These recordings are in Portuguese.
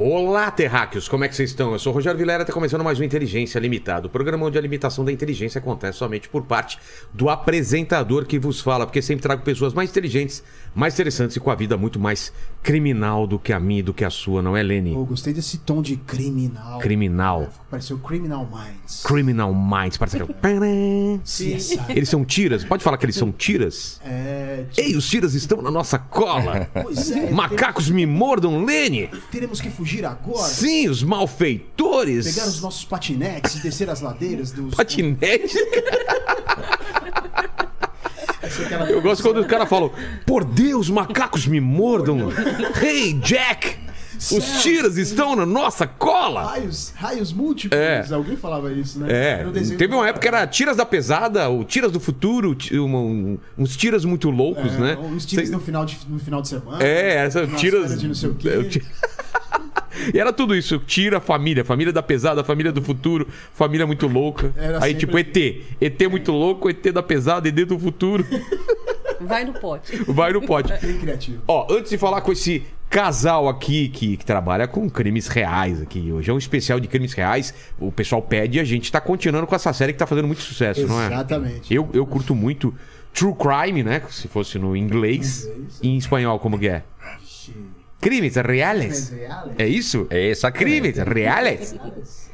Olá, terráqueos, como é que vocês estão? Eu sou o Rogério Vilera, está começando mais um Inteligência Limitada, o programa onde a limitação da inteligência acontece somente por parte do apresentador que vos fala, porque sempre trago pessoas mais inteligentes, mais interessantes e com a vida muito mais criminal do que a minha e do que a sua, não é, Lene? Eu gostei desse tom de criminal. Criminal. Pareceu Criminal Minds. Criminal Minds, parece que... CSI. Eles são tiras? Pode falar que eles são tiras? É, tipo, Ei, os tiras estão na nossa cola! pois é, Macacos me mordam, Lene! teremos que fugir agora. Sim, os malfeitores! Pegar os nossos patinetes e descer as ladeiras dos. Patinete. Essa é Eu gosto quando os caras falam: Por Deus, macacos me mordam! Hey, Jack! Os tiras estão na nossa cola! Raios, raios múltiplos. É. Alguém falava isso, né? É, teve uma época que era tiras da pesada, ou tiras do futuro, uma- um- uns tiras muito loucos, É, né? Uns tiros Cê- no final, de, no final de semana. É, essa umas tiras. De não sei o quê. E era tudo isso, tira família, família da pesada, família do futuro, família muito louca. Era Aí sempre- tipo ET, ET muito louco, ET da pesada, ET do futuro, Vai no pote. vai no pote. Bem criativo. Ó, antes de falar com esse casal aqui que, que trabalha com crimes reais aqui, hoje é um especial de crimes reais, o pessoal pede e a gente tá continuando com essa série que tá fazendo muito sucesso, não é? Exatamente. Eu, eu curto muito True Crime, né? Se fosse no inglês. Inglês. E em espanhol, como que é? Crimes reales. reais? É isso? É exatamente. Crimes reales.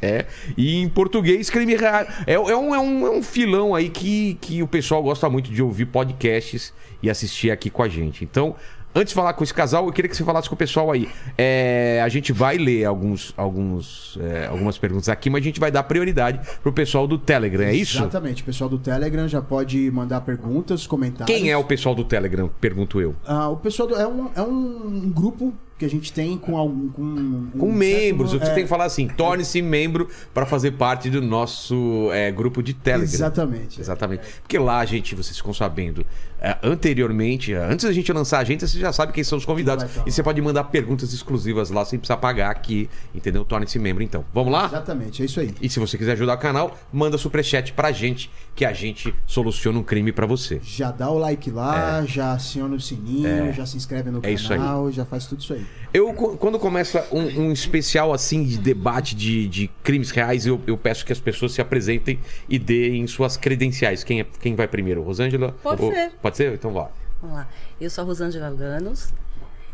É. E em português, crime real. É, é, um, é, um, é um filão aí que, que o pessoal gosta muito de ouvir podcasts e assistir aqui com a gente. Então, antes de falar com esse casal, eu queria que você falasse com o pessoal aí. É, a gente vai ler alguns, alguns, é, algumas perguntas aqui, mas a gente vai dar prioridade pro pessoal do Telegram, é isso? Exatamente. O pessoal do Telegram já pode mandar perguntas, comentários. Quem é o pessoal do Telegram? Pergunto eu. Ah, o pessoal do, é, um, é um grupo que a gente tem com algum. Com, um Com membros, certo- você é, tem que falar assim: torne-se membro para fazer parte do nosso é, grupo de Telegram. Exatamente. Exatamente. Porque lá, gente, vocês ficam sabendo, é, anteriormente, é, antes da gente lançar a agenda, você já sabe quem são os convidados. Tá E você pode mandar perguntas exclusivas lá sem precisar pagar aqui, entendeu? Torne-se membro então. Vamos lá? Exatamente, é isso aí. E se você quiser ajudar o canal, manda superchat pra gente, que a gente soluciona um crime pra você. Já dá o like lá, já aciona o sininho, já se inscreve no É isso aí. canal, já faz tudo isso aí. Eu, quando começa um, um especial assim de debate de, de crimes reais, eu, eu peço que as pessoas se apresentem e deem suas credenciais. Quem, é, quem vai primeiro? Rosângela? Pode Ou- ser. Pode ser? Então vá. Vamos lá. Eu sou a Rosângela Lanos.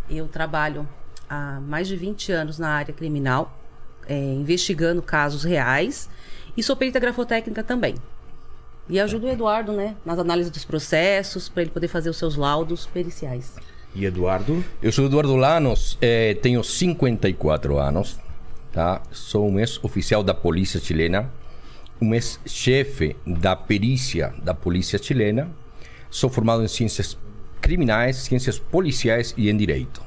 Eu trabalho há mais de 20 anos na área criminal, é, investigando casos reais. E sou perita grafotécnica também. E ajudo o Eduardo, né, nas análises dos processos, para ele poder fazer os seus laudos periciais. E Eduardo? Eu sou Eduardo Lanos, eh, tenho 54 anos, tá? Sou um ex-oficial da polícia chilena, um ex-chefe da perícia da polícia chilena. Sou formado em ciências criminais, ciências policiais e em direito.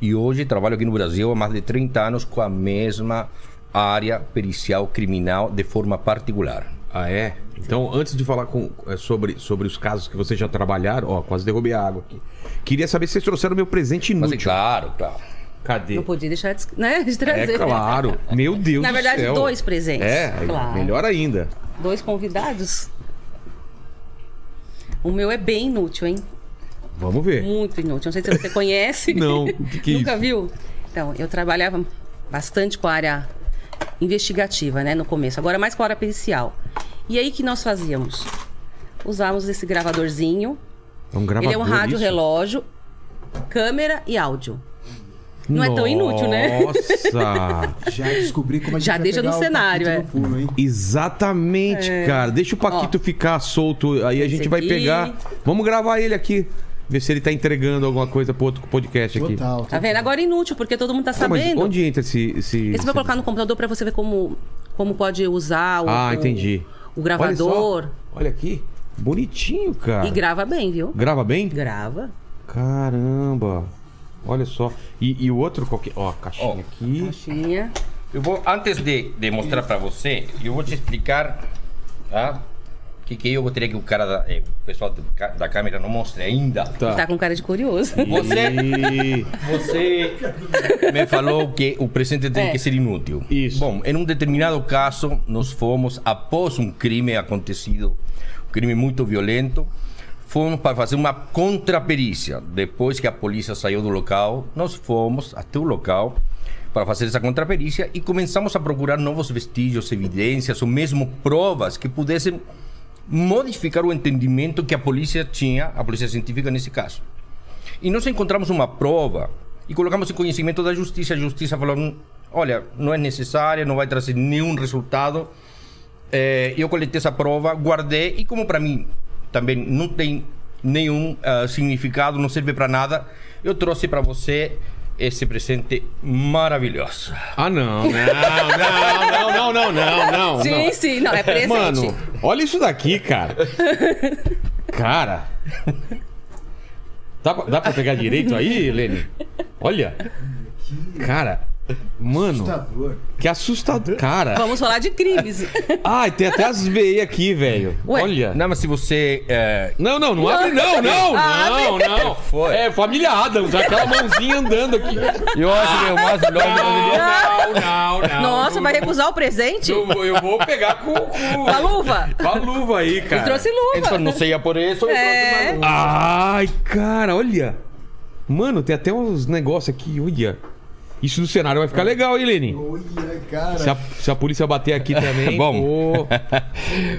E hoje trabalho aqui no Brasil há mais de 30 anos com a mesma área pericial criminal de forma particular. Ah, é? Então, antes de falar com, é, sobre, sobre os casos que vocês já trabalharam, ó, quase derrubei a água aqui. Queria saber se vocês trouxeram meu presente Mas inútil. é claro, claro. Cadê? Não podia deixar de, né, de trazer. É claro. Meu Deus Na do verdade, céu. dois presentes. É, Claro. melhor ainda. Dois convidados. O meu é bem inútil, hein? Vamos ver. Muito inútil. Não sei se você conhece. Não, o que que é Nunca isso? viu? Então, eu trabalhava bastante com a área investigativa, né, no começo. Agora mais com a área pericial. E aí que nós fazíamos? Usávamos esse gravadorzinho. É um gravador Ele é um rádio isso? relógio, câmera e áudio. Não é tão inútil, né? Nossa! Já descobri como a gente Já vai deixa pegar no o cenário, é. no pulo, hein? Exatamente, cara. Deixa o Paquito ficar solto. Aí a gente vai aqui. pegar. Vamos gravar ele aqui. Ver se ele tá entregando alguma coisa pro outro podcast aqui. Total. Tá vendo? Agora é inútil, porque todo mundo tá mas sabendo. onde entra esse. esse, Esse esse- vai colocar no computador pra você ver como, como pode usar o, Ah, o- entendi. o gravador. Olha, só. Olha aqui. Bonitinho, cara. E grava bem, viu? Grava bem? Grava. Caramba. Olha só. E, e o outro, qual que... Ó, a caixinha Ó. aqui. Caixinha. Eu vou, antes de, de mostrar para você, eu vou te explicar, tá? que, que eu gostaria que o cara, da, eh, o pessoal do ca- da câmera não mostre ainda. Tá com cara de curioso. Você, você me falou que o presente tem É. que ser inútil. Isso. Bom, em um determinado caso, nós fomos, após um crime acontecido, um crime muito violento, fomos para fazer uma contraperícia. Depois que a polícia saiu do local, nós fomos até o local para fazer essa contraperícia e começamos a procurar novos vestígios, evidências ou mesmo provas que pudessem modificar o entendimento que a polícia tinha, a polícia científica nesse caso. E nós encontramos uma prova e colocamos em conhecimento da justiça. A justiça falou: "Hum, olha, não é necessária, não vai trazer nenhum resultado. Eh, eu coletei essa prova, guardei e, como para mim também não tem nenhum ah, significado, não serve para nada, eu trouxe para você esse presente maravilhoso. Ah, não, não, não, não, não, não, não. Sim, não. sim, não, é presente. Mano, olha isso daqui, cara. Cara. Dá pra, dá pra pegar direito aí, Lene? Olha. Cara. Mano, Assustador. que assustador. Cara. Vamos falar de crimes. Ai, tem até as veias aqui, velho. Ué. Olha. Não, mas se você. eh, Não, não, não abre não, não, não, não. Foi. É família Adams, aquela mãozinha andando aqui. eu acho que é o mais longe. Não, não, não. Nossa, não, vai recusar o presente? Eu, vou- eu vou pegar com, com, Com a luva? com a luva aí, cara. Eu trouxe luva. Então não seja por isso. eu É. trouxe uma- Ai, cara, olha. Mano, tem até uns negócios aqui, olha. Isso do cenário vai ficar legal, hein, Leni? Olha, cara. Se a, se a polícia bater aqui também. Bom. pô.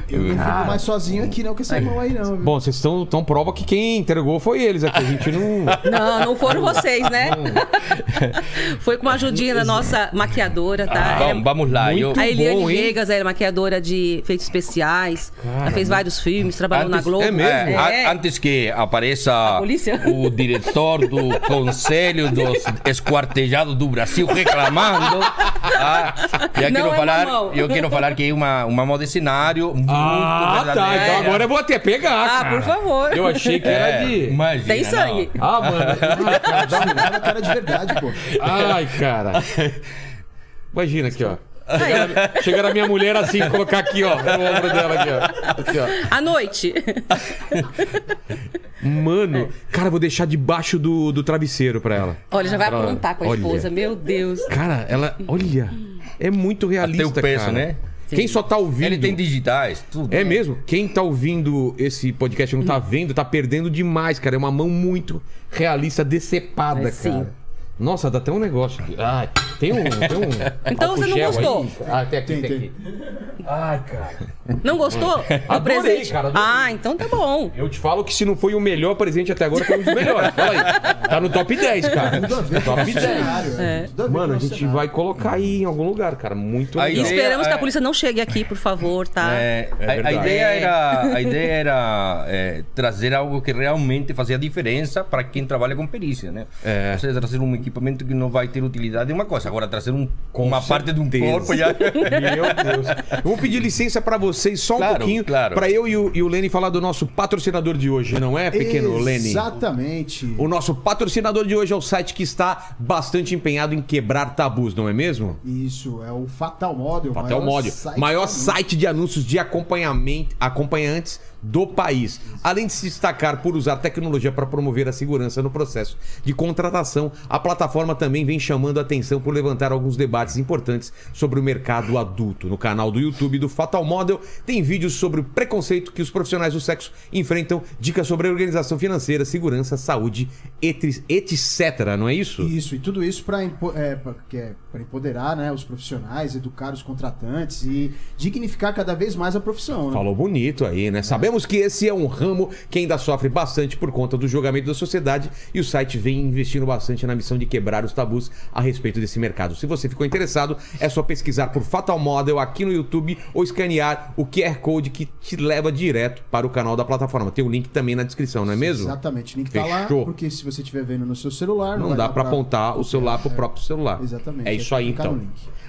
Eu não fico mais sozinho aqui não com essa mão aí, não. viu? Bom, vocês estão tão prova que quem entregou foi eles aqui. A gente não. Não, não foram vocês, né? Foi com a ajudinha da nossa maquiadora, tá? Bom, Ela- vamos lá. Muito a Eliane bom? Vegas ela é maquiadora de efeitos especiais. ela fez vários filmes, trabalhou na Antes- Globo. é mesmo? É, É. Antes que apareça o diretor do Conselho dos Esquartejados do Brasil reclamando, ah, eu, quero é falar, mamão. eu quero falar que é uma, uma moda de cenário muito Ah, tá. Então agora eu vou até pegar. Ah, cara. por favor. Eu achei que era É, de. imagina, Tem sangue. não. Ah, mano. Nada cara de verdade, pô. Ai, cara. Imagina aqui, ó. Chega, chega na minha mulher assim, colocar aqui, ó, no ombro dela aqui, ó. Aqui, ó. À noite. Mano, cara, vou deixar debaixo do, do travesseiro pra ela. Olha, já vai Pra- aprontar com a olha. esposa. Meu Deus. Cara, ela, olha, é muito realista, Até o peso, cara. né? Quem só tá ouvindo... Ele tem digitais, tudo. É mesmo? Quem tá ouvindo esse podcast e não tá vendo, tá perdendo demais, cara. É uma mão muito realista, decepada, É, sim. cara. Nossa, dá até um negócio aqui. Ai, tem um. Tem um Então você não gostou? aí? Ah, tem aqui, Tem, tem, tem. aqui. Ai, cara. Não gostou? do Adorei, presente? cara, adorei. Ah, então tá bom. Eu te falo que se não foi o melhor presente até agora, foi um dos melhores. Fala aí. Tá no top 10, cara. Tudo a ver com o Top nosso 10. cenário. É. A Mano, a gente cenário. vai colocar aí em algum lugar, cara. Muito E legal. Ideia esperamos que é- a polícia não chegue aqui, por favor, tá? É, É a- a, ideia É. era, a ideia era é, trazer algo que realmente fazia diferença para quem trabalha com perícia, né? É. Ou seja, trazer um equipamento que não vai ter utilidade é uma coisa. Agora, trazer um, Com uma parte de um certeza. corpo já... Meu Deus. Eu vou pedir licença pra vocês só um Claro, pouquinho, claro. pra eu e o, e o Lene falar do nosso patrocinador de hoje, não é, pequeno Lene? Exatamente. O nosso patrocinador de hoje é o site que está bastante empenhado em quebrar tabus, não é mesmo? Isso, é o Fatal Model. Fatal maior Model, site maior site de anúncios de acompanhamento, acompanhantes do país. Além de se destacar por usar tecnologia para promover a segurança no processo de contratação, a plataforma também vem chamando a atenção por levantar alguns debates importantes sobre o mercado adulto. No canal do YouTube do Fatal Model tem vídeos sobre o preconceito que os profissionais do sexo enfrentam, dicas sobre organização financeira, segurança, saúde, etc, não é isso? Isso, e tudo isso para empoderar né, os profissionais, educar os contratantes e dignificar cada vez mais a profissão. Né? Falou bonito aí, né? Sabemos que esse é um ramo que ainda sofre bastante por conta do julgamento da sociedade e o site vem investindo bastante na missão de quebrar os tabus a respeito desse mercado. Se você ficou interessado, é só pesquisar por Fatal Model aqui no YouTube ou escanear o QR Code que te leva direto para o canal da plataforma. Tem o link também na descrição, não é mesmo? Exatamente, o link tá lá, Fechou. porque se você estiver vendo no seu celular... Não vai dá para apontar o celular pro É, próprio celular. Exatamente, É é isso aí então.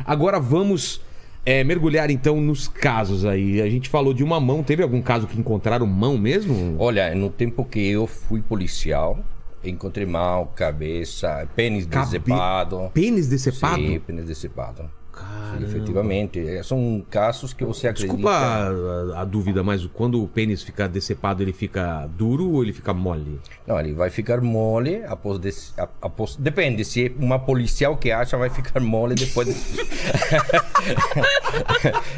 Agora vamos é, mergulhar então nos casos aí. A gente falou de uma mão. Teve algum caso que encontraram mão mesmo? Olha, no tempo que eu fui policial, encontrei mão, cabeça, pênis Cabe- decepado. Pênis decepado? Sim, pênis decepado. Caramba. Efetivamente. É, São casos que você acredita. Desculpa a, a- dúvida, mas quando o pênis fica decepado, ele fica duro ou ele fica mole? Não, ele vai ficar mole após, des- após. Depende, se é uma policial que acha, vai ficar mole depois. de-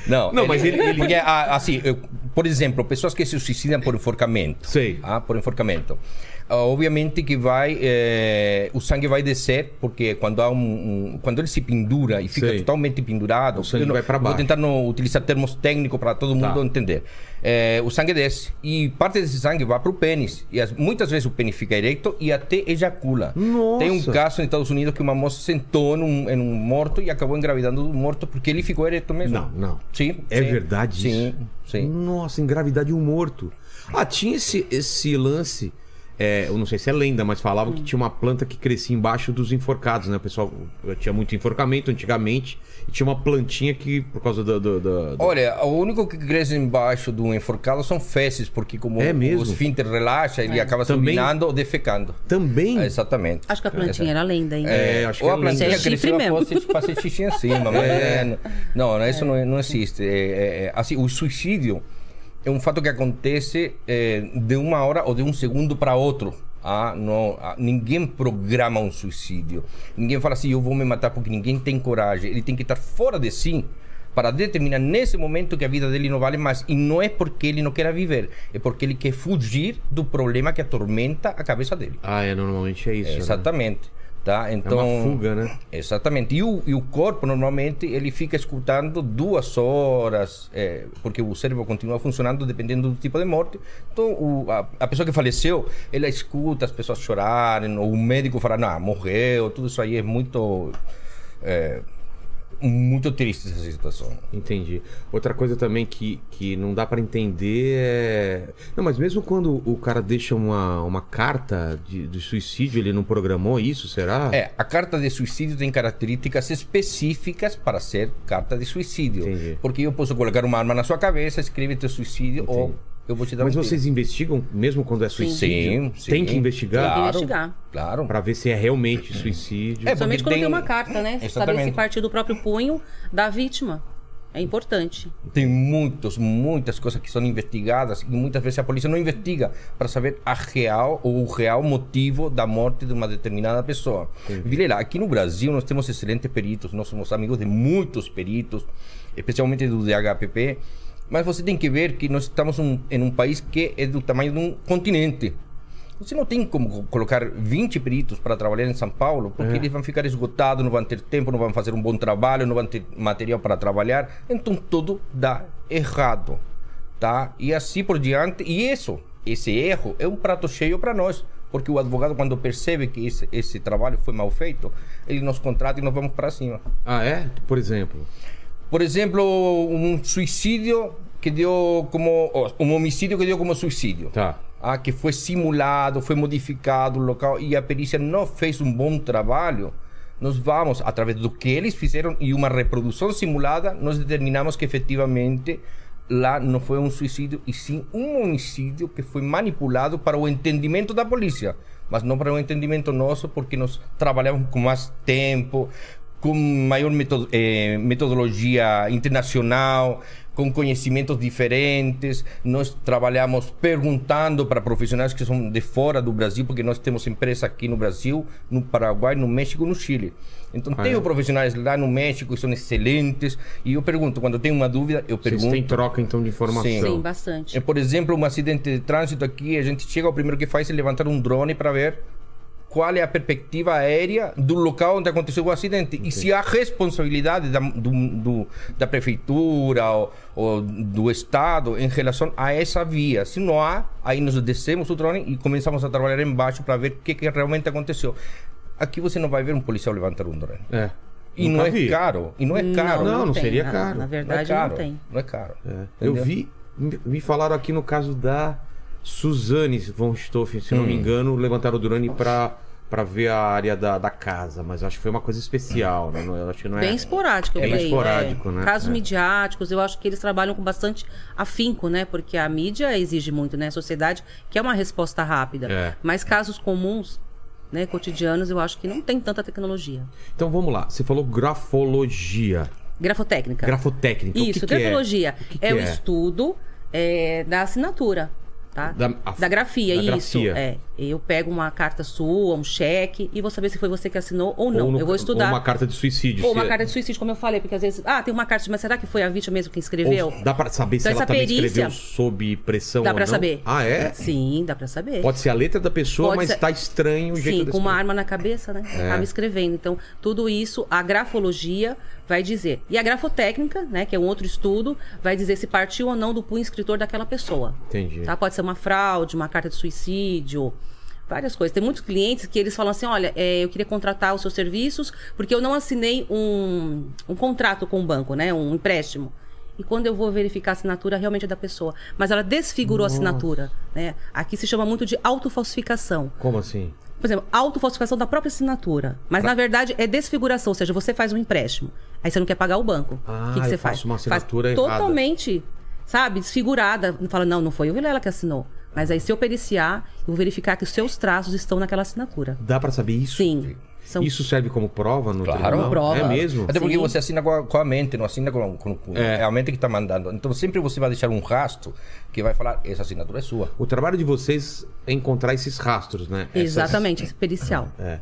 não, Não, mas ele- ele- Porque, ah, assim, eu- por exemplo, pessoas que se suicidam por enforcamento. Sei. Ah, por enforcamento. Ah, obviamente que vai. eh, o sangue vai descer, porque quando há um. um- quando ele se pendura e fica Sei. totalmente pendurado. O sangue não- vai Vou baixo. tentar não utilizar termos técnicos para todo mundo Tá. entender. Eh, o sangue desce e parte desse sangue vai para o pênis. E as- muitas vezes o pênis fica ereto e até ejacula. Nossa. Tem um caso nos Estados Unidos que uma moça sentou num, em um morto e acabou engravidando do morto porque ele ficou ereto mesmo. Não, não. Sim. É sim. verdade Sim, isso? sim. Nossa, engravidar de um morto. Ah, tinha esse, esse lance. É, eu não sei se é lenda, mas falavam que tinha uma planta que crescia embaixo dos enforcados, né? O pessoal tinha muito enforcamento antigamente e tinha uma plantinha que, por causa do. do- do- do- Olha, o único que cresce embaixo do enforcado são fezes, porque como É mesmo? o esfíncter relaxa, ele acaba se Também- urinando ou defecando. Também. É, exatamente. Acho que a plantinha era lenda, hein? É, acho que Ou é a plantinha é cresceu você fazer xixi em cima. Mas é, não, não, isso não, não existe. É, é, é, assim, o suicídio é um fato que acontece é, de uma hora ou de um segundo para outro. Ah, não, ah, ninguém programa um suicídio. Ninguém fala assim, eu vou me matar porque ninguém tem coragem. Ele tem que estar fora de si para determinar nesse momento que a vida dele não vale mais. E não é porque ele não quer viver, é porque ele quer fugir do problema que atormenta a cabeça dele. Ah, é, normalmente é isso. né? Exatamente. Tá? É Então, uma fuga, né? Exatamente. E o, e o corpo, normalmente, ele fica escutando duas horas, é, porque o cérebro continua funcionando dependendo do tipo de morte. Então, o- a, a pessoa que faleceu, ela escuta as pessoas chorarem, ou o médico falar, não, morreu, tudo isso aí é muito... é, muito triste essa situação. Entendi. Outra coisa também que, que não dá pra entender é. Não, mas mesmo quando o cara deixa uma, uma carta de, de suicídio, ele não programou isso, será? É, a carta de suicídio tem características específicas para ser carta de suicídio. Entendi. Porque eu posso colocar uma arma na sua cabeça, escreve teu suicídio, ou eu vou te dar Mas um tiro. vocês investigam mesmo quando é suicídio? Sim, sim. Tem que investigar? Tem que Claro, investigar. Claro. Pra ver se é realmente suicídio. É, Somente quando tem tem- uma carta, né? Saber Exatamente. se partir do próprio punho da vítima. É importante. Tem muitos, muitas coisas que são investigadas e muitas vezes a polícia não investiga para saber a real ou o real motivo da morte de uma determinada pessoa. Vilela, aqui no Brasil nós temos excelentes peritos, nós somos amigos de muitos peritos, especialmente do DHPP, mas você tem que ver que nós estamos um- em um país que é do tamanho de um continente. Você não tem como co- colocar 20 peritos para trabalhar em São Paulo, porque eles vão ficar esgotados, não vão ter tempo, não vão fazer um bom trabalho, não vão ter material para trabalhar. Então tudo dá errado, tá? E assim por diante. E isso, esse erro é um prato cheio para nós, porque o advogado quando percebe que esse, esse trabalho foi mal feito, ele nos contrata e nós vamos para cima. Ah, é? Por exemplo. Por exemplo, um suicídio que deu como ó, um homicídio que deu como suicídio Tá. ah, que foi simulado, foi modificado o local e a perícia não fez um bom trabalho, nós vamos, através do que eles fizeram e uma reprodução simulada, nós determinamos que efetivamente lá não foi um suicídio e sim um homicídio que foi manipulado para o entendimento da polícia, mas não para o entendimento nosso, porque nós trabalhamos com mais tempo, com maior meto- eh, metodologia internacional, com conhecimentos diferentes. Nós trabalhamos perguntando para profissionais que são de fora do Brasil, porque nós temos empresa aqui no Brasil, no Paraguai, no México no Chile. Então, Ah, tenho é? profissionais lá no México que são excelentes. E eu pergunto, quando tenho uma dúvida, eu Vocês pergunto. têm troca então de informação. Sim, bastante. É, por exemplo, um acidente de trânsito aqui, a gente chega, o primeiro que faz é levantar um drone para ver qual é a perspectiva aérea do local onde aconteceu o acidente. E se há responsabilidade da, do, do- da prefeitura ou, ou do Estado em relação a essa via. Se não há, aí nós descemos o drone e começamos a trabalhar embaixo para ver o que, que realmente aconteceu. Aqui você não vai ver um policial levantar um drone. É. E Nunca não é vi. caro. E não é caro. Não, não tem. seria Na- caro. Na Não verdade, não é não, caro. tem. Não é caro. É. Eu vi, me falaram aqui no caso da Suzane von Stoffen, se Hum. não me engano, levantaram o drone pra, pra ver a área da, da casa, mas acho que foi uma coisa especial, né? Não- Eu acho que não é... Bem esporádico, eu É bem esporádico, é. né? Casos É. midiáticos, eu acho que eles trabalham com bastante afinco, né? Porque a mídia exige muito, né? A sociedade quer uma resposta rápida. É. Mas casos comuns, né, cotidianos, eu acho que não tem tanta tecnologia. Então vamos lá, você falou grafologia. Grafotécnica. Grafotécnica. que Isso, que é? grafologia. O que que é o é? estudo é, da assinatura. Tá? Da- a- grafia, da isso. grafia. É. Eu pego uma carta sua, um cheque, e vou saber se foi você que assinou ou não. Ou no- eu vou estudar. Ou uma carta de suicídio. Ou se uma é- carta de suicídio, como eu falei, porque às vezes. Ah, tem uma carta. Mas será que foi a vítima mesmo que escreveu? Ou dá pra saber se Então, ela essa também perícia- escreveu sob pressão Dá ou pra não? saber. Ah, é? Sim, dá pra saber. Pode ser a letra da pessoa, Pode mas ser- tá estranho o jeito Sim, com uma arma na cabeça, né? É. Acaba escrevendo. Então, tudo isso, a grafologia vai dizer. E a grafotécnica, né, que é um outro estudo, vai dizer se partiu ou não do punho escritor daquela pessoa. Entendi. Tá? Pode ser uma fraude, uma carta de suicídio, várias coisas. Tem muitos clientes que eles falam assim: olha, é, eu queria contratar os seus serviços porque eu não assinei um, um contrato com o banco, né? Um empréstimo. E quando eu vou verificar a assinatura, realmente é da pessoa. Mas ela desfigurou a assinatura. Né? Aqui se chama muito de autofalsificação. Como assim? Por exemplo, autofalsificação da própria assinatura. Mas, na verdade, é desfiguração. Ou seja, você faz um empréstimo. Aí você não quer pagar o banco. Ah, o que, que eu você faz? faço uma faz assinatura errada. totalmente, sabe, desfigurada. Fala, não, não foi o Vilela que assinou. Mas aí, se eu periciar, eu vou verificar que os seus traços estão naquela assinatura. Dá pra saber isso? Sim. São... Isso serve como prova no Claro. tribunal? Prova. É mesmo? Até porque Sim. você assina com a, mente, não assina com, com, com- É. a mente que está mandando. Então sempre você vai deixar um rastro que vai falar, essa assinatura é sua. O trabalho de vocês é encontrar esses rastros, né? Essas- Exatamente, esse pericial. É.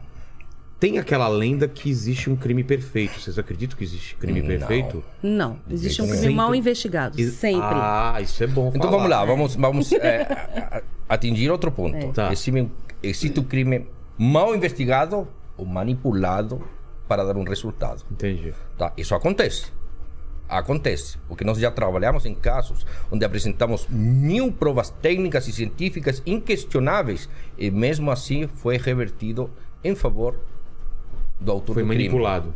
Tem aquela lenda que existe um crime perfeito. Vocês acreditam que existe crime Não. perfeito? Não, existe um Sempre. crime mal investigado. Sempre. Ah, isso é bom Então falar. vamos lá, vamos, vamos é, atingir outro ponto. Tá. Existe, existe um crime mal investigado ou manipulado para dar um resultado. Entendi. Tá? Isso acontece. Acontece. Porque nós já trabalhamos em casos onde apresentamos mil provas técnicas e científicas inquestionáveis e mesmo assim foi revertido em favor do autor Foi do crime. manipulado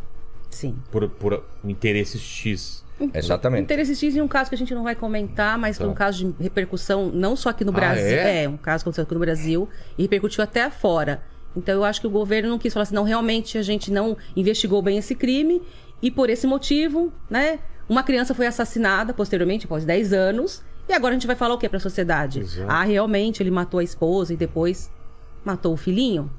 Sim. por, por interesses X. Exatamente. Interesse X em um caso que a gente não vai comentar, mas foi um caso de repercussão não só aqui no Tá. Ah, Brasil. é? um caso que aconteceu aqui no Brasil e repercutiu até fora. Então eu acho que o governo não quis falar assim, não, realmente a gente não investigou bem esse crime e por esse motivo, né, uma criança foi assassinada posteriormente, após 10 anos, e agora a gente vai falar o que para a sociedade? Exato. Ah, realmente ele matou a esposa e depois matou o filhinho?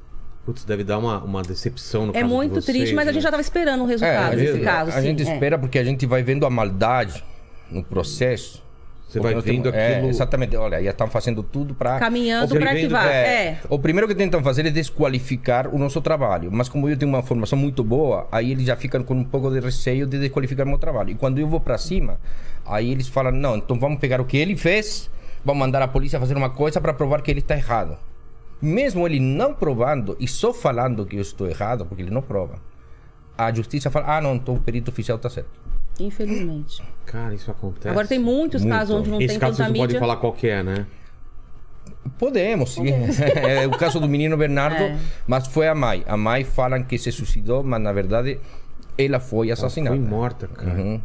Putz, deve dar uma, uma decepção no é caso de muito vocês, triste, mas a né? gente já estava esperando o É, resultado a desse gente, caso. a sim, gente é. espera porque a gente vai vendo a maldade no processo. Você vai vendo é, aquilo- exatamente. Olha, já estão fazendo tudo para Caminhando para vivendo- arquivar. é. O primeiro que tentam fazer é desqualificar o nosso trabalho. Mas como eu tenho uma formação muito boa, aí eles já ficam com um pouco de receio de desqualificar meu trabalho. E quando eu vou para cima, aí eles falam: não, então vamos pegar o que ele fez, vamos mandar a polícia fazer uma coisa para provar que ele está errado. Mesmo ele não provando e só falando que eu estou errado, porque ele não prova, a justiça fala: ah, não, então o perito oficial está certo. Infelizmente. Cara, isso acontece. Agora tem muitos Muito. casos onde não Esse tem caso tanta mídia. falar qual que é, né? Podemos, sim. é o caso do menino Bernardo, É. mas foi a mãe. A mãe falam que se suicidou, mas na verdade ela foi Ela assassinada. foi morta, cara. Uhum.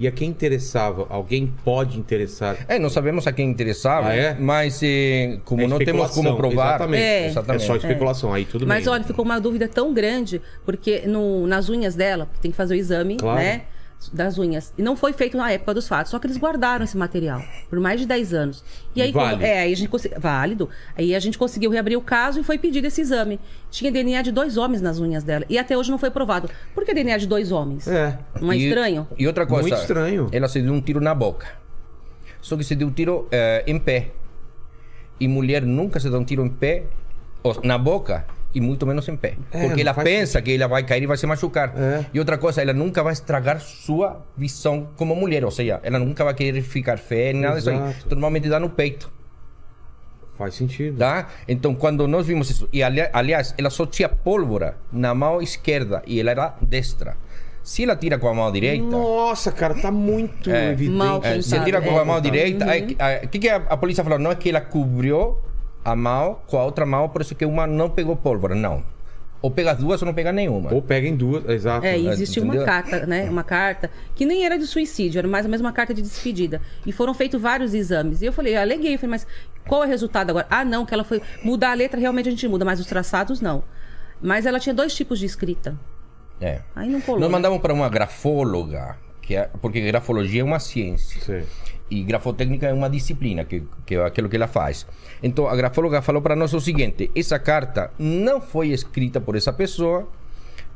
E a quem interessava? Alguém pode interessar? É, não sabemos a quem interessava, Ah, é? mas eh, como É não temos como provar. Exatamente. É. É só especulação. Aí tudo Mas bem. olha, ficou uma dúvida tão grande, porque no- nas unhas dela, tem que fazer o exame, Claro. né? Das unhas. E não foi feito na época dos fatos, só que eles guardaram esse material por mais de 10 anos. E aí, como- Válido. é, aí a gente consegui- válido. Aí a gente conseguiu reabrir o caso e foi pedido esse exame. Tinha DNA de dois homens nas unhas dela. E até hoje não foi provado. Por que DNA de dois homens? É. Não é E- estranho? E outra coisa. Muito estranho. Ela se deu um tiro na boca. Só que se deu um tiro eh, em pé. E mulher nunca se dá um tiro em pé, ou na boca, e muito menos em pé. É, Porque ela pensa que ela vai cair e vai se machucar. É. E outra coisa, ela nunca vai estragar sua visão como mulher. Ou seja, ela nunca vai querer ficar feia nada disso aí. Então, Normalmente dá no peito. Faz sentido. Tá? Então, quando nós vimos isso, e ali- aliás, ela só tinha pólvora na mão esquerda e ela era destra. Se ela tira com a mão direita, Nossa, cara, tá muito É. evidente. Mal é, se pensado, tira com a é. mão direita, Uhum. o que, que a, a polícia falou? Não é que ela cobriu a mão com a outra mão, por isso que uma não pegou pólvora, não. Ou pega as duas ou não pega nenhuma. Ou pega em duas, exato. É, e existe uma carta, né? Uma carta que nem era de suicídio, era mais ou menos uma carta de despedida. E foram feitos vários exames. E eu falei, eu aleguei, eu falei, mas qual é o resultado agora? Ah, não, que ela foi. Mudar a letra realmente a gente muda, mas os traçados não. Mas ela tinha dois tipos de escrita. É. Aí não colou. Nós né? mandamos para uma grafóloga, que é, porque grafologia é uma ciência. Sei. E grafotécnica é uma disciplina, que, que é aquilo que ela faz. Então, a grafóloga falou para nós o seguinte: essa carta não foi escrita por essa pessoa,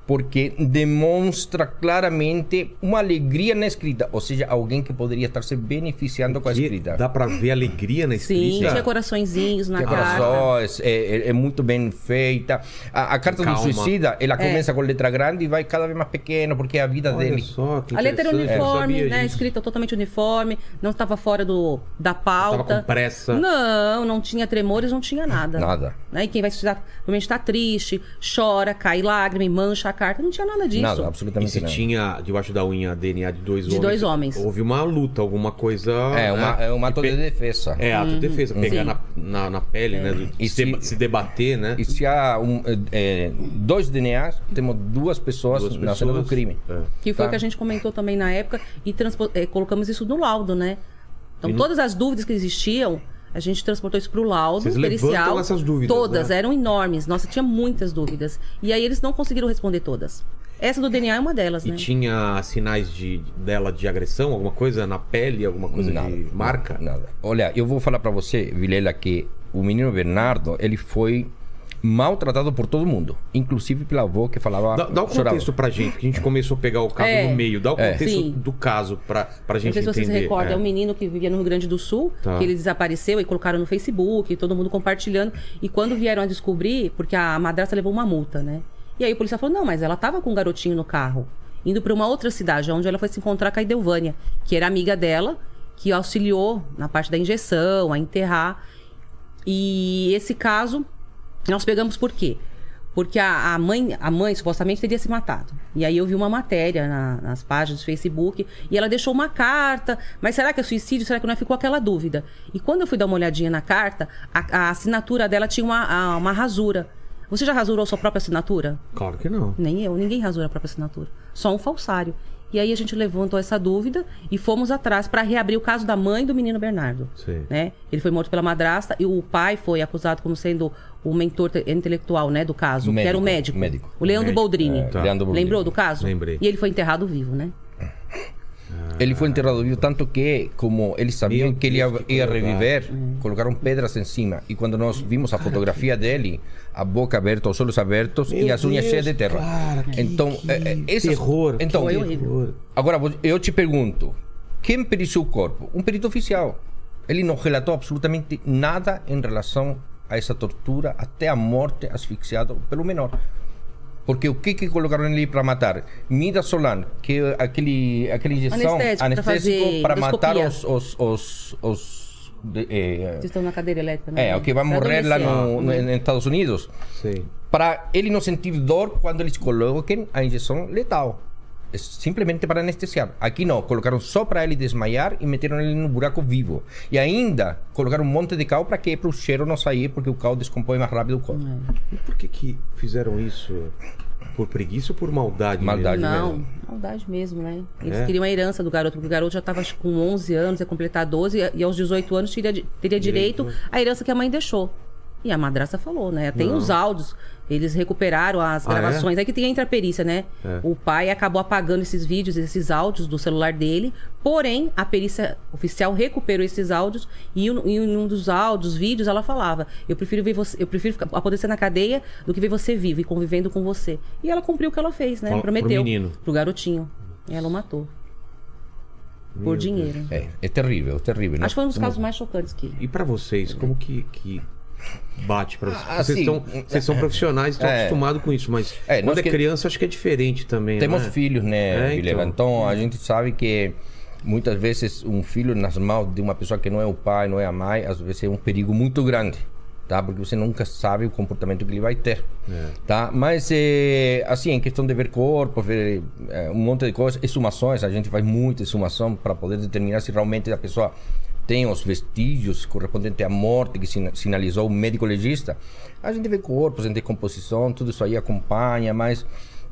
porque demonstra claramente uma alegria na escrita, ou seja, alguém que poderia estar se beneficiando com a escrita. dá pra ver alegria na Sim, escrita. tinha coraçõezinhos na carta. corações, é, é- é muito bem feita. A, a carta Calma. do suicida, ela começa com letra grande e vai cada vez mais pequeno, porque é a vida Olha dele. só, que A letra era eu não uniforme, sabia né? disso. Escrita totalmente uniforme, não estava fora do, da pauta. Tava com pressa. Não, não tinha tremores, não tinha nada. Nada. Né? E quem vai estudar, provavelmente está triste, chora, cai lágrima, mancha a carta. Não tinha nada disso. Nada, E absolutamente se nada. tinha debaixo da unha DNA de dois De homens? dois homens. Houve uma luta, alguma coisa. É, uma, né? é um ato De de defesa. É, ato de defesa. Pegar na, na, na pele, né? E se, se- se debater, né? E se há um, é, é, dois DNAs, temos duas pessoas, Duas na cena do pessoas. crime. É. Que foi Tá. o que a gente comentou também na época e transpo- eh, colocamos isso no laudo, né? Então, todas as dúvidas que existiam, a gente transportou isso para o laudo Vocês levantam pericial. essas dúvidas, Todas, né? eram enormes. Nossa, tinha muitas dúvidas. E aí eles não conseguiram responder todas. Essa do DNA é uma delas, E né? tinha sinais de, dela de agressão, alguma coisa na pele, alguma coisa de marca? Nada. Olha, eu vou falar para você, Vilela, que o menino Bernardo, ele foi maltratado por todo mundo, inclusive pela avó que falava. Dá, dá o chorava. contexto pra gente, porque a gente começou a pegar o caso É. no meio. Dá o É. contexto Sim. do caso pra, pra Não gente sei se você entender. se recorda, é. É. um menino que vivia no Rio Grande do Sul, Tá. que ele desapareceu e colocaram no Facebook, todo mundo compartilhando. E quando vieram a descobrir, porque a madrasta levou uma multa, né? E aí o policial falou: não, mas ela tava com um garotinho no carro, indo para uma outra cidade, onde ela foi se encontrar com a Idelvânia, que era amiga dela, que auxiliou na parte da injeção, a enterrar. E esse caso, nós pegamos por quê? Porque a, a mãe, a mãe supostamente teria se matado. E aí eu vi uma matéria na- nas páginas do Facebook e ela deixou uma carta. Mas será que é suicídio? Será que não é? Ficou aquela dúvida. E quando eu fui dar uma olhadinha na carta, a, a assinatura dela tinha uma, uma rasura. Você já rasurou sua própria assinatura? Claro que não. Nem eu, ninguém rasura a própria assinatura. Só um falsário. E aí a gente levantou essa dúvida e fomos atrás para reabrir o caso da mãe do menino Bernardo. Sim. Né? Ele foi morto pela madrasta e o pai foi acusado como sendo o mentor te- intelectual, né, do caso, que era o médico. Médico. O Leandro Médico, Boldrini. é, tá. Leandro Boldrini. Lembrou do caso? Lembrei. E ele foi enterrado vivo, né? Ele foi enterrado vivo tanto que, como eles sabiam Meu que ele ia, que ia reviver, colocaram pedras em cima. E quando nós vimos a fotografia dele, a boca aberta, os olhos abertos Meu e as unhas Deus, cheias de terra. cara, que- então, que é, é, essas- terror, Então, Foi que horrível. terror. Agora, eu te pergunto, quem periciou o corpo? Um perito oficial. Ele não relatou absolutamente nada em relação a essa tortura até a morte asfixiado pelo menor. Porque o que que colocaram ali para matar? Midazolam, que é aquele, aquela injeção Anestésico, para matar os... os, os, os de- eh, Vocês estão na cadeira elétrica, né? é, o que vai morrer lá no, no, nos Estados Unidos. Sei. Para ele não sentir dor quando eles coloquem a injeção letal. Simplesmente para anestesiar. Aqui não, colocaram só para ele desmaiar e meteram ele no buraco vivo. E ainda colocaram um monte de cal para que para o cheiro não sair, porque o cal descompõe mais rápido o corpo. E por que que fizeram isso? Por preguiça ou por maldade? Maldade. mesmo? Não, mesmo. maldade mesmo, né? Eles É? queriam a herança do garoto, porque o garoto já estava com 11 anos, ia completar 12, e aos 18 anos teria, teria direito à herança que a mãe deixou. E a madraça falou, né? Tem Não. os áudios, eles recuperaram as Ah, é? gravações. Aí que tem entra a perícia, né? É. O pai acabou apagando esses vídeos, esses áudios do celular dele, porém, a perícia oficial recuperou esses áudios e em em um dos áudios, vídeos, ela falava: Eu prefiro ver você, eu prefiro ficar- apodrecer na cadeia do que ver você vivo e convivendo com você. E ela cumpriu o que ela fez, né? Fala- pro Prometeu. menino. Pro garotinho. E ela o matou. Por dinheiro. É, é terrível, terrível. Acho que foi um dos casos mais chocantes que. E pra vocês, como que, que bate vocês? Ah, vocês, assim, estão, vocês são profissionais, estão é. acostumados com isso, mas É, quando é que- criança, acho que é diferente também. Temos não é? filhos, né, É, então. Então, a gente sabe que muitas vezes um filho nas mãos de uma pessoa que não é o pai, não é a mãe, às vezes é um perigo muito grande, tá? Porque você nunca sabe o comportamento que ele vai ter, É. tá? Mas, é, assim, em questão de ver corpo, ver é, um monte de coisas, exumações, a gente faz muita exumação para poder determinar se realmente a pessoa tem os vestígios correspondentes à morte que sina- sinalizou o médico legista. A gente vê corpos em decomposição, tudo isso aí acompanha, mas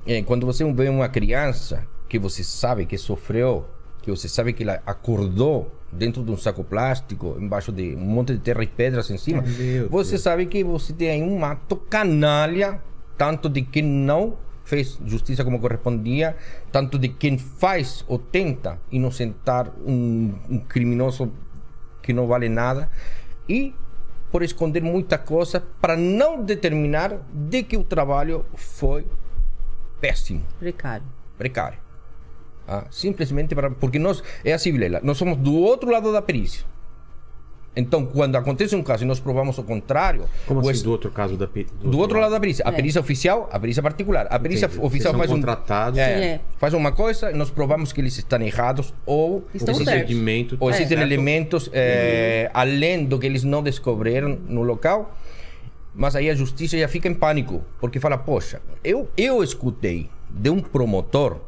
é, quando você vê uma criança que você sabe que sofreu, que você sabe que ela acordou dentro de um saco plástico, embaixo de um monte de terra e pedras em cima, Meu você sabe que você tem aí um ato canalha, tanto de quem não fez justiça como correspondia, tanto de quem faz ou tenta inocentar um, um criminoso que não vale nada e por esconder muita coisa para não determinar de que o trabalho foi péssimo, Precário. precário. Ah, simplesmente para, porque nós, é assim, Vilela, nós somos do outro lado da perícia. Então, quando acontece um caso e nós provamos o contrário, Como o assim, est- do outro caso da pe- do outro lado da perícia. A É. perícia oficial, a perícia particular. A perícia Entendi. oficial faz um. É, é. Faz uma coisa e nós provamos que eles estão errados ou Estão procedimento ou existem certo. elementos é, além do que eles não descobriram no local. Mas aí a justiça já fica em pânico, porque fala: Poxa, eu, eu escutei de um promotor,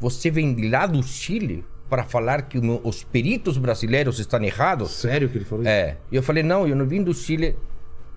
você vem de lá do Chile para falar que os peritos brasileiros estão errados? Sério que ele falou isso? É. E eu falei: Não, eu não vim do Chile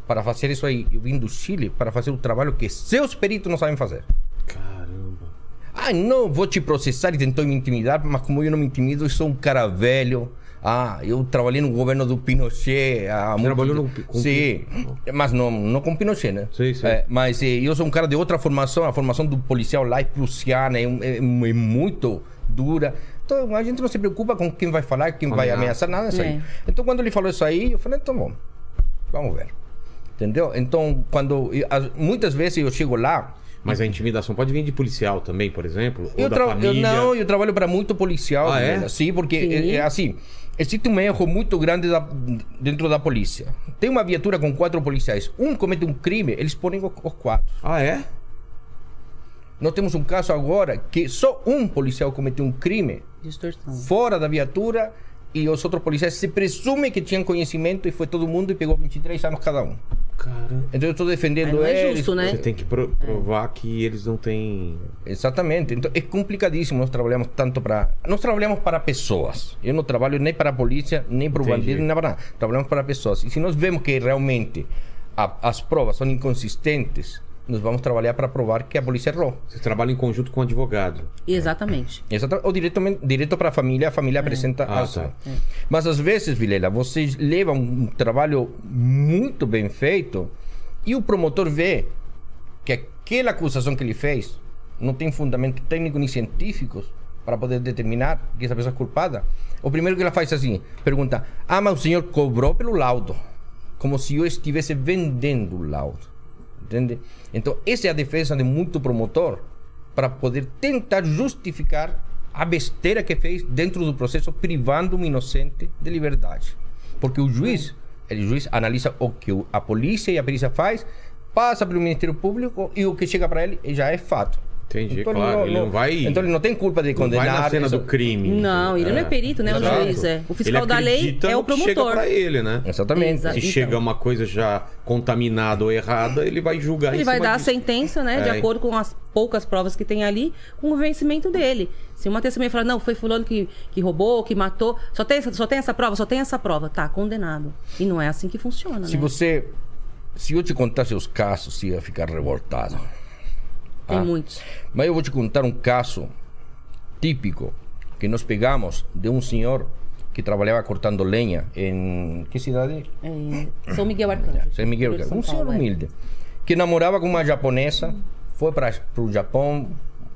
para fazer isso aí. Eu vim do Chile para fazer o trabalho que seus peritos não sabem fazer. Caramba. Ah, não, vou te processar e tentou me intimidar, mas como eu não me intimido, eu sou um cara velho. Ah, eu trabalhei no governo do Pinochet. há muito trabalhou no- com- Sim, mas não, não com Pinochet, né? Sim, sim. É, mas eh, eu sou um cara de outra formação. A formação do policial lá é prussiana, é, é- é muito dura. Então a gente não se preocupa com quem vai falar, quem vai Ameaça. ameaçar, nada disso aí. É. Então quando ele falou isso aí, eu falei, então bom, vamos ver. Entendeu? Então, quando. muitas vezes eu chego lá, Mas a intimidação pode vir de policial também, por exemplo? Ou eu, da tra- eu família? não, eu trabalho para muito policial. Ah, é? menina. Sim, porque Sim. é, é assim, existe um erro muito grande da- dentro da polícia. Tem uma viatura com quatro policiais. Um comete um crime, eles põem os quatro. Ah, é? Nós temos um caso agora que só um policial cometeu um crime Distorção. fora da viatura e os outros policiais se presume que tinham conhecimento e foi todo mundo e pegou 23 anos cada um. Caramba. Então eu estou defendendo não é eles. justo, né? Você tem que pro- provar que eles não têm. Exatamente. Então é complicadíssimo. Nós trabalhamos tanto para. Nós trabalhamos para pessoas. Eu não trabalho nem para a polícia, nem para o bandido, nem para nada. Trabalhamos para pessoas. E se nós vemos que realmente a- as provas são inconsistentes, nós vamos trabalhar para provar que a polícia errou. Você trabalha em conjunto com o advogado. Exatamente. Exatamente. Ou diretamente, direto para a família, a família apresenta Ah, a ação. tá. Mas às vezes, Vilela, vocês levam um trabalho muito bem feito e o promotor vê que aquela acusação que ele fez não tem fundamento técnico nem científicos para poder determinar que essa pessoa é culpada. O primeiro que ela faz é assim, pergunta: "Ah, mas o senhor cobrou pelo laudo?" Como se eu estivesse vendendo o laudo. Entende? Então, essa é a defesa de muito promotor para poder tentar justificar a besteira que fez dentro do processo, privando um inocente de liberdade. Porque o juiz, ele juiz analisa o que a polícia e a perícia faz, passa pelo Ministério Público e o que chega para ele já é fato. Entendi, claro, ele não vai- Então ele não tem culpa de Não vai condenar. na cena isso- do crime. Não, ele não é perito, né? O Exato. juiz é. O fiscal Ele da lei é no o que Chega promotor. pra ele, né? Exatamente. Exa- Se Então. chega uma coisa já contaminada ou errada, ele vai julgar Ele vai dar a disso. sentença, né? De É. acordo com as poucas provas que tem ali, com o vencimento dele. Se uma testemunha falar, não, foi fulano que, que roubou, que matou, só tem, essa- só tem essa prova, só tem essa prova, tá, condenado. E não é assim que funciona, Se né? você. Se eu te contasse os casos, você ia ficar revoltado. Tem Ah. muitos. Mas eu vou te contar um caso típico que nós pegamos de um senhor que trabalhava cortando lenha em. Que cidade? É, São Miguel Arcanjo. São Miguel. São Um senhor é. humilde. Que namorava com uma japonesa, foi para o Japão,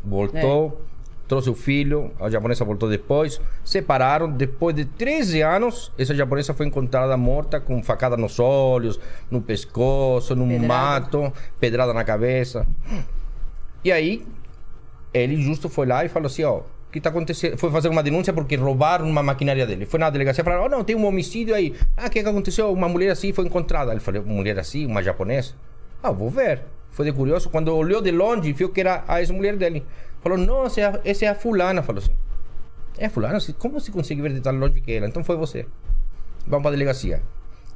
voltou, trouxe o filho, a japonesa voltou depois, separaram. Depois de 13 anos, essa japonesa foi encontrada morta com facada nos olhos, no pescoço, num Pedrada. mato, pedrada na cabeça. E aí, ele justo foi lá e falou assim, ó, o que está acontecendo? Foi fazer uma denúncia porque roubaram uma maquinária dele. Foi na delegacia e falaram, oh, não, tem um homicídio aí. Ah, o que, que aconteceu? Uma mulher assim foi encontrada. Ele falou, mulher assim, uma japonesa? Ah, vou ver. Foi de curioso. Quando olhou de longe, viu que era a ex-mulher dele. Falou, não, essa é, a, essa é a fulana. Falou assim, é a fulana? Como você consegue ver de tão longe que ela? Então foi você. Vamos a delegacia.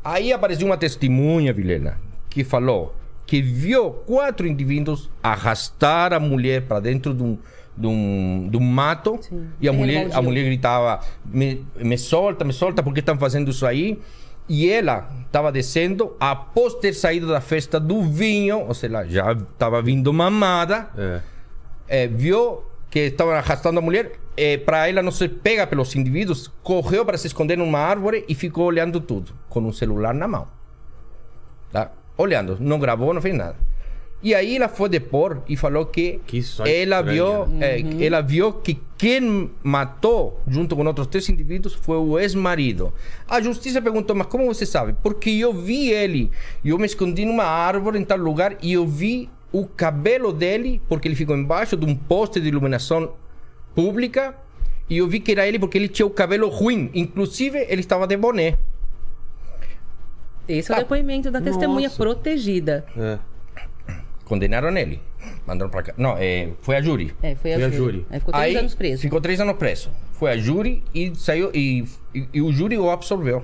Aí apareceu uma testemunha, Vilela, que falou que viu quatro indivíduos arrastar a mulher para dentro de um, de um, de um mato Sim. e a mulher, a mulher gritava: me, me solta, me solta, por que estão fazendo isso aí? E ela estava descendo após ter saído da festa do vinho, ou seja, já estava vindo mamada É. eh, viu que estavam arrastando a mulher, para ela não ser pega pelos indivíduos, correu para se esconder numa árvore e ficou olhando tudo, com um celular na mão. Tá? Olhando, não gravou, não fez nada. E aí ela foi depor e falou que, Que ela estranha, viu, eh, ela viu que quem matou, junto com outros três indivíduos, foi o ex-marido. A justiça perguntou, mas como você sabe? Porque eu vi ele, eu me escondi numa árvore em tal lugar e eu vi o cabelo dele, porque ele ficou embaixo de um poste de iluminação pública, e eu vi que era ele porque ele tinha o cabelo ruim. Inclusive, ele estava de boné. Esse é o Tá. depoimento da testemunha Nossa. protegida. É. Condenaram ele. Mandaram pra cá. Não, é, foi a júri. É, foi a Foi a júri. júri. Aí ficou três Aí, anos preso. Ficou três anos preso. Foi a júri e saiu. E, e, e o júri o absolveu.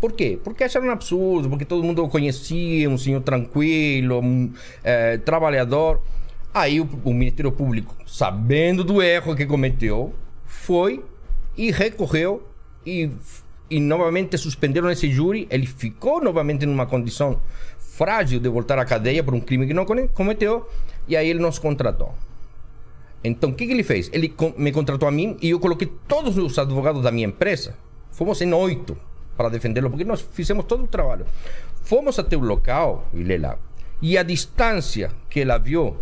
Por quê? Porque acharam um absurdo, porque todo mundo o conhecia, um senhor tranquilo, um eh, trabalhador. Aí o, o Ministério Público, sabendo do erro que cometeu, foi e recorreu e, e novamente suspenderam esse júri. Ele ficou novamente numa condição frágil de voltar à cadeia por um crime que não come- cometeu e aí ele nos contratou. Então, o que, que ele fez? Ele me contratou a mim e eu coloquei todos os advogados da minha empresa. Fomos em oito para defendê-lo, porque nós fizemos todo o trabalho. Fomos até o local, Vilela, e a distância que ela viu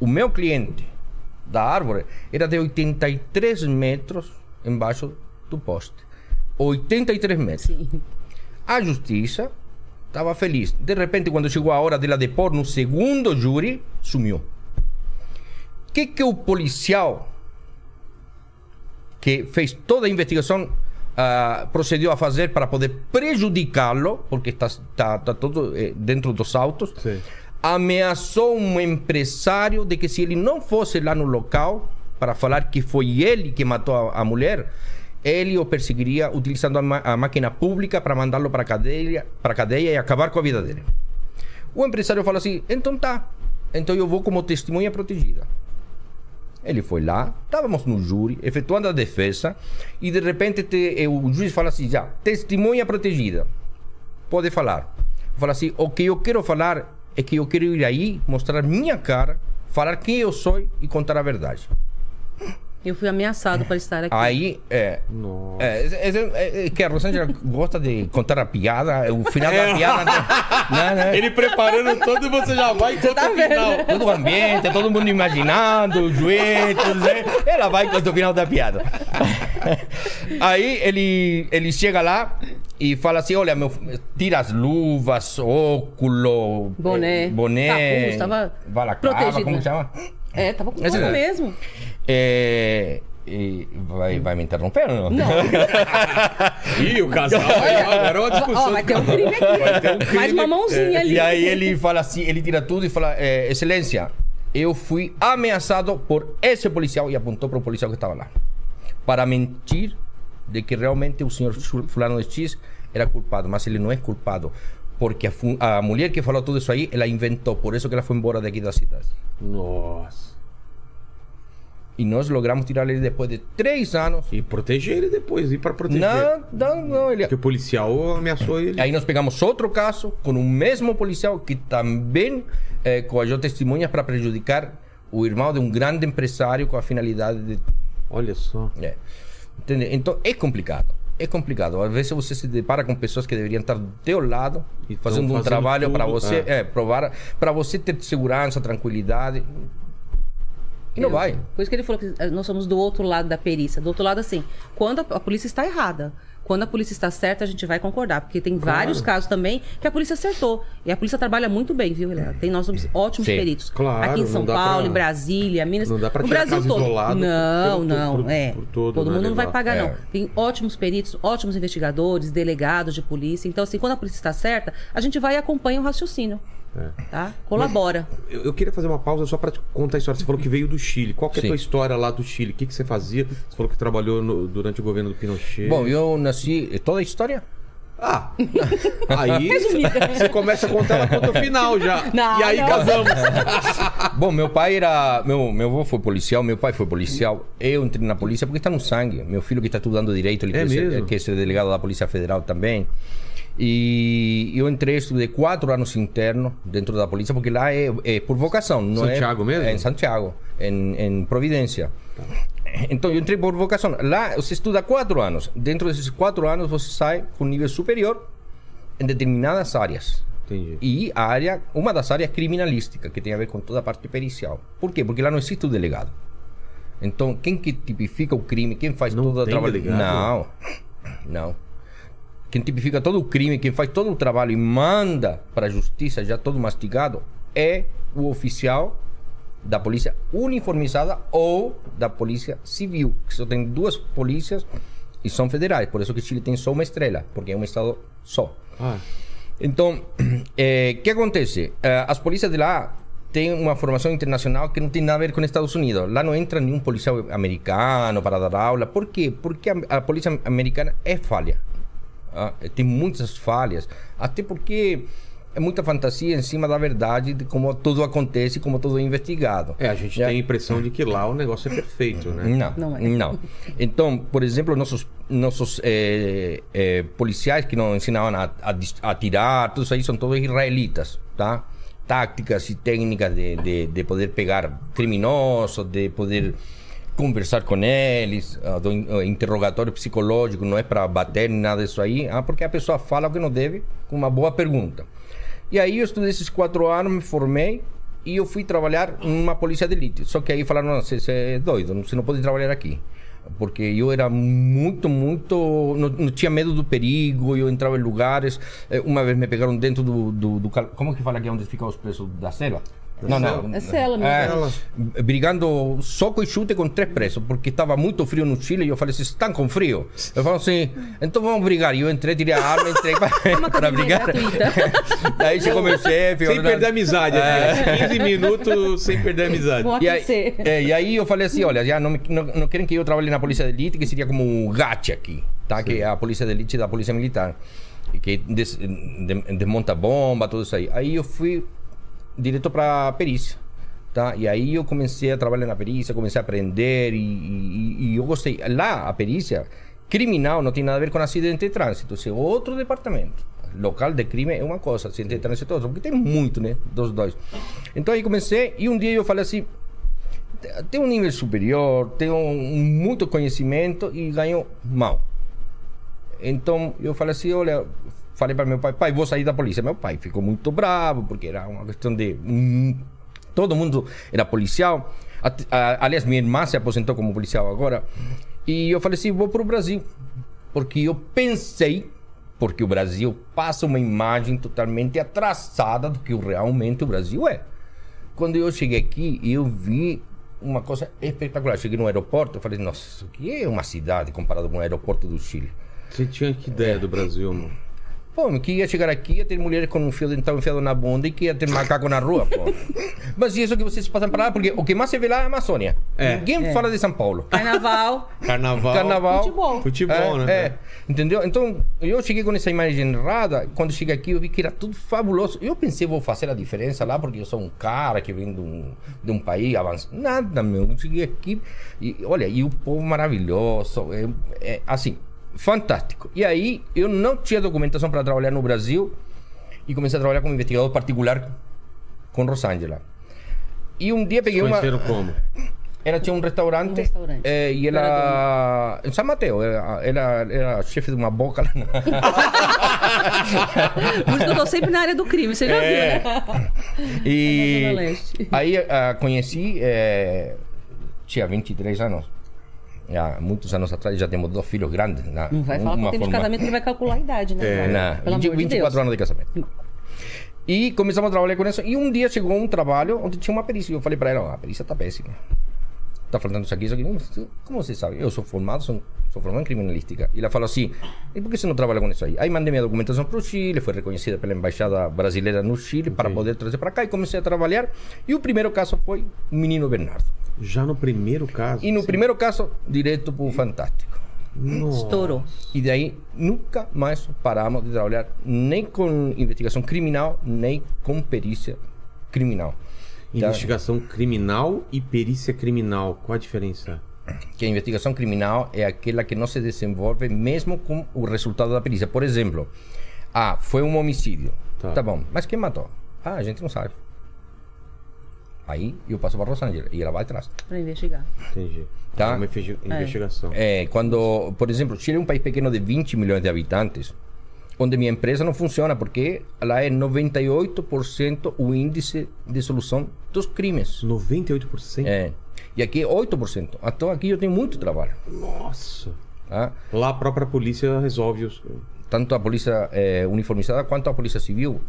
o meu cliente da árvore era de 83 metros embaixo do poste. 83 metros. Sim. A justiça estava feliz. De repente, quando chegou a hora dela depor no segundo júri, sumiu. O que, que o policial que fez toda a investigação procedeu a fazer para poder prejudicá-lo, porque está, está, está todo eh, dentro dos autos, Sim. ameaçou um empresário de que se ele não fosse lá no local para falar que foi ele que matou a, a mulher, ele o perseguiria utilizando a, a máquina pública para mandá-lo para cadeia, para cadeia e acabar com a vida dele. O empresário falou assim: então tá, então eu vou como testemunha protegida. Ele foi lá, estávamos no júri, efetuando a defesa, e de repente te- eh, o juiz fala assim: já, testemunha protegida, pode falar. Fala assim: o que eu quero falar é que eu quero ir aí, mostrar minha cara, falar quem eu sou e contar a verdade. Eu fui ameaçado para estar aqui. Aí, é. Nossa. É, é, é, é que a Rosângela gosta de contar a piada, o final da piada. Né, né? Ele preparando todo e você já vai contra o final. Todo o ambiente, todo mundo imaginando, o tudo né? Ela vai contra o final da piada. Aí ele, ele chega lá e fala assim: olha, meu, tira as luvas, óculo, Boné. boné, Capuz, tava balaclava, protegido, como né? chama? É, tava com é. mesmo. É, e vai, vai me interromper ou não? Não. Ih, o casal aí, agora é uma discussão. Ó, vai ter um crime aqui. Um crime. Mais uma mãozinha ali. E aí ele fala assim, ele tira tudo e fala, é, excelência, eu fui ameaçado por esse policial e apontou para o policial que estava lá. Para mentir de que realmente o senhor Fu- fulano de X era culpado, mas ele não é culpado. Porque a, a mulher que falou tudo isso aí, ela inventou, por isso que ela foi embora daqui da cidade. Nossa. E nós logramos tirar ele depois de três anos. E proteger ele depois, ir pra proteger. Não, não, não, ele... Porque o policial ameaçou ele. Aí nós pegamos outro caso com o mesmo policial que também eh, testemunhas para prejudicar o irmão de um grande empresário com a finalidade de. Olha só. É. Entende? Então é complicado. É complicado. Às vezes você se depara com pessoas que deveriam estar do teu lado E tão fazendo um fazendo trabalho para você, é. é, provar, para você ter segurança, tranquilidade. E não Eu- vai. Por isso que ele falou que eh, nós somos do outro lado da perícia. Do outro lado, assim, quando a, a polícia está errada. Quando a polícia está certa, a gente vai concordar. Porque tem vários casos também que a polícia acertou. E a polícia trabalha muito bem, viu, Helena? Tem nós ótimos Sim. peritos. Claro, Aqui em São Paulo, pra- em Brasília, Minas. não dá pra no tirar Brasil todo. isolado não, não. por- é. por todo, né, mundo não vai pagar, É. não. Tem ótimos peritos, ótimos investigadores, delegados de polícia. Então, assim, quando a polícia está certa, a gente vai e acompanha o raciocínio. É. Tá? Colabora. Eu, eu queria fazer uma pausa só pra te contar a história. Você falou que veio do Chile. Qual que é a tua história lá do Chile? O que, que você fazia? Você falou que trabalhou no- durante o governo do Pinochet. Bom, eu nasci. Toda a história? Ah, aí você começa a contar, ela conta o final já. Não, e aí não. casamos. Bom, meu pai era. Meu, meu avô foi policial, meu pai foi policial. Eu entrei na polícia porque está no sangue. Meu filho que está estudando direito, ele É quer, ser, quer ser delegado da Polícia Federal também. E eu entrei, estudei quatro anos interno dentro da polícia, porque lá é, é por vocação, não Santiago é? mesmo? É em Santiago, em, em Providência. Então eu entrei por vocação. Lá você estuda quatro anos. Dentro desses quatro anos você sai com nível superior em determinadas áreas. Entendi. E a área, uma das áreas criminalística, que tem a ver com toda a parte pericial. Por quê? Porque lá não existe o delegado. Então, quem que tipifica o crime, quem faz Não todo o trabalho... delegado? Não, não. Quem tipifica todo o crime, quem faz todo o trabalho e manda para a justiça já todo mastigado, é o oficial da polícia uniformizada ou da polícia civil, que só tem duas polícias e são federais. Por isso que Chile tem só uma estrela, porque é um estado só. Ah, Então, o que acontece? Eh, as polícias de lá têm uma formação internacional que não tem nada a ver com Estados Unidos. Lá não entra nenhum policial americano para dar aula. Por quê? Porque a, a polícia americana é falha. Ah, Tem muitas falhas. Até porque é muita fantasia em cima da verdade de como tudo acontece, como tudo é investigado. é, a gente Já- tem a impressão de que lá o negócio é perfeito, né? Não, Não não, é. Então, por exemplo, nossos, nossos eh, policiais que nos ensinavam a, a atirar, tudo isso aí são todos israelitas, tá? Táticas e técnicas de, de, de poder pegar criminosos, de poder conversar com eles, ah, do ah, interrogatório psicológico, não é para bater nem nada disso aí, ah, porque a pessoa fala o que não deve com uma boa pergunta. E aí eu estudei esses quatro anos, me formei e eu fui trabalhar numa polícia de elite. Só que aí falaram, você, é doido, você não pode trabalhar aqui. Porque eu era muito, muito... Não, não tinha medo do perigo, eu entrava em lugares... eh, Uma vez me pegaram dentro do... do, do como que fala aqui onde ficam os presos da cela? Não, não. É cela mesmo. É, brigando soco e chute com três presos, porque estava muito frio no Chile. E eu falei, vocês estão com frio? Eu falei assim, então vamos brigar. E eu entrei, tirei a arma, entrei para academia brigar. gratuita. Aí chegou meu chefe. Sem perder a amizade. É. aqui, 15 minutos sem perder a amizade. Vou E aí, é, e aí eu falei assim, olha, já não, não, não querem que eu trabalhe na polícia de elite, que seria como um GAT aqui, tá? Que é a polícia de elite da polícia militar. E Que des, de- desmonta bomba, tudo isso aí. Aí eu fui direto para perícia, tá? E aí eu comecei a trabalhar na perícia, comecei a aprender e, e- e eu gostei. Lá, a perícia criminal não tem nada a ver com acidente de trânsito, é outro departamento. Local de crime é uma coisa, acidente de trânsito é outra, porque tem muito, né? Dos dois. Então aí comecei e um dia eu falei assim, tem um nível superior, tem um, muito conhecimento e ganho mal. Então eu falei assim, olha, falei para meu pai, pai, vou sair da polícia. Meu pai ficou muito bravo porque era uma questão de hum, todo mundo era policial. At- a- Aliás, minha irmã se aposentou como policial agora. E eu falei assim, vou para o Brasil, porque eu pensei porque o Brasil passa uma imagem totalmente atrasada do que realmente o Brasil é. Quando eu cheguei aqui, eu vi uma coisa espetacular. Cheguei no aeroporto, eu falei, nossa, isso aqui é uma cidade comparado com o aeroporto do Chile. Você tinha que ideia do Brasil, mano? Pô, que ia chegar aqui, ia ter mulheres com um fio dental enfiado na bunda e que ia ter macaco na rua, pô. Mas isso que vocês passam para lá, porque o que mais se vê lá é a Amazônia. É. Ninguém fala de São Paulo. Carnaval. Carnaval. Carnaval. Futebol. Futebol, é, né? É, entendeu? Então, eu cheguei com essa imagem errada. Quando cheguei aqui, eu vi que era tudo fabuloso. Eu pensei, vou fazer a diferença lá, porque eu sou um cara que vem de um, de um país avançado. Nada, meu. Eu cheguei aqui e, olha, e o povo maravilhoso. É, é, assim, fantástico. E aí, eu não tinha documentação para trabalhar no Brasil e comecei a trabalhar como investigador particular com Rosângela. E um dia peguei uma... Como? Ela tinha um restaurante. Um restaurante. eh, e ela. Em São Mateus. Ela, ela era chefe de uma boca lá. Por isso que eu tô sempre na área do crime, você já É. viu, né? E. Leste. Aí ah, conheci. eh, tinha 23 anos. Já, muitos anos atrás já temos dois filhos grandes. Na, Não vai falar com o tempo de casamento que vai calcular a idade, né? É. Na, Pelo 20, amor de 24 Deus. anos de casamento. E começamos a trabalhar com isso. E um dia chegou um trabalho onde tinha uma perícia. E eu falei para ela: "Ó, a perícia tá péssima. Tá faltando isso aqui, isso aqui. Como você sabe? Eu sou formado, sou, sou formado em criminalística. E ela falou assim: e por que você não trabalha com isso aí? Aí mandei minha documentação para o Chile, foi reconhecida pela embaixada brasileira no Chile para poder trazer para cá. E comecei a trabalhar. E o primeiro caso foi o menino Bernardo. Já no primeiro caso? E no primeiro caso, direto para o Fantástico. Nossa. Estourou. E daí nunca mais paramos de trabalhar nem com investigação criminal, nem com perícia criminal. Tá? Investigação criminal e perícia criminal. Qual a diferença? Que a investigação criminal é aquela que não se desenvolve mesmo com o resultado da perícia. Por exemplo, ah, foi um homicídio. Tá. Tá, bom, mas quem matou? Ah, a gente não sabe. Aí eu passo para Rosângela e ela vai atrás. Pra investigar. Entendi. Tá. É Uma investi- investigação. É, quando, por exemplo, Chile é um país pequeno de 20 milhões de habitantes, onde minha empresa não funciona porque lá é 98% o índice de solução dos crimes. 98%? É. E aqui é 8%. Então aqui eu tenho muito trabalho. Nossa. Tá? Lá a própria polícia resolve os. Tanto a polícia eh, uniformizada quanto a polícia civil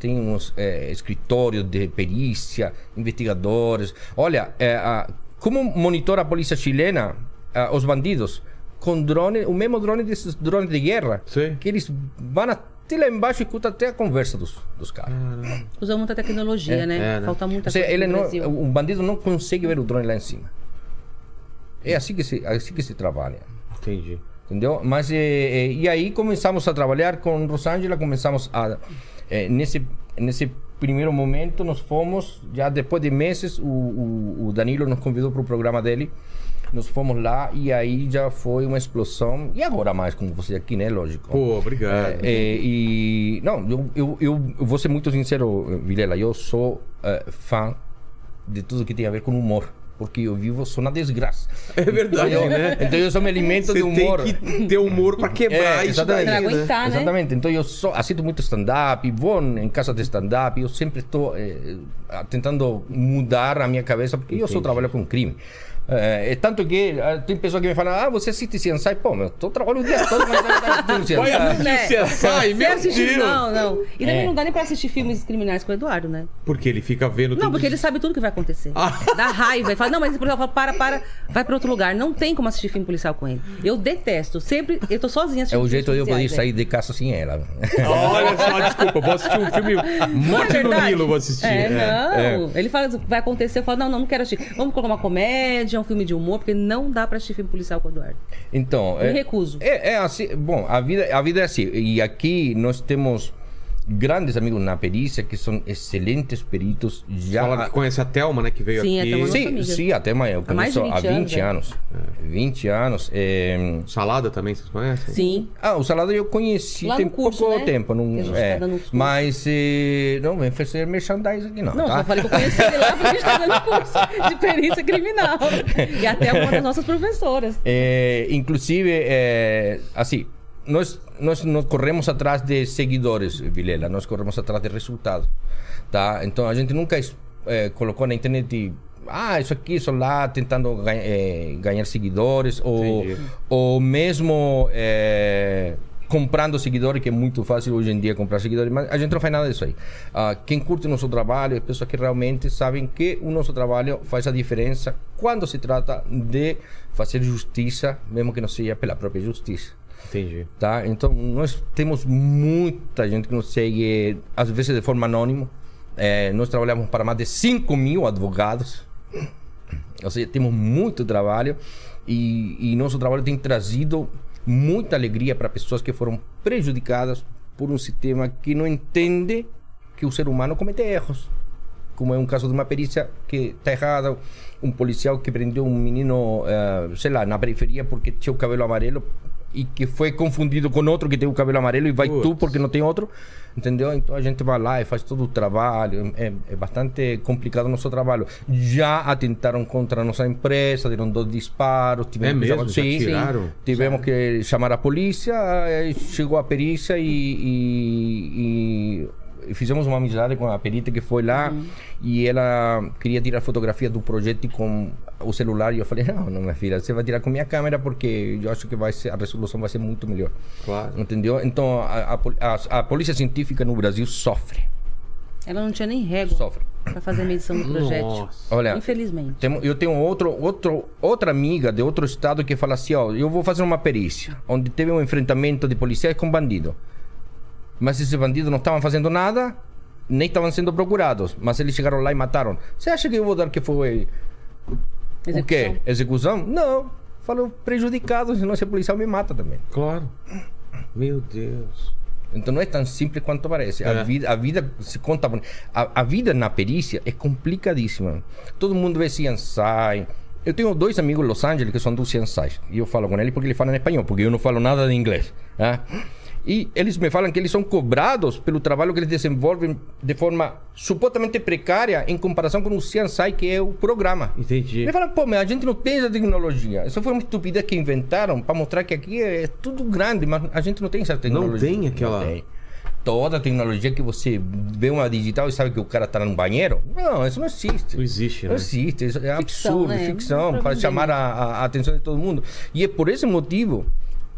temos é, escritórios de perícia, investigadores. Olha, é, a, como monitora a polícia chilena a, os bandidos? Com drone, o mesmo drone desses drones de guerra. Sim. Que eles vão até lá embaixo e escutam até a conversa dos, dos caras. Usa muita tecnologia, né? é, né? Falta muita Ou seja, coisa ele no não, o bandido não consegue ver o drone lá em cima. É assim que se, assim que se trabalha. Entendi. Entendeu? Mas, eh, eh, e aí começamos a trabalhar com Rosângela, começamos a... eh, nesse, nesse primeiro momento, nós fomos, já depois de meses, o, o, o Danilo nos convidou para o programa dele, nós fomos lá e aí já foi uma explosão. E agora mais com você aqui, né? Lógico. Pô, obrigado. É, e não, eu, eu, eu, eu vou ser muito sincero, Vilela. Eu sou eh, fã de tudo que tem a ver com humor. Porque eu vivo só na desgraça. É verdade, então, eu, né? Então eu só me alimento Você de humor. tem que ter humor pra quebrar É, isso daí, exatamente. Pra né? aguentar, né? Exatamente. Então eu só assisto muito stand-up, vou em casa de stand-up, eu sempre estou eh, tentando mudar a minha cabeça, porque eu só Entendi. trabalho com crime. É, é tanto que ah, tem pessoas que me falam, ah, você assiste CSI? Pô, meu, eu trabalho o dia todo, mas eu não assisto Vai CSI. assistir É. CSI, meu Você assistiu- Deus! Não, não. E também É. não dá nem pra assistir filmes criminais com o Eduardo, né? Porque ele fica vendo Não, tudo porque ele sabe tudo que vai acontecer. Ah. Dá raiva. Ele fala, não, mas por exemplo, para, para, vai pra outro lugar. Não tem como assistir filme policial com ele. Eu detesto. Sempre, eu tô sozinha É assistindo o jeito de eu poder sair de casa sem ela. Olha só, desculpa, vou assistir um filme Não é Morte no? Nilo, vou assistir. É, É. não. Ele fala, vai acontecer, eu falo, não, não, não quero assistir. Vamos colocar uma comédia, um filme de humor, porque não dá pra assistir filme policial com o Eduardo. Então, Me recuso. É, é assim, bom, a vida, a vida é assim. E aqui nós temos grandes amigos na perícia que são excelentes peritos. Já Fala que conhece a Thelma, né? Que veio Sim, a aqui. Thelma não- Sim, amiga. sim, até mais. Eu Há mais de conheço há 20 20 anos, anos. 20 anos. é, Salada também, vocês conhecem? Sim. Ah, o Salada eu conheci Lá tem no curso, pouco né? tempo. Não, a gente é, tá mas eh, não vem fazer merchandising aqui não, Não, tá? só falei que eu conheci ele lá porque a gente tá dando curso de perícia criminal. E até uma das nossas professoras. É, inclusive, é, assim, nós, nós não corremos atrás de seguidores, Vilela, nós corremos atrás de resultados, tá? Então a gente nunca é, colocou na internet ah, isso aqui, isso lá, tentando ganha- é, ganhar seguidores ou, Entendi. ou mesmo é, comprando seguidores, que é muito fácil hoje em dia comprar seguidores, mas a gente não faz nada disso aí. Ah, quem curte o nosso trabalho é pessoas que realmente sabem que o nosso trabalho faz a diferença quando se trata de fazer justiça, mesmo que não seja pela própria justiça. Entendi. Tá? Então, nós temos muita gente que nos segue, às vezes de forma anônima. Eh, nós trabalhamos para mais de 5 mil advogados. Ou seja, temos muito trabalho e, e nosso trabalho tem trazido muita alegria para pessoas que foram prejudicadas por um sistema que não entende que o ser humano comete erros. Como é um caso de uma perícia que está errada, um policial que prendeu um menino, eh, sei lá, na periferia porque tinha o cabelo amarelo e que foi confundido com outro que tem o cabelo amarelo e vai tu Putz. porque não tem outro, entendeu? Então a gente vai lá e faz todo o trabalho. É, é bastante complicado o nosso trabalho. Já atentaram contra a nossa empresa, deram dois disparos. É tivemos que mesmo? chamar- Já Sim, tiraram? Tivemos que chamar a polícia, chegou a perícia e, e- e fizemos uma amizade com a perita que foi lá e ela queria tirar fotografia do projeto com o celular e eu falei, não, não minha filha, você vai tirar com minha câmera porque eu acho que vai ser, a resolução vai ser muito melhor. Claro. Entendeu? Então a, a, a- a polícia científica no Brasil sofre, Ela não tinha nem régua sofre. pra fazer a medição do projétil. Nossa. Olha, Infelizmente. Temo- eu tenho outro, outro, outra amiga de outro estado que fala assim: ó, eu vou fazer uma perícia, onde teve um enfrentamento de policiais com bandido. Mas esses bandidos não estavam fazendo nada, nem estavam sendo procurados. Mas eles chegaram lá e mataram. Você acha que eu vou dar que foi o quê? Execução. Execução? Não. Falou prejudicado, senão esse policial me mata também. Claro. Meu Deus. Então não é tão simples quanto parece. É. A, vida, a vida se conta. A, a vida na perícia é complicadíssima. Todo mundo vê CSI. Eu tenho dois amigos em Los Angeles que são do CSI. E eu falo com eles porque eles falam espanhol, porque eu não falo nada de inglês. né? E eles me falam que eles são cobrados pelo trabalho que eles desenvolvem de forma supostamente precária em comparação com o CSI, que é o programa. Entendi. Ele fala, pô, mas a gente não tem essa tecnologia. Isso foi uma estupidez que inventaram para mostrar que aqui é tudo grande, mas a gente não tem essa tecnologia. tem aquela- Não tem. Toda a tecnologia que você vê uma digital e sabe que o cara tá no banheiro. Não, isso não existe. Não existe, Não né? existe. Isso é Ficção, absurdo, né? ficção, Não para chamar a- a atenção de todo mundo. E é por esse motivo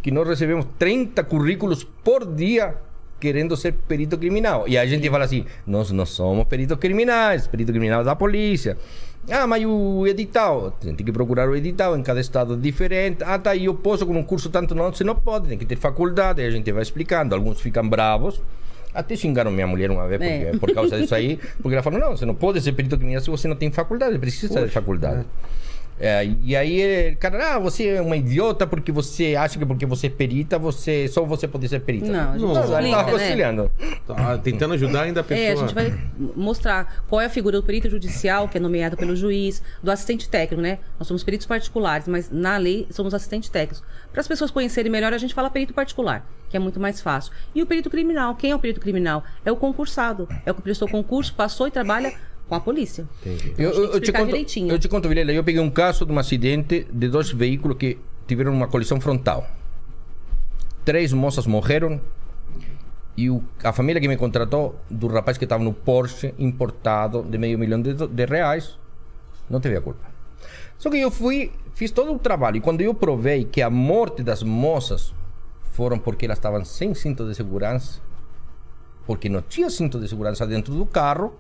que nós recebemos 30 currículos por dia querendo ser perito criminal. E a gente fala assim: nós não somos peritos criminais, perito criminal da polícia. Ah, mas o edital, tem que procurar o edital em cada estado diferente. Ah, tá, eu posso com um curso tanto não, você não pode, tem que ter faculdade. Aí a gente vai explicando. Alguns ficam bravos. Até xingaram minha mulher uma vez porque, É. por causa disso aí, porque ela falou: não, você não pode ser perito criminal se você não tem faculdade, precisa de faculdade. É, e aí, o cara, ah, você é uma idiota porque você acha que porque você é perita, você, só você pode ser perita. Não, a gente Não, explica, tá né? Tá tentando ajudar ainda a pessoa. É, a gente vai mostrar qual é a figura do perito judicial, que é nomeado pelo juiz, do assistente técnico, né? Nós somos peritos particulares, mas na lei somos assistentes técnicos. Para as pessoas conhecerem melhor, a gente fala perito particular, que é muito mais fácil. E o perito criminal, quem é o perito criminal? É o concursado. É o que prestou concurso, passou e trabalha com a polícia. Entendi. Então, a Eu, eu, eu te conto, direitinho. eu te conto, Vilela, eu peguei um caso de um acidente de dois veículos que tiveram uma colisão frontal. Três moças morreram e o- a família que me contratou, do rapaz que estava no Porsche importado de meio milhão de, de reais, não teve a culpa. Só que eu fui, fiz todo o trabalho e quando eu provei que a morte das moças foram porque elas estavam sem cinto de segurança, porque não tinha cinto de segurança dentro do carro,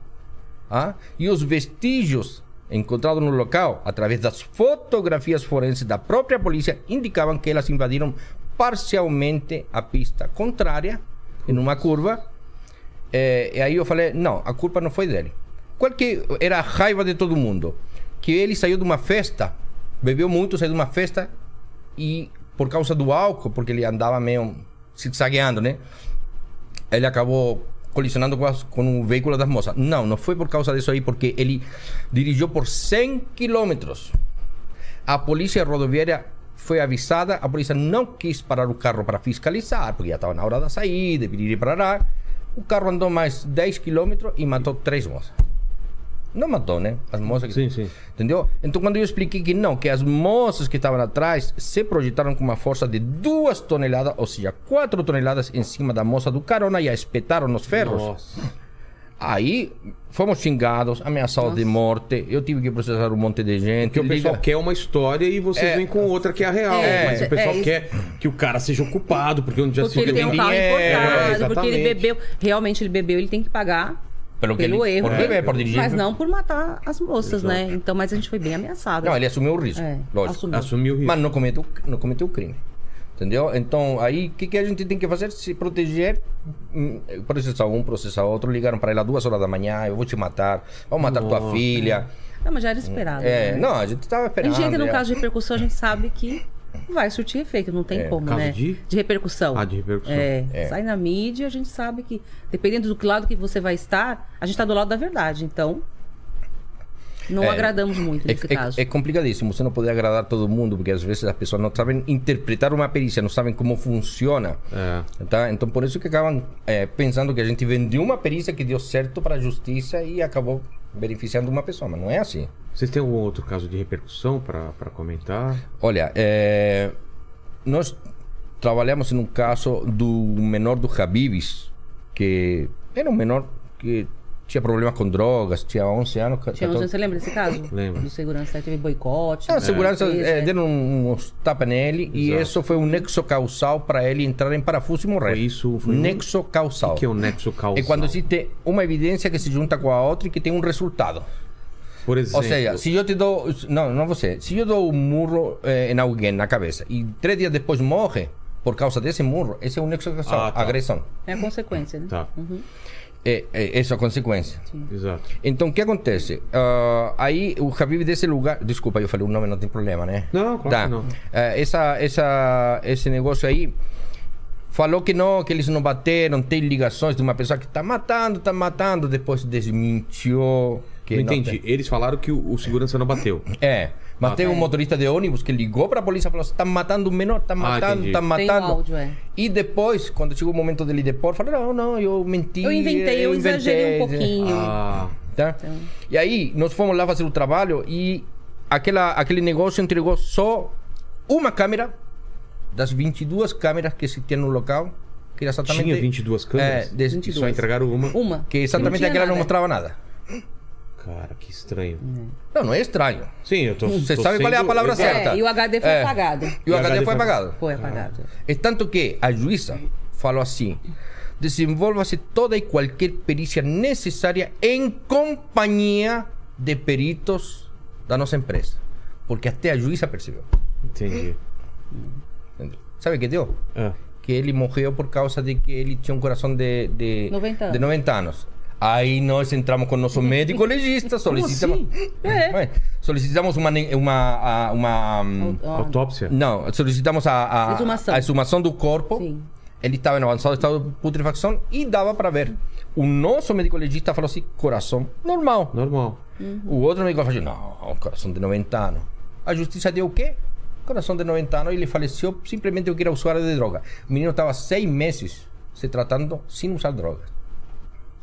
ah, e os vestígios encontrados no local, através das fotografias forenses da própria polícia, indicavam que elas invadiram parcialmente a pista contrária, em uma curva. Eh, e aí eu falei: não, a culpa não foi dele. Qual que era a raiva de todo mundo? Que ele saiu de uma festa, bebeu muito, saiu de uma festa e por causa do álcool, porque ele andava meio zigzagueando, né? ele acabou colisionando com, o veículo das moças. Não, não foi por causa disso aí, porque ele dirigiu por 100 quilômetros. A polícia rodoviária foi avisada, a polícia não quis parar o carro para fiscalizar, porque já estava na hora da saída, piriri parará. O carro andou mais 10 quilômetros e matou três moças. Não matou, né? As moças que... Sim, sim. Entendeu? Então, quando eu expliquei que não, que as moças que estavam atrás se projetaram com uma força de duas toneladas, ou seja, quatro toneladas em cima da moça do carona e a espetaram nos ferros. Nossa. Aí fomos xingados, ameaçados de morte. Eu tive que processar um monte de gente. Porque o pessoal Liga- quer uma história e vocês É. vêm com outra que é a real. É, mas o pessoal é quer que o cara seja ocupado, porque onde já Porque se ele viu tem um carro importado, porque ele bebeu. Realmente ele bebeu, ele tem que pagar Pelo que pelo ele- erro. por beber, por dirigir. Mas não por matar as moças, né? Então, mas a gente foi bem ameaçado. Não, ele assumiu o risco, É, lógico. assumiu. Assumiu o risco. Mas não cometeu, não cometeu crime. Entendeu? Então, aí, o que, que a gente tem que fazer? Se proteger. hum, Processar um, processar outro. Ligaram para ela duas horas da manhã: eu vou te matar, vou matar tua Nossa. filha. Não, mas já era esperado. É, né? não, a gente estava A esperando. gente entra no caso de repercussão, a gente sabe que vai surtir efeito, não tem É, como, caso né? de? repercussão. Ah, de repercussão. É, É. sai na mídia, a gente sabe que, dependendo do lado que você vai estar, a gente está do lado da verdade. Então, não É. agradamos muito É, nesse é- caso. é complicadíssimo. Você não pode agradar todo mundo, porque às vezes as pessoas não sabem interpretar uma perícia, não sabem como funciona. É. Tá? Então, por isso que acabam é, pensando que a gente vendeu uma perícia que deu certo para a justiça e acabou beneficiando uma pessoa, mas não é assim. Vocês têm algum outro caso de repercussão para comentar? Olha, é, nós trabalhamos em um caso do menor do Habibis, que era um menor que tinha problemas com drogas, tinha 11 anos. Tinha 14 você lembra desse caso? Lembro. Do segurança, teve boicote. A né? segurança eh, né? deram uns tapas nele e Exato. isso foi um nexo causal para ele entrar em parafuso e morrer. Foi isso, foi um- nexo causal. O que é o nexo causal? É quando existe uma evidência que se junta com a outra e que tem um resultado. Por exemplo, Ou seja, se eu te dou. Não, não você. Se eu dou um murro eh, em alguém na cabeça e três dias depois morre por causa desse murro, esse é um nexo causal. Ah, tá. Agressão. É a consequência, né? Tá, É, é essa a consequência. exato. Então, o que acontece? Ah, aí, o Habib desse lugar... Desculpa, eu falei o nome, não tem problema, né? Não, claro que não. Eh, essa, essa, esse negócio aí falou que não, que eles não bateram, tem ligações de uma pessoa que está matando, está matando, depois desmentiu. Que Não não entendi. tem- Eles falaram que o, o segurança não bateu. É, mas Ah, tem tá. um motorista de ônibus que ligou para a polícia e falou: está matando o menor, está matando, entendi. está Tem o matando. áudio, é. E depois, quando chegou o momento dele depor, falou: não, não, eu menti. Eu inventei, eu exagerei um inventei", pouquinho. Ah, Tá? E aí, nós fomos lá fazer o trabalho e aquela, aquele negócio entregou só uma câmera das 22 câmeras que existiam no local, que era exatamente... tinha 22 câmeras? É, des- E só entregaram uma. Uma. Que exatamente tinha aquela não mostrava nada. Cara, que estranho. Não, não é estranho. Sim, eu tô. Você tô sabe qual é a sendo- palavra Exato. certa. É, e o HD foi É. apagado. E o HD foi apagado. Foi apagado. É tanto que a juíza falou assim: desenvolva-se toda e qualquer perícia necessária em companhia de peritos da nossa empresa. Porque até a juíza percebeu. Entendi. Entendeu? Sabe o que deu? Ah. Que ele morreu por causa de que ele tinha um coração de, de, 90 anos. de 90 anos. Aí nós entramos com o nosso médico legista, solicitamos, É. Ué, solicitamos uma, uma, a- uma, hum, Autópsia? não, solicitamos a, a, Exumação. a exumação do corpo. Sim. Ele estava em avançado estado de putrefacção e dava para ver. O nosso médico legista falou assim: coração normal. Normal. O outro médico falou assim: não, coração de 90 anos. A justiça deu o quê? Coração de 90 anos e ele faleceu simplesmente porque era usuário de droga. O menino estava seis meses se tratando sem usar droga.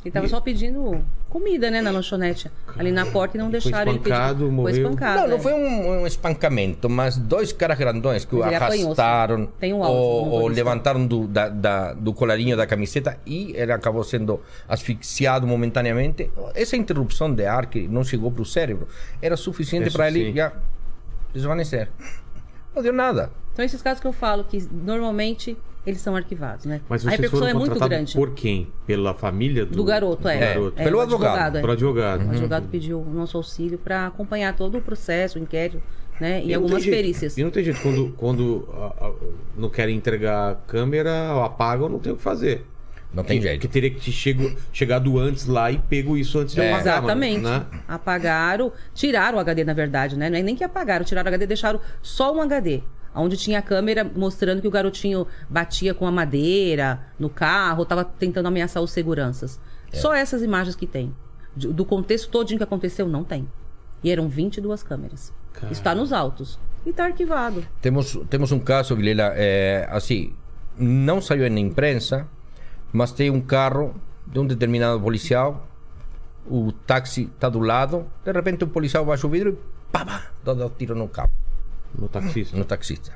Ele tava só pedindo comida, né, na lanchonete. Ali na porta e não deixaram ele pedir. espancado, Foi morreu. espancado. não, não é. foi um, um espancamento, mas dois caras grandões que Mas ele arrastaram Tem um áudio ou, ou levantaram do, da- da- do colarinho da camiseta e ele acabou sendo asfixiado momentaneamente. Essa interrupção de ar que não chegou para o cérebro era suficiente para ele já desvanecer. Não deu nada. Então, esses casos que eu falo, que normalmente eles são arquivados, né? Mas a vocês repercussão foram é muito grande. por quem? Pela família do, Do garoto, é. do garoto? É, Pelo o advogado. é. Por advogado. O advogado pediu o nosso auxílio para acompanhar todo o processo, o inquérito, né? E, não algumas jeito- perícias. E não tem jeito, quando, quando ah, ah, não querem entregar a câmera, ou apagam, não tem o que fazer. Não tem que, jeito. Que teria que te chego, chegado antes lá e pego isso antes de É. apagar. mano, Exatamente. né? Apagaram, tiraram o HD, na verdade, né? Não é nem que apagaram, tiraram o HD, deixaram só um HD. Onde tinha a câmera mostrando que o garotinho batia com a madeira no carro, tava tentando ameaçar os seguranças. É. Só essas imagens que tem. Do contexto todinho que aconteceu, não tem. E eram 22 câmeras. Caramba. Está nos autos. E tá arquivado. Temos, temos um caso, Vilela, é, assim, não saiu na imprensa, mas tem um carro de um determinado policial, o táxi está do lado, de repente o policial baixa o vidro e pá, pá, dá um tiro no carro, No taxista. no taxista.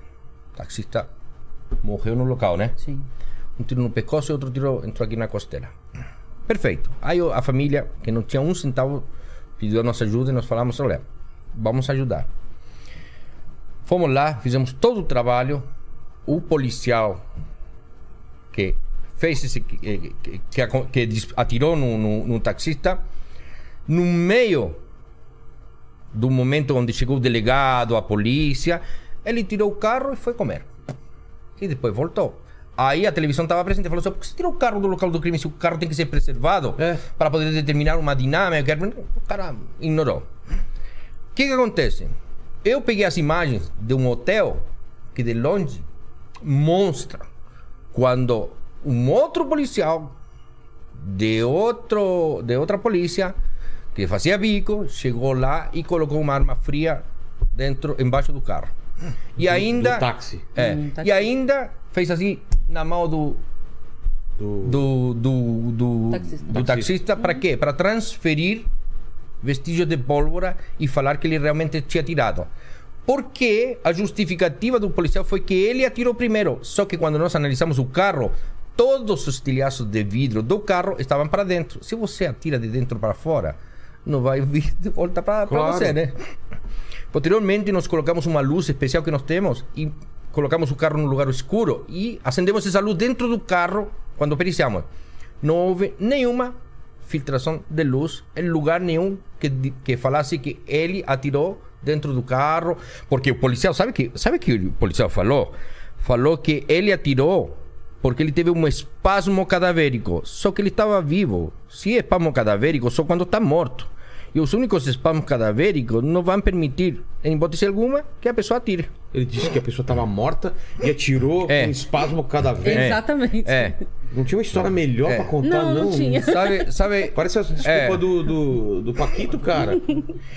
O taxista morreu no local, né? Sim. Um tiro no pescoço e outro tiro entrou aqui na costela. Perfeito. Aí a família, que não tinha um centavo, pediu a nossa ajuda e nós falamos: olha, vamos ajudar. Fomos lá, fizemos todo o trabalho. O policial que fez esse. que, que, que, atirou no, no, no taxista, no meio do momento onde chegou o delegado, a polícia, ele tirou o carro e foi comer. E depois voltou. Aí a televisão estava presente e falou assim: por que você tirou o carro do local do crime se o carro tem que ser preservado É. para poder determinar uma dinâmica? O cara ignorou. O que, que acontece? Eu peguei as imagens de um hotel que de longe mostra quando um outro policial de outro de outra polícia que fazia bico chegou lá e colocou uma arma fria dentro embaixo do carro. E ainda do táxi. é, Hum, tá e ainda fez assim na mão do Do... do do, do, Taxista. do taxista para quê? Para transferir vestígios de pólvora e falar que ele realmente tinha tirado. Porque a justificativa do policial foi que ele atirou primeiro. Só que quando nós analisamos o carro, todos os estilhaços de vidro do carro estavam para dentro. Se você atira de dentro para fora, não vai vir de volta para Claro. você, né? Posteriormente, nós colocamos uma luz especial que nós temos e colocamos o carro num lugar escuro e acendemos essa luz dentro do carro quando periciamos. Não houve nenhuma filtração de luz em lugar nenhum que, que falasse que ele atirou dentro do carro. Porque o policial, sabe que sabe que o policial falou? Falou que ele atirou porque ele teve um espasmo cadavérico. Só que ele estava vivo. Se é espasmo cadavérico, só quando está morto. E os únicos espasmos cadavéricos não vão permitir, em hipótese alguma, que a pessoa atire. Ele disse que a pessoa estava morta e atirou É. com espasmo cada vez. Exatamente. É. Não tinha uma história melhor É. pra contar, Não, não. não tinha. Sabe, sabe Parece a desculpa É. do, do, do Paquito, cara.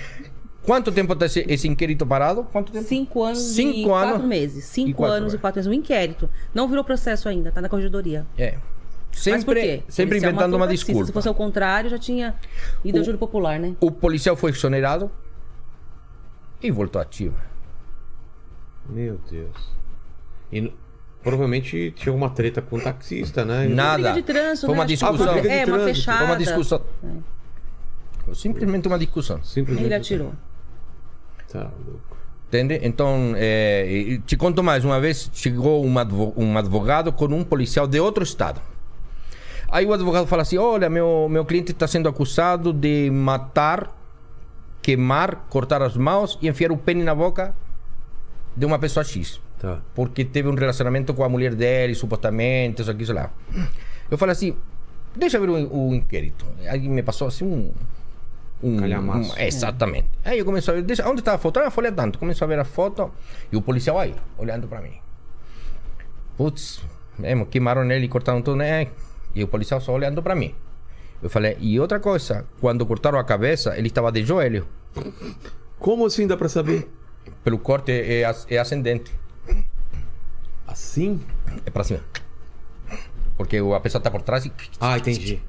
quanto tempo está esse, esse inquérito parado? Quanto tempo? Cinco anos Cinco e anos quatro meses. Cinco e quatro anos e quatro meses. Um inquérito. Não virou processo ainda, tá na corregedoria. É. Sempre, sempre inventando matou uma taxista. desculpa. Se fosse ao contrário, já tinha ido O- a júri popular, né? O policial foi exonerado e voltou ativo. Meu Deus. E provavelmente tinha alguma treta com o taxista, né? Nada. De trânsito, Foi né? uma que discussão. foi- Briga de É, uma fechada. Foi uma discussão. Foi Simplesmente uma discussão. Simplesmente. Ele atirou. Tá louco. Entende? Então, é, te conto mais. Uma vez chegou um advogado com um policial de outro estado. Aí o advogado fala assim: olha, meu, meu cliente está sendo acusado de matar, queimar, cortar as mãos e enfiar o pene na boca de uma pessoa X. Tá. Porque teve um relacionamento com a mulher dele, supostamente, isso aqui, sei lá. Eu falei assim: deixa eu ver o, o inquérito. Aí me passou assim um. Um, Calhamaço. um- exatamente. Aí eu comecei a ver, deixa, onde está a foto? Ah, folha tanto. Começou a ver a foto e o policial aí, olhando para mim. Putz, mesmo, queimaram ele e cortaram tudo, né? E o policial só olhando para mim. Eu falei, e outra coisa, quando cortaram a cabeça, ele estava de joelho. Como assim dá pra saber? Pelo corte é, as- é ascendente. Assim? É para cima. Porque a pessoa tá por trás e. Ah, entendi.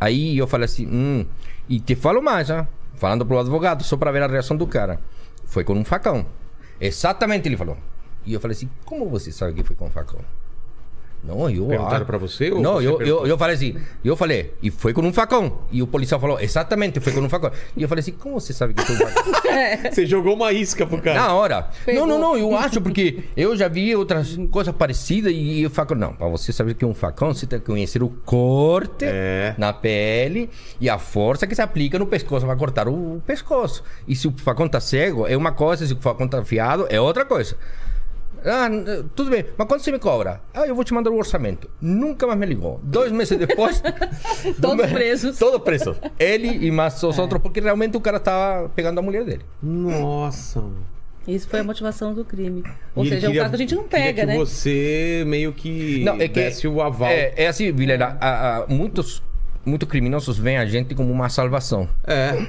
Aí eu falei assim, hum, e te falo mais, ah, falando pro advogado, só para ver a reação do cara. Foi com um facão. Exatamente ele falou. E eu falei assim, como você sabe que foi com um facão? Não, eu. Perguntaram ah, pra você ou Não, você eu, perguntou? eu, eu falei assim, eu falei, e foi com um facão. E o policial falou, exatamente, foi com um facão. E eu falei assim, como você sabe que foi um facão? Você jogou uma isca pro cara. Na hora. Pegou. Não, não, não, eu acho porque eu já vi outras coisas parecidas e o facão. Não, para você saber que é um facão, você tem que conhecer o corte É. na pele e a força que se aplica no pescoço para cortar o, o pescoço. E se o facão tá cego, é uma coisa, se o facão tá afiado, é outra coisa. Ah, tudo bem, mas quanto você me cobra? Ah, eu vou te mandar o orçamento. Nunca mais me ligou. Dois meses depois. Todos presos. Todos presos. Ele e mais os outros, porque realmente o cara tava pegando a mulher dele. Nossa. Isso foi a motivação do crime. Ou E seja, é um queria- caso que a gente não queria pega, que né? você meio que, Não, é que desse o aval. É, é assim, Vilela, muitos, muitos criminosos veem a gente como uma salvação. É.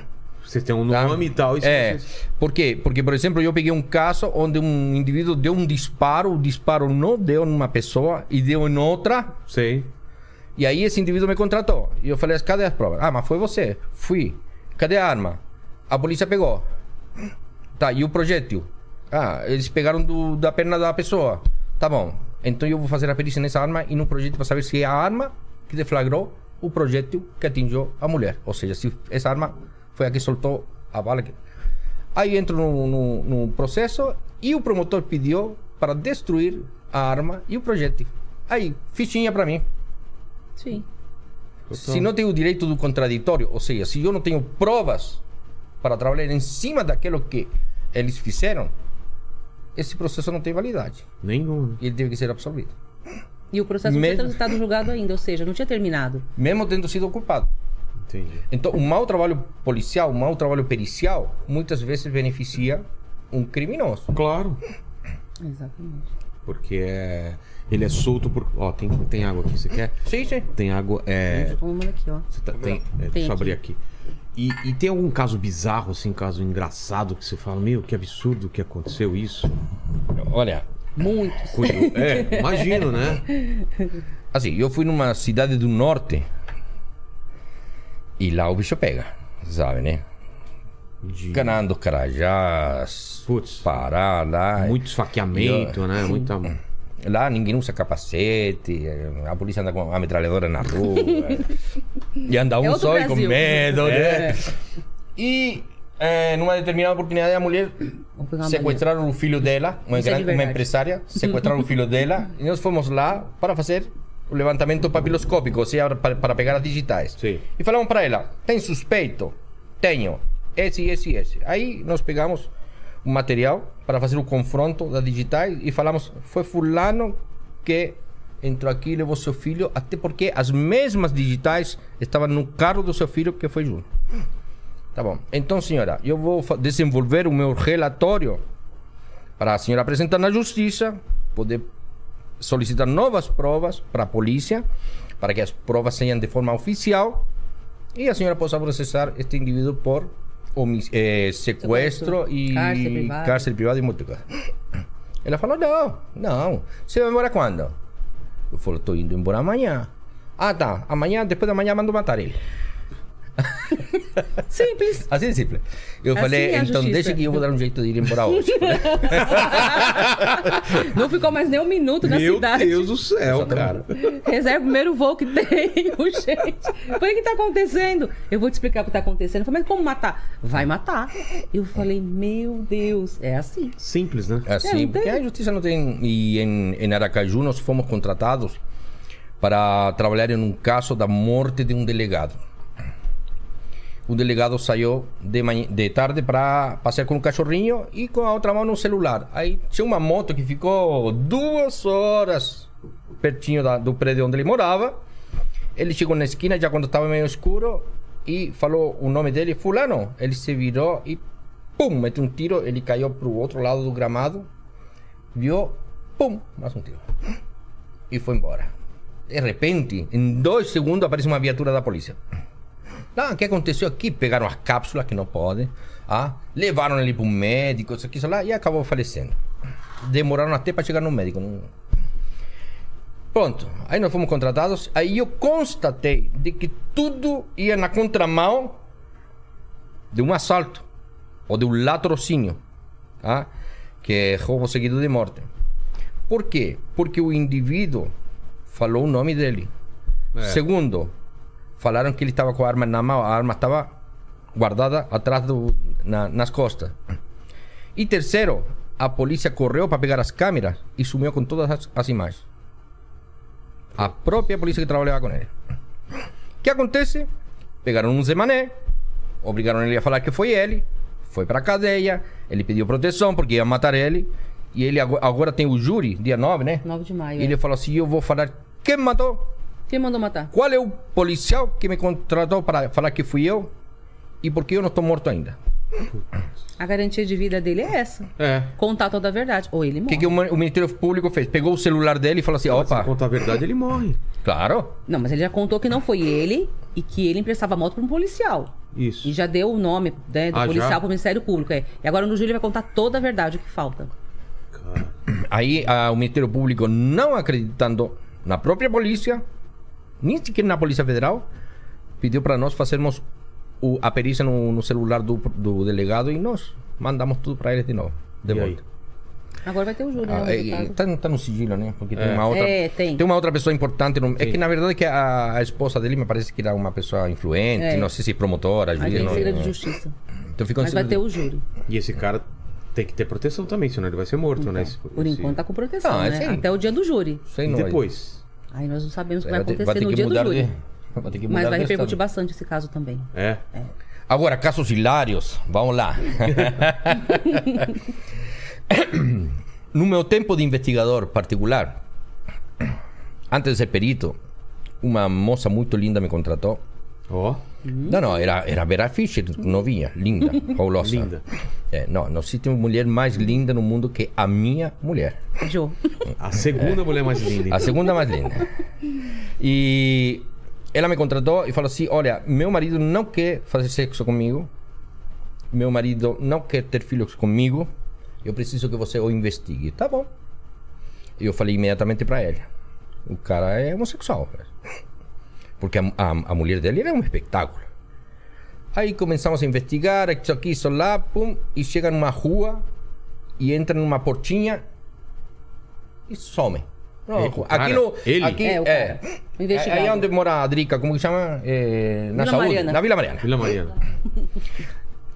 Você tem um tá? nome e tal. E se é. você- Por quê? Porque, por exemplo, eu peguei um caso onde um indivíduo deu um disparo, o disparo não deu numa pessoa e deu em outra. Sei. E aí esse indivíduo me contratou. E eu falei, cadê as provas? Ah, mas foi você. Fui. Cadê a arma? A polícia pegou. Tá, e o projétil? Ah, eles pegaram do- da perna da pessoa. Tá bom. Então eu vou fazer a perícia nessa arma e no projétil para saber se é a arma que deflagrou o projétil que atingiu a mulher. Ou seja, se essa arma foi a que soltou a bala. Aí entro no, no- no processo e o promotor pediu para destruir a arma e o projétil. Aí, fichinha para mim. Sim. Se não tenho o direito do contraditório, ou seja, se eu não tenho provas para trabalhar em cima daquilo que eles fizeram, esse processo não tem validade. Nenhum. E ele teve que ser absolvido. E o processo não Mesmo- tinha transitado julgado ainda, ou seja, não tinha terminado. Mesmo tendo sido culpado. Entendi. Então, o mau trabalho policial, o mau trabalho pericial, muitas vezes beneficia um criminoso. Claro. Exatamente. Porque é... ele é solto por. Ó, tem, tem água aqui. Você quer? Sim, sim. Tem água. É. Já tomamos aqui, ó. Você tá- tem, é, deixa eu abrir aqui. E, e tem algum caso bizarro, assim, caso engraçado que você fala, meu, que absurdo que aconteceu isso? Olha, Muitos. É, imagino, né? assim, eu fui numa cidade do norte e lá o bicho pega, sabe, né? De Canando Carajás, Putz. Pará lá. muito esfaqueamento, né? Muita. Lá ninguém usa capacete, eh, a polícia anda com a metralhadora na rua. e anda um É só e com medo, É. né? E eh, numa determinada oportunidade a mulher sequestraram o filho dela, uma, é de grande, uma empresária, sequestraram o filho dela e nós fomos lá para fazer o levantamento papiloscópico, ou seja, para, para pegar as digitais. Sim. E falamos para ela: tem suspeito? Tenho. Esse, esse, esse. Aí nós pegamos o material para fazer o confronto das digitais e falamos: foi Fulano que entrou aqui e levou seu filho, até porque as mesmas digitais estavam no carro do seu filho que foi junto. Tá bom. Então, senhora, eu vou desenvolver o meu relatório para a senhora apresentar na justiça, poder solicitar novas provas para a polícia, para que as provas sejam de forma oficial e a senhora possa processar este indivíduo por eh, sequestro Sequestro, e cárcere privado. cárcere privado e multa. Ela falou: não, não. Você vai embora quando? Eu falei: estou indo embora amanhã. Ah, tá. Amanhã, depois da manhã, mando matar ele. Simples. Assim de simples. Eu Assim falei, é então justiça. deixa que eu vou dar um jeito de ir embora hoje. Não ficou mais nem um minuto na Meu cidade. Deus do céu, cara. Reserva o primeiro voo que tem, urgente. Falei, o que tá acontecendo? Eu vou te explicar o que tá acontecendo. Eu falei, mas como matar? Vai matar. Eu falei, meu Deus, é assim. Simples, né? Assim, É, porque a justiça não tem. E em, em Aracaju nós fomos contratados para trabalhar em um caso da morte de um delegado. O delegado saiu de, de tarde para passear com um cachorrinho e com a outra mão no celular. Aí tinha uma moto que ficou duas horas pertinho da, do prédio onde ele morava. Ele chegou na esquina já quando estava meio escuro e falou o nome dele, fulano. Ele se virou e pum, meteu um tiro. Ele caiu para o outro lado do gramado, viu, pum, mais um tiro. E foi embora. De repente, em dois segundos, aparece uma viatura da polícia. Ah, o que aconteceu aqui? Pegaram as cápsulas, que não podem. Ah, levaram ele para um médico, isso aqui, isso lá, e acabou falecendo. Demoraram até para chegar no médico. Não... Pronto, aí nós fomos contratados. Aí eu constatei de que tudo ia na contramão de um assalto ou de um latrocínio, tá? que é roubo seguido de morte. Por quê? Porque o indivíduo falou o nome dele. É. Segundo, falaram que ele estava com a arma na mão, a arma estava guardada atrás do, na, nas costas. E terceiro, a polícia correu para pegar as câmeras e sumiu com todas as, as imagens. A própria polícia que trabalhava com ele. O que acontece? Pegaram um Zemané, obrigaram ele a falar que foi ele, foi pra cadeia, ele pediu proteção porque ia matar ele, e ele agora, agora tem o júri, dia 9, né? 9 de maio. E ele é. falou assim: Eu vou falar quem matou, Quem mandou matar? qual é o policial que me contratou para falar que fui eu e por que eu não estou morto ainda. A garantia de vida dele é essa. É. Contar toda a verdade. Ou ele O morre. que, que o, o Ministério Público fez? Pegou o celular dele e falou assim: Se opa, contar a verdade, ele morre. claro. Não, mas ele já contou que não foi ele e que ele emprestava a moto para um policial. Isso. E já deu o nome né, do Ah, policial para o Ministério Público. É. E agora no júri ele vai contar toda a verdade o que falta. Aí ah, o Ministério Público, não acreditando na própria polícia, nem sequer na Polícia Federal, pediu para nós fazermos o- a perícia no, no celular do, do delegado e nós mandamos tudo para ele de novo. De E aí? volta. Agora vai ter o júri. né, Ah, tá, tá no sigilo, né? Porque tem É. uma outra. É, tem. uma outra pessoa importante. No, é que na verdade que a, a esposa dele me parece que era uma pessoa influente, É. não sei se promotora, Aí juiz. tem não- segredo de justiça. Então ficou Mas vai ter segredo. o júri. E esse cara tem que ter proteção também, senão ele vai ser morto, né? Esse- Por esse- enquanto tá com proteção, Não, né? Até o dia do júri. Sei E não, depois? Aí nós não sabemos o que vai vai ter- acontecer vai ter no dia do júri. de- vai ter que Mas mudar vai de repercutir bastante esse caso também. É. Agora, casos hilários. Vamos lá. no meu tempo de investigador particular, antes de ser perito, uma moça muito linda me contratou. Ó. Não, não, era, era Vera Fischer, novinha, linda, fabulosa. Linda. É, não, não existe uma mulher mais linda no mundo que a minha mulher. Jô. A segunda mulher mais linda. A então. segunda mais linda. E ela me contratou e falou assim: Olha, meu marido não quer fazer sexo comigo. Meu marido não quer ter filhos comigo. Eu preciso que você o investigue. Tá bom. E eu falei imediatamente para ela: O cara é homossexual. Porque a, a, a mulher dele era um espetáculo. Aí começamos a investigar, isso aqui, isso lá, pum, e chega numa rua e entra numa portinha e some. Não, o cara? aqui no. Ele? Aqui, É, o é. cara. O investigado. Aí é onde mora a Drica, como que chama? É, na Vila saúde? Mariana. Na Vila Mariana. Vila Mariana.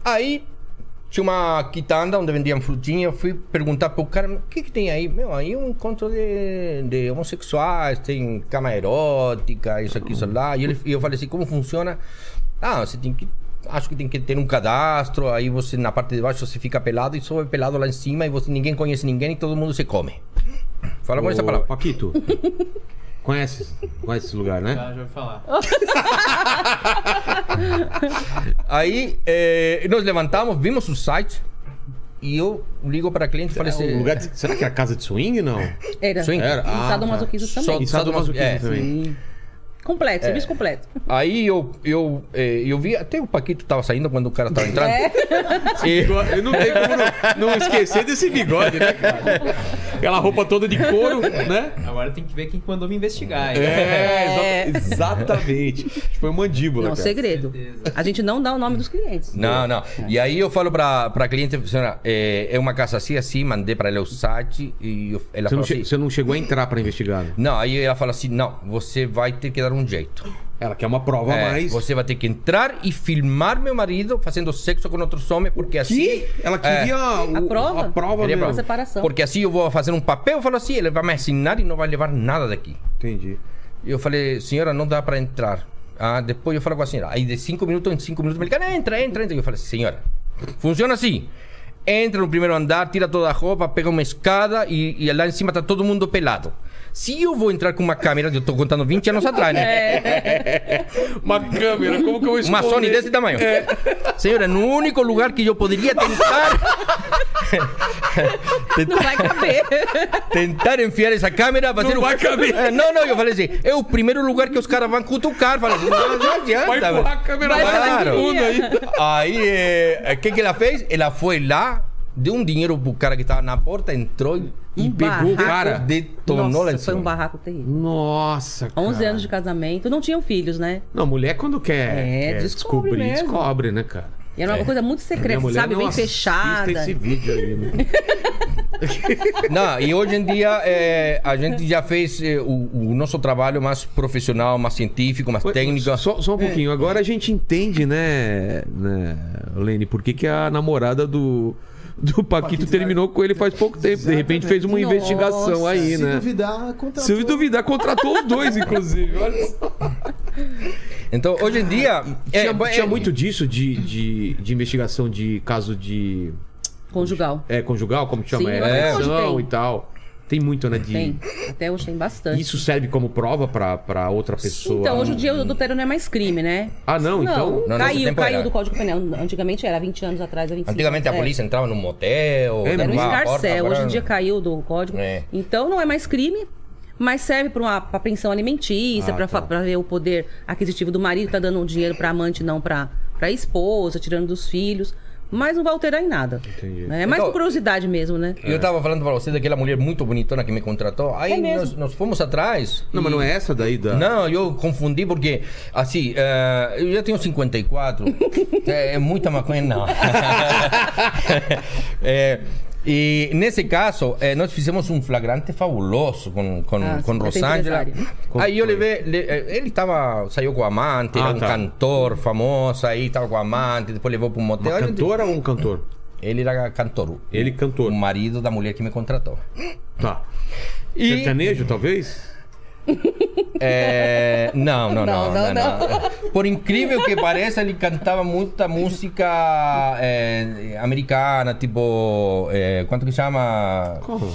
Aí tinha uma quitanda onde vendiam frutinha. Eu fui perguntar pro cara: o que, que tem aí? Meu, aí é um encontro de, de homossexuais, tem cama erótica, isso aqui, isso lá. E ele, e eu falei assim: como funciona? Ah, você tem que. Acho que tem que ter um cadastro, aí você na parte de baixo você fica pelado e sobe pelado lá em cima e você ninguém conhece ninguém e todo mundo se come. Fala com essa palavra. Paquito. Conhece? Conhece esse lugar, né? Já, já ouvi falar. Aí eh, nós levantamos, vimos o site e eu ligo para a cliente e falei É assim: lugar de- Será que é a casa de swing? Não. Era. Swing? Era? E Ah, sadomasoquismo tá. também. E sadomasoquismo É. também. Completo, serviço completo. Aí eu, eu, eh, eu vi, até o Paquito tava saindo quando o cara tava entrando. É. E- Eu não tenho como não, não esquecer desse bigode, né, cara? Aquela roupa toda de couro, né? Agora tem que ver quem mandou me investigar. hein? É, exa- exatamente. Foi mandíbula, Não, cara. segredo. A gente não dá o nome dos clientes. Não, não. E aí eu falo pra, pra cliente, senhora, é, é uma casa assim, assim, mandei pra ela o site e ela Você não, assim... você não chegou a entrar pra investigar. né? Não, aí ela fala assim, não, você vai ter que dar um jeito. Ela quer uma prova a É, mais. Você vai ter que entrar e filmar meu marido fazendo sexo com outros homens, porque assim... Que? Ela queria o- A prova? A prova Queria mesmo. prova. separação. Porque assim eu vou fazer um papel, eu falo assim, ele vai me assinar e não vai levar nada daqui. Entendi. E eu falei, senhora, não dá para entrar. Ah, depois eu falo com a senhora. Aí de cinco minutos em cinco minutos me ligaram, entra, entra, entra. E eu falei, senhora, funciona assim. Entra no primeiro andar, tira toda a roupa, pega uma escada e, e lá em cima tá todo mundo pelado. Se eu vou entrar com uma câmera, eu tô contando 20 anos atrás, né? Uma câmera, como que eu vou Uma esconder? Sony desse tamanho. Senhora, no único lugar que eu poderia tentar. Não vai caber. tentar enfiar essa câmera vai Não ser o- vai caber. É, não, não, eu falei assim, é o primeiro lugar que os caras vão cutucar. Falei assim, não, não adianta. Vai empurrar a câmera Vai fundo ia. aí. Aí, o que, que ela fez? Ela foi lá, deu um dinheiro pro cara que tava na porta, entrou e, e Um pegou o cara, detonou lá Nossa, foi um barraco terrível. Nossa, cara. 11 anos de casamento, não tinham filhos, né? Não, mulher quando quer, É, quer descobre descobrir, mesmo. descobre, né, cara? E era uma coisa muito secreta, mulher sabe? não Bem fechada. esse vídeo aí, né? Não, e hoje em dia é, a gente já fez é, o, o nosso trabalho mais profissional, mais científico, mais técnico. Só, só um pouquinho. Agora a gente entende, né, né Lene, por que, que a namorada do, do Paquito, Paquito terminou com ele faz pouco tempo. De repente fez uma Nossa. investigação aí, Se né? duvidar, contratou. Se duvidar, contratou os dois, inclusive. Olha só. Então, hoje em dia. Tinha, é, tinha é- muito disso de, de, de investigação de caso de. Conjugal. É, conjugal, como chama? Sim, é, tem. e tal. Tem muito, né? De... Tem. Até hoje tem bastante. Isso serve como prova pra, pra outra pessoa? Então, hoje em dia o adultério não é mais crime, né? Ah, não? Então. Não, caiu, tempo caiu era. do Código Penal. Antigamente era 20 anos atrás, era 25 Antigamente a é. polícia entrava num motel, É, Era um escarcel. Hoje em dia caiu do código. É. Então não é mais crime, mas serve para uma pra pensão alimentícia, Ah, pra tá. para ver o poder aquisitivo do marido, tá dando um dinheiro pra amante, não pra esposa, tirando dos filhos. Mas não vai alterar em nada. Entendi. É mais Então- curiosidade mesmo, né? Eu tava falando pra você daquela mulher muito bonitona que me contratou. Aí É mesmo? nós, nós fomos atrás. Não, e- mas não é essa daí da. Não, eu confundi porque, assim, eh, eu já tenho 54. é, é muita maconha, não. É, e nesse caso, eh, nós fizemos um flagrante fabuloso com, com, Ah, com sim, Rosângela. empresário. Como Aí eu foi? levei. le- eh, ele tava, saiu com a amante, Ah, era um tá. cantor famoso, aí tava com a amante, depois levou para um motel. Gente- cantora ou um cantor? Ele era cantor. Ele cantor. O marido da mulher que me contratou. Tá. E- Sertanejo, talvez? É, não, não, não, Não, não, não, não. Por incrível que pareça, ele cantava muita música é, americana, tipo. É, quanto que chama? Como?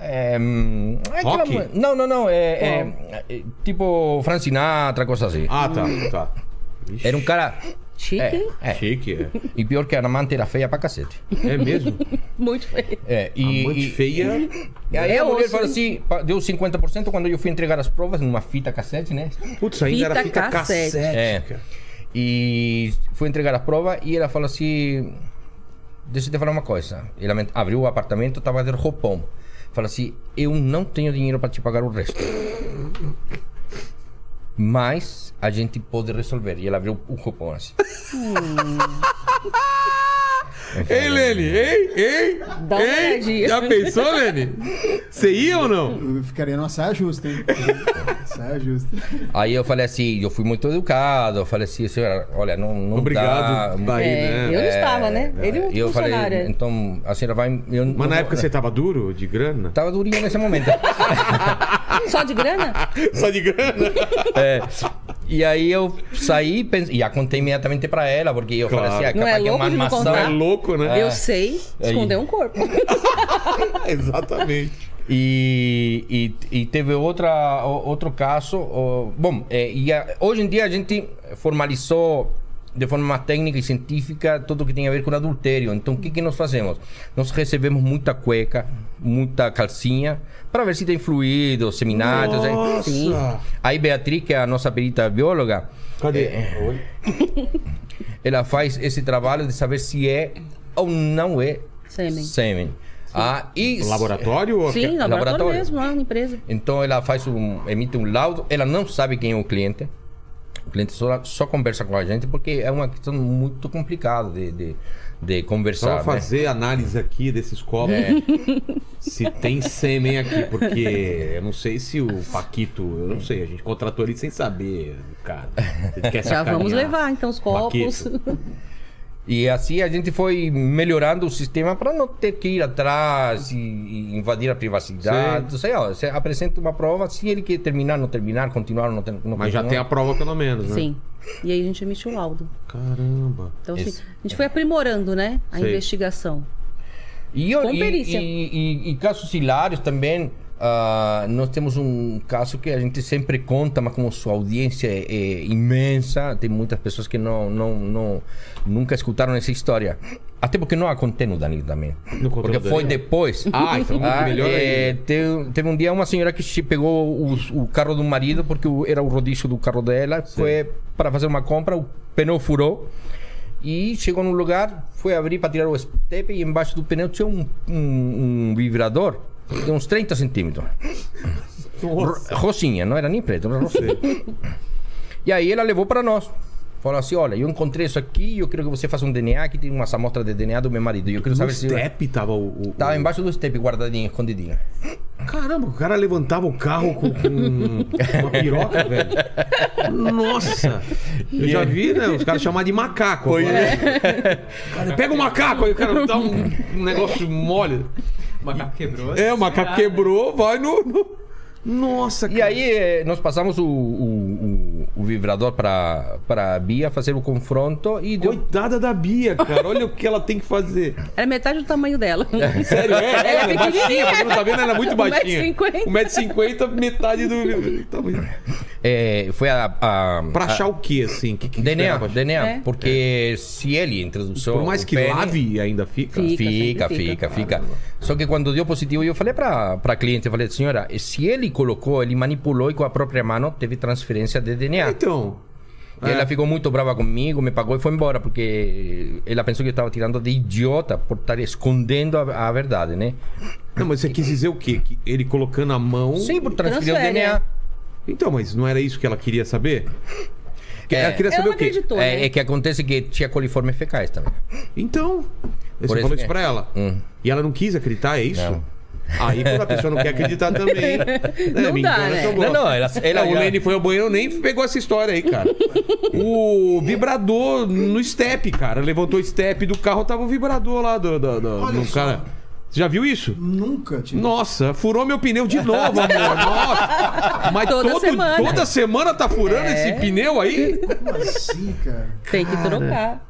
É, hum, é aquela Não, não, não. É, é, é, tipo Frank Sinatra, coisa assim. Ah, tá, tá. Ixi, Era um cara. Chique, É, é. Chique, é. E pior que a amante era feia pra cacete. É mesmo? muito feio. É, e, Amante e- feia. e aí É a mulher falou assim, deu 50% quando eu fui entregar as provas numa fita cassete, né? Putz, ainda era Fita fita cassete. cassete. É. E fui entregar a prova e ela falou assim: Deixa eu te falar uma coisa. Ela abriu o apartamento, tava de roupão. Falou assim: Eu não tenho dinheiro para te pagar o resto. Mas a gente pode resolver. E ela abriu o roupão assim. Ei, Lene, ei, ei! Dá uma ei. olhadinha. Já pensou, Lene? Você ia ou não? Eu ficaria numa saia justa, hein? saia justa. Aí eu falei assim: Eu fui muito educado. Eu falei assim: Senhora, olha, não, não Obrigado, dá. daí, É, né? eu não estava, né? Ele E e eu falei: funcionário. é. Então a senhora vai. Eu Mas na época você tava duro de grana? Tava durinho nesse momento. Só de grana? Só de grana? É. E aí eu saí pense- e já contei imediatamente pra ela, porque eu Claro. falei assim, ah, Não é capaz que é uma armação. Não é louco, né? Eu sei esconder um corpo. Exatamente. E, e, e teve outra, outro caso. bom, é, e hoje em dia a gente formalizou de forma mais técnica e científica tudo o que tem a ver com adultério. Então, o que, que nós fazemos? Nós recebemos muita cueca, muita calcinha, para ver se tem fluido, seminários. aí. Nossa! Aí, Beatriz, que é a nossa perita bióloga, Cadê? ela faz esse trabalho de saber se é ou não é Sêmen. sêmen. Ah, e Laboratório? ou Sim, laboratório, laboratório. mesmo, lá na empresa. Então ela faz um, emite um laudo, ela não sabe quem é o cliente. O cliente só, só conversa com a gente porque é uma questão muito complicada de, de, de Só conversar. né? fazer análise aqui desses copos. É. Se tem sêmen aqui, porque eu não sei se o Paquito. Eu não sei, a gente contratou ele sem saber, cara. Já vamos levar, então, os copos. Paquito. E assim a gente foi melhorando o sistema para não ter que ir atrás e, e invadir a privacidade. Não sei, ó, você apresenta uma prova, se ele quer terminar, não terminar, continuar, não, ter, não Mas já continuar. tem a prova pelo menos, né? Sim. E aí a gente emitiu o laudo. Caramba. Então, assim, Esse- a gente foi aprimorando, né? A Sei. investigação. E, eu- Com e- perícia. e- e- e casos hilários também. Ah, nós temos um caso que a gente sempre conta, mas como sua audiência é, é imensa, tem muitas pessoas que não, não, não, nunca escutaram essa história. Até porque não a contei no Danilo também. Contou porque no foi Danilo? depois. Ah, então Ah, melhor é, teve, teve um dia uma senhora que pegou o, o carro do marido, porque era o rodízio do carro dela, foi para fazer uma compra, o pneu furou. E chegou num lugar, foi abrir para tirar o estepe e embaixo do pneu tinha um, um, um vibrador de uns 30 centímetros. Ro- Rosinha, não era nem preto, era rosinha. E aí ela levou para nós. Falou assim: olha, eu encontrei isso aqui, eu quero que você faça um DNA, que tem umas amostras de DNA do meu marido. Eu quero No saber se. step tava o. o- Tava embaixo do estepe, guardadinho, escondidinho. Caramba, o cara levantava o carro com, com uma piroca, velho. Nossa! Eu já vi, né? Os caras chamar de macaco. Agora. é. Cara, pega o macaco, aí o cara dá um, um negócio mole. O macaco quebrou. É, o macaco será? quebrou, vai no. no- Nossa, E aí eh, nós passamos o, o, o, o vibrador para para a Bia fazer o confronto e deu. Coitada da Bia, cara. Olha o que ela tem que fazer. Era metade do tamanho dela. Sério, é? Ela é Ela é baixinha, pra quem não tá vendo, ela é muito baixinha. 1,50m. 1,50m, metade do tamanho. eh, foi a. a Pra a- achar o quê, assim? Que, que DNA, esperava? DNA, É. porque se ele introduziu. Por mais que pene- lave, ainda fica. Fica. Fica, sempre fica, fica. fica. Só que quando deu positivo, eu falei para a cliente, eu falei, senhora, se ele colocou, ele manipulou e com a própria mão teve transferência de DNA. Então. E ela ficou muito brava comigo, me pagou e foi embora, porque ela pensou que eu estava tirando de idiota por estar escondendo a, a verdade, né? Não, mas você quis dizer o quê? Que ele colocando a mão. Sim, por transferir o Transfere, DNA. é. Então, mas não era isso que ela queria saber? Que- É. Ela queria Ela saber não o quê? acreditou, né? É, é que acontece que tinha coliformes fecais também. Então. Você Por falou isso isso pra ela. Hum. E ela não quis acreditar, é isso? Não. Aí quando a pessoa não quer acreditar também. né, Não me dá, engana né? que eu Não, gosto. não, ela, ela É, o Lenny foi ao banheiro nem pegou essa história aí, cara. o vibrador no step, cara. Levantou o step do carro, tava o vibrador lá do, do, do- no só. cara. Você já viu isso? Nunca tive. Nossa, furou meu pneu de novo, amor. Nossa. Mas Toda todo- semana. toda semana tá furando É. esse pneu aí? Como assim, cara? Tem que trocar.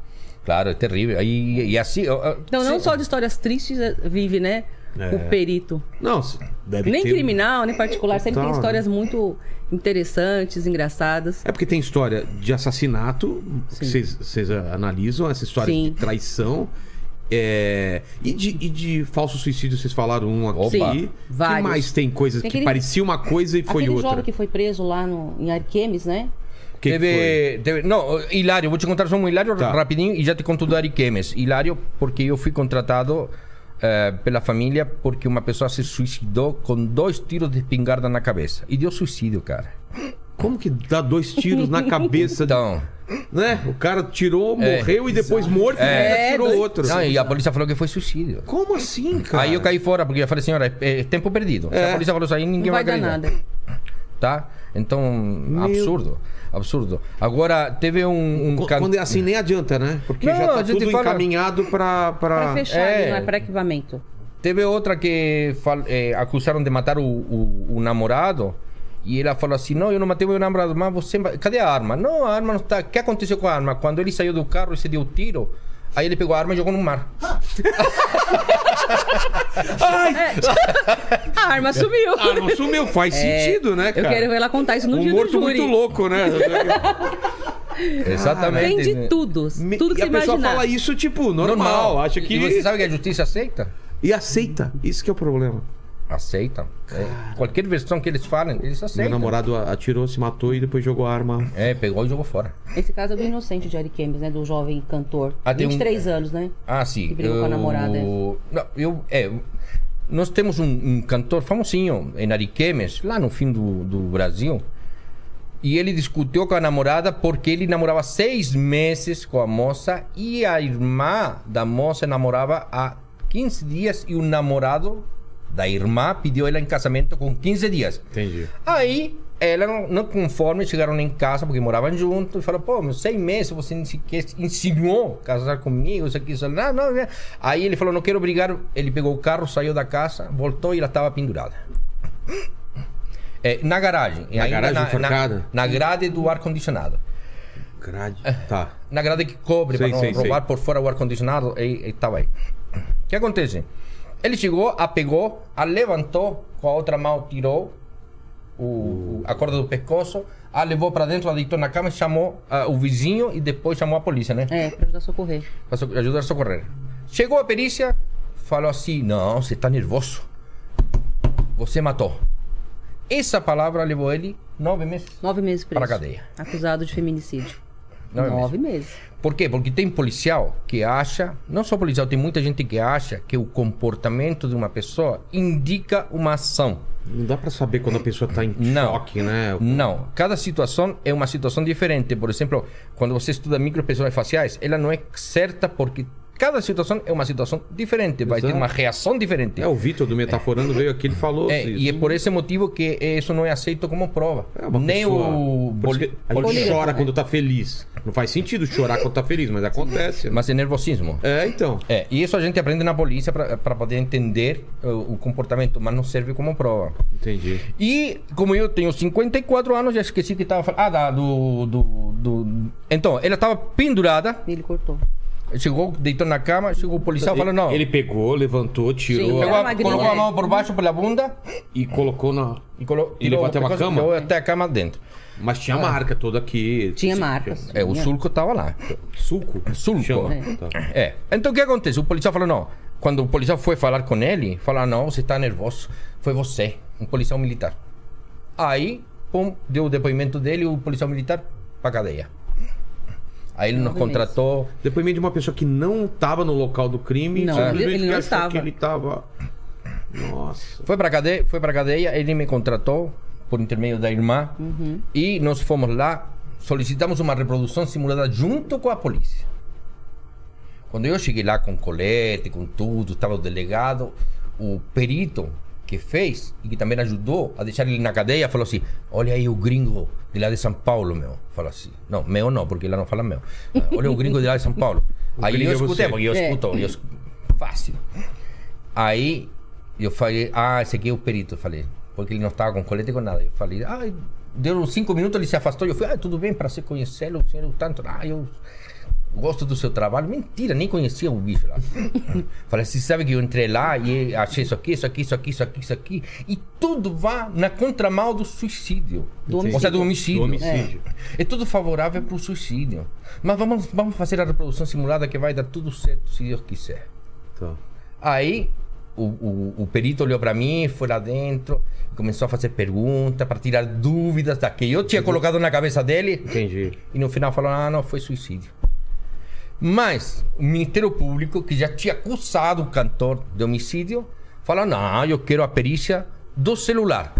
Claro, é terrível. E, e assim. Então, não sim. só de histórias tristes eh, vive, né? É. O perito. Não, deve Nem ter. criminal, nem particular. Sempre Total, tem né? histórias muito interessantes, engraçadas. É porque tem história de assassinato, que vocês vocês analisam, essa história Sim. de traição. É, e, de, e de falso suicídio, vocês falaram um aqui. Opa. Sim, que vários. mais tem coisas Tem que aquele- parecia uma coisa e foi Aquele outra? jovem que foi preso lá no, em Ariquemes, né? O que que teve, teve- não, Hilário, vou te contar só um Hilário Tá. rapidinho e já te conto do Ariquemes. Hilário, porque eu fui contratado eh, pela família porque uma pessoa se suicidou com dois tiros de espingarda na cabeça. E deu suicídio, cara. Como que dá dois tiros na cabeça? Então. Né? O cara tirou, É. morreu e depois morto É, ainda tirou dois- outro. Não, e a polícia falou que foi suicídio. Como assim, cara? Aí eu caí fora, porque eu falei, senhora, é, é tempo perdido. Se É. a polícia falou isso aí, ninguém Não vai acreditar. nada. Tá? Então, absurdo. Absurdo. Agora, teve um. um Quando é assim, nem adianta, né? Porque Não, já tá a gente tudo fala- encaminhado pra... pra... Pra fechar, é. não é para equipamento. Teve outra que fal- eh, acusaram de matar o, o- o namorado. E ela falou assim: Não, eu não matei meu namorado, mas você. Cadê a arma? Não, a arma não está. O que aconteceu com a arma? Quando ele saiu do carro e se deu tiro, aí ele pegou a arma e jogou no mar. A arma sumiu. Ah, não sumiu. Faz sentido, né, É, Eu cara? quero ver ela contar isso no Um dia do morto júri. muito louco, né? Exatamente. Tem de tudo. Tudo que e você a pessoa imaginar. fala isso, tipo, normal. Acha que... E você sabe que a justiça aceita? E aceita. Isso que é o problema. Aceita. É, qualquer versão que eles falem, eles Meu aceitam. namorado a- atirou, se matou e depois jogou a arma. É, pegou e jogou fora. Esse caso é do inocente de Ariquemes, né? Do jovem cantor. Ah, tem um- 23 anos, né? Ah, sim. Que brigou com a namorada. Não, eu, é, nós temos um, um cantor famosinho em Ariquemes, lá no fim do, do Brasil. E ele discutiu com a namorada porque ele namorava seis meses com a moça e a irmã da moça namorava há 15 dias e o namorado da irmã pediu ela em casamento com 15 dias. Entendi. Aí ela não, não conforme, chegaram em casa, porque moravam juntos, e falaram, pô, meu, seis meses você nem sequer insinuou casar comigo, isso aqui, isso não, não, não. Aí ele falou, não quero brigar, ele pegou o carro, saiu da casa, voltou e ela estava pendurada. É, na garagem. Na garagem, na, enforcada? na, na grade do ar-condicionado. Grade. Tá. Na grade que cobre para não sei, roubar sei. por fora o ar-condicionado, e estava aí. O que acontece? Ele chegou, a pegou, a levantou, com a outra mão tirou o, a corda do pescoço, a levou para dentro, a deitou na cama, chamou ah, o vizinho e depois chamou a polícia, né? É, pra ajudar a socorrer. Para so- ajudar a socorrer. Chegou a perícia, falou assim: Não, você está nervoso. Você matou. Essa palavra levou ele nove meses. Nove meses preso. Pra cadeia. Acusado de feminicídio. Nove Nove meses. Por quê? Porque tem policial que acha, não só policial, tem muita gente que acha que o comportamento de uma pessoa indica uma ação. Não dá pra saber quando a pessoa tá em Não. choque, né? Não, cada situação é uma situação diferente. Por exemplo, quando você estuda microexpressões faciais, ela não é certa porque cada situação é uma situação diferente, vai ter uma reação diferente. É, o Vitor do Metaforando veio aqui, ele falou É, isso. e é por esse motivo que isso não é aceito como prova. É Nem pessoa- o que a gente chora né? quando tá feliz. Não faz sentido chorar quando tá feliz, mas acontece. Mas é nervosismo. É, então. É, e isso a gente aprende na polícia para poder entender uh, o comportamento, mas não serve como prova. Entendi. E como eu tenho 54 anos, já esqueci que estava falando. Ah, da, do, do, do- Então, ela estava pendurada, E ele cortou. Chegou, deitou na cama, chegou o policial e falou: Não. Ele pegou, levantou, tirou Sim, a- Pegou colocou a é. mão por baixo pela bunda e colocou na. e, colo... E levou até uma cama? levou até a cama dentro. Mas tinha marca toda aqui. Tinha Sim, marcas. É, o Tinha. sulco estava lá. Sulco? Sulco. Chama. É. Tá. É. Então o que acontece? O policial falou: Não. Quando o policial foi falar com ele, falou: Não, você está nervoso. Foi você, um policial militar. Aí, pum, deu o depoimento dele e o policial militar pra cadeia. Aí ele nos contratou. Depoimento de uma pessoa que não tava no local do crime. Não, ele- ele não estava. que ele tava. Nossa. Foi pra cadeia, foi pra cadeia, ele me contratou por intermédio da irmã e nós fomos lá, solicitamos uma reprodução simulada junto com a polícia. Quando eu cheguei lá com colete, com tudo, estava o delegado, o perito que fez e que também ajudou a deixar ele na cadeia falou assim: Olha aí o gringo de lá de São Paulo, meu. Falou assim: Não, meu não, porque lá não fala meu. Ah, Olha o gringo de lá de São Paulo. aí eu é escutei, porque eu É. escuto, eu escuto. Fácil. Aí eu falei, ah, esse aqui é o perito, eu falei. Porque ele não estava com colete com nada. Eu falei, ah, deu uns cinco minutos, ele se afastou. Eu falei, ah, tudo bem, para você conhecê-lo, o senhor tanto. Ah, eu gosto do seu trabalho. Mentira, nem conhecia o bicho lá. falei, você sabe que eu entrei lá e achei isso aqui, isso aqui, isso aqui, isso aqui, isso aqui. E tudo vai na contramão do suicídio. Do Ou seja, do homicídio. Do homicídio. É tudo favorável para o suicídio. Mas vamos, vamos fazer a reprodução simulada que vai dar tudo certo, se Deus quiser. Tá. Aí o, o, o perito olhou para mim, foi lá dentro, começou a fazer perguntas para tirar dúvidas da que eu tinha colocado na cabeça dele. Entendi. E no final falou: ah, não, foi suicídio. Mas o Ministério Público, que já tinha acusado o cantor de homicídio, falou: não, eu quero a perícia do celular.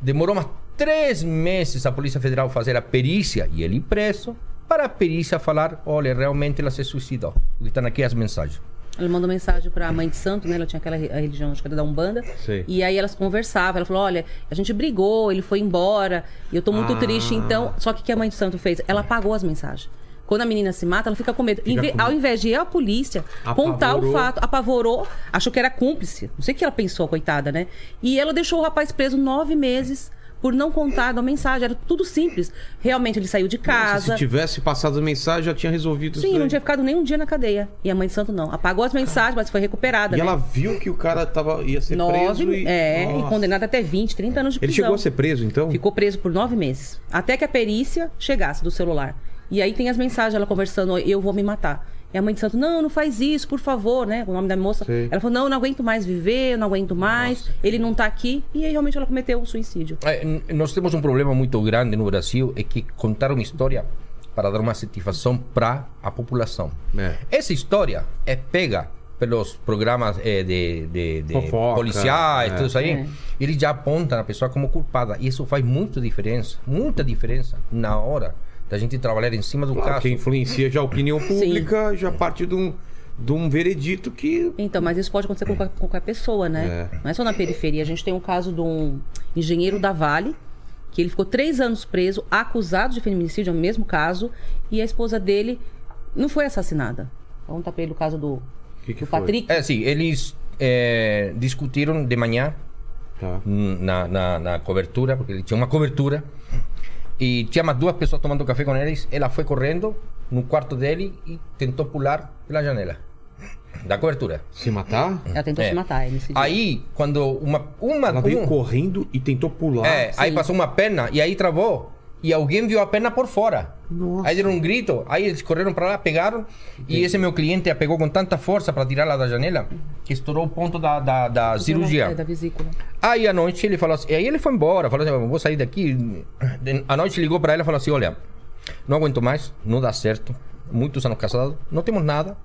Demorou mais três meses a Polícia Federal fazer a perícia e ele preso, para a perícia falar: olha, realmente ela se suicidou. Porque estão aqui as mensagens. Ela mandou mensagem pra mãe de santo, né? Ela tinha aquela re- a religião, acho que era da Umbanda. Sei. E aí elas conversavam. Ela falou: olha, a gente brigou, ele foi embora. E eu tô muito Ah. triste, então. Só que o que a mãe de santo fez? Ela apagou as mensagens. Quando a menina se mata, ela fica com medo. Fica ve- com Ao invés de ir à polícia, contar o fato, apavorou, achou que era cúmplice. Não sei o que ela pensou, coitada, né? E ela deixou o rapaz preso nove meses por não contar da mensagem. Era tudo simples. Realmente ele saiu de Nossa, casa. se tivesse passado a mensagem, já tinha resolvido isso. Sim, não tinha ficado nem um dia na cadeia. E a mãe de santo não. Apagou as mensagens, mas foi recuperada. E né? ela viu que o cara tava, ia ser Nove, preso e. é, e Nossa. condenado até 20, 30 anos de Ele prisão. chegou a ser preso, então? Ficou preso por nove meses. Até que a perícia chegasse do celular. E aí tem as mensagens, ela conversando, eu vou me matar. E a mãe de santo, não, não faz isso, por favor, né? O nome da moça. Sei. Ela falou, não, eu não aguento mais viver, eu não aguento mais, ele não tá aqui. E aí realmente ela cometeu o suicídio. É, nós temos um problema muito grande no Brasil, é que contar uma história para dar uma satisfação para a população. É. Essa história é pega pelos programas eh, de, de- de Fofoca, policiais, é. tudo isso aí. É. Eles já apontam a pessoa como culpada. E isso faz muita diferença, muita diferença na hora da gente trabalhar em cima do Claro, caso. que influencia já a opinião pública, já parte de um, de um veredito que. Então, mas isso pode acontecer com qualquer, com qualquer pessoa, né? É. Não é só na periferia. A gente tem um caso de um engenheiro da Vale que ele ficou três anos preso, acusado de feminicídio, é o mesmo caso, e a esposa dele não foi assassinada. Vamos tá pra ele o caso do, Que que do foi? Patrick. É assim, eles é, discutiram de manhã Tá. na, na, na cobertura, porque ele tinha uma cobertura. E tinha mais duas pessoas tomando café com eles. Ela foi correndo no quarto dele e tentou pular pela janela da cobertura. Se matar? Ela tentou É. se matar. Aí, quando uma. uma Ela veio um- correndo e tentou pular. É, aí Sim. passou uma perna e aí travou. E alguém viu a perna por fora. Nossa. Aí deram um grito, aí eles correram para lá, pegaram. E esse meu cliente a pegou com tanta força para tirá-la da janela que estourou o ponto da, da, da cirurgia. É, da vesícula. Aí à noite ele falou assim, aí ele foi embora, falou assim, vou sair daqui. À noite ligou para ela e falou assim, olha, não aguento mais, não dá certo, muitos anos casados, não temos nada,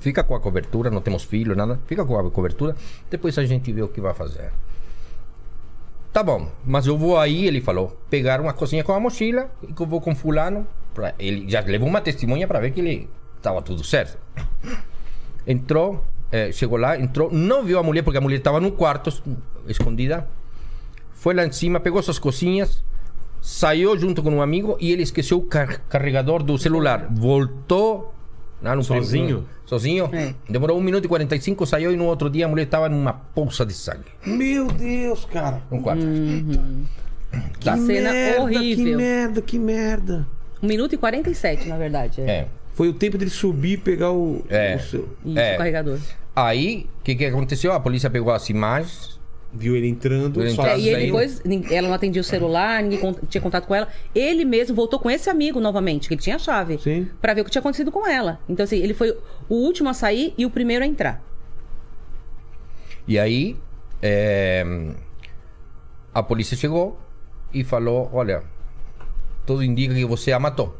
fica com a cobertura, não temos filho, nada, fica com a cobertura, depois a gente vê o que vai fazer. Tá bom, mas eu vou aí, ele falou, pegar uma coisinha com a mochila e que eu vou com fulano. Pra... Ele já levou uma testemunha para ver que ele estava tudo certo. Entrou, eh, chegou lá, entrou, não viu a mulher porque a mulher estava no quarto, es- escondida. Foi lá em cima, pegou suas coisinhas, saiu junto com um amigo e ele esqueceu o car- carregador do celular. Voltou. lá no Sozinho? Sozinho. É. Demorou 1 minuto e 45, saiu e no outro dia a mulher estava numa poça de sangue. Meu Deus, cara. No quarto. Que cena merda, Que horrível. merda, que merda. 1 minuto e 47, na verdade. É. É. Foi o tempo dele subir e pegar o. É. o seu- Isso, É. o carregador. Aí, o que, que aconteceu? A polícia pegou as imagens. Viu ele entrando. Ele só entrando, É, e ele depois, ela não atendia o celular, ninguém tinha contato com ela. Ele mesmo voltou com esse amigo novamente, que ele tinha a chave, Sim. Pra ver o que tinha acontecido com ela. Então, assim, ele foi o último a sair e o primeiro a entrar. E aí, é, a polícia chegou e falou: Olha, tudo indica que você a matou.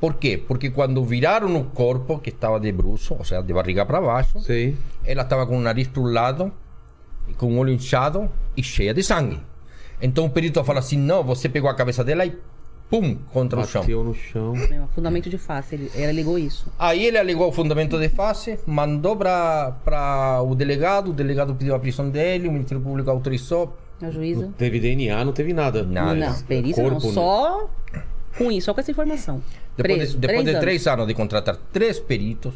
Por quê? Porque quando viraram o corpo, que estava de bruço, ou seja, de barriga para baixo, Sei. ela estava com o nariz para lado, e com o olho inchado e cheia de sangue. Então o perito falou assim: Não, você pegou a cabeça dela e pum, contra o chão. Bateu no chão. É um fundamento de face. Ele, ela ligou isso. Aí ele alegou o fundamento de face, mandou para o delegado, o delegado pediu a prisão dele, o Ministério Público autorizou. A juíza. Teve DNA, não teve nada. Nada. Não, perícia não. Corpo, né? Só com isso, só com essa informação. Depois, Preso, de, depois de anos. três anos de contratar três peritos,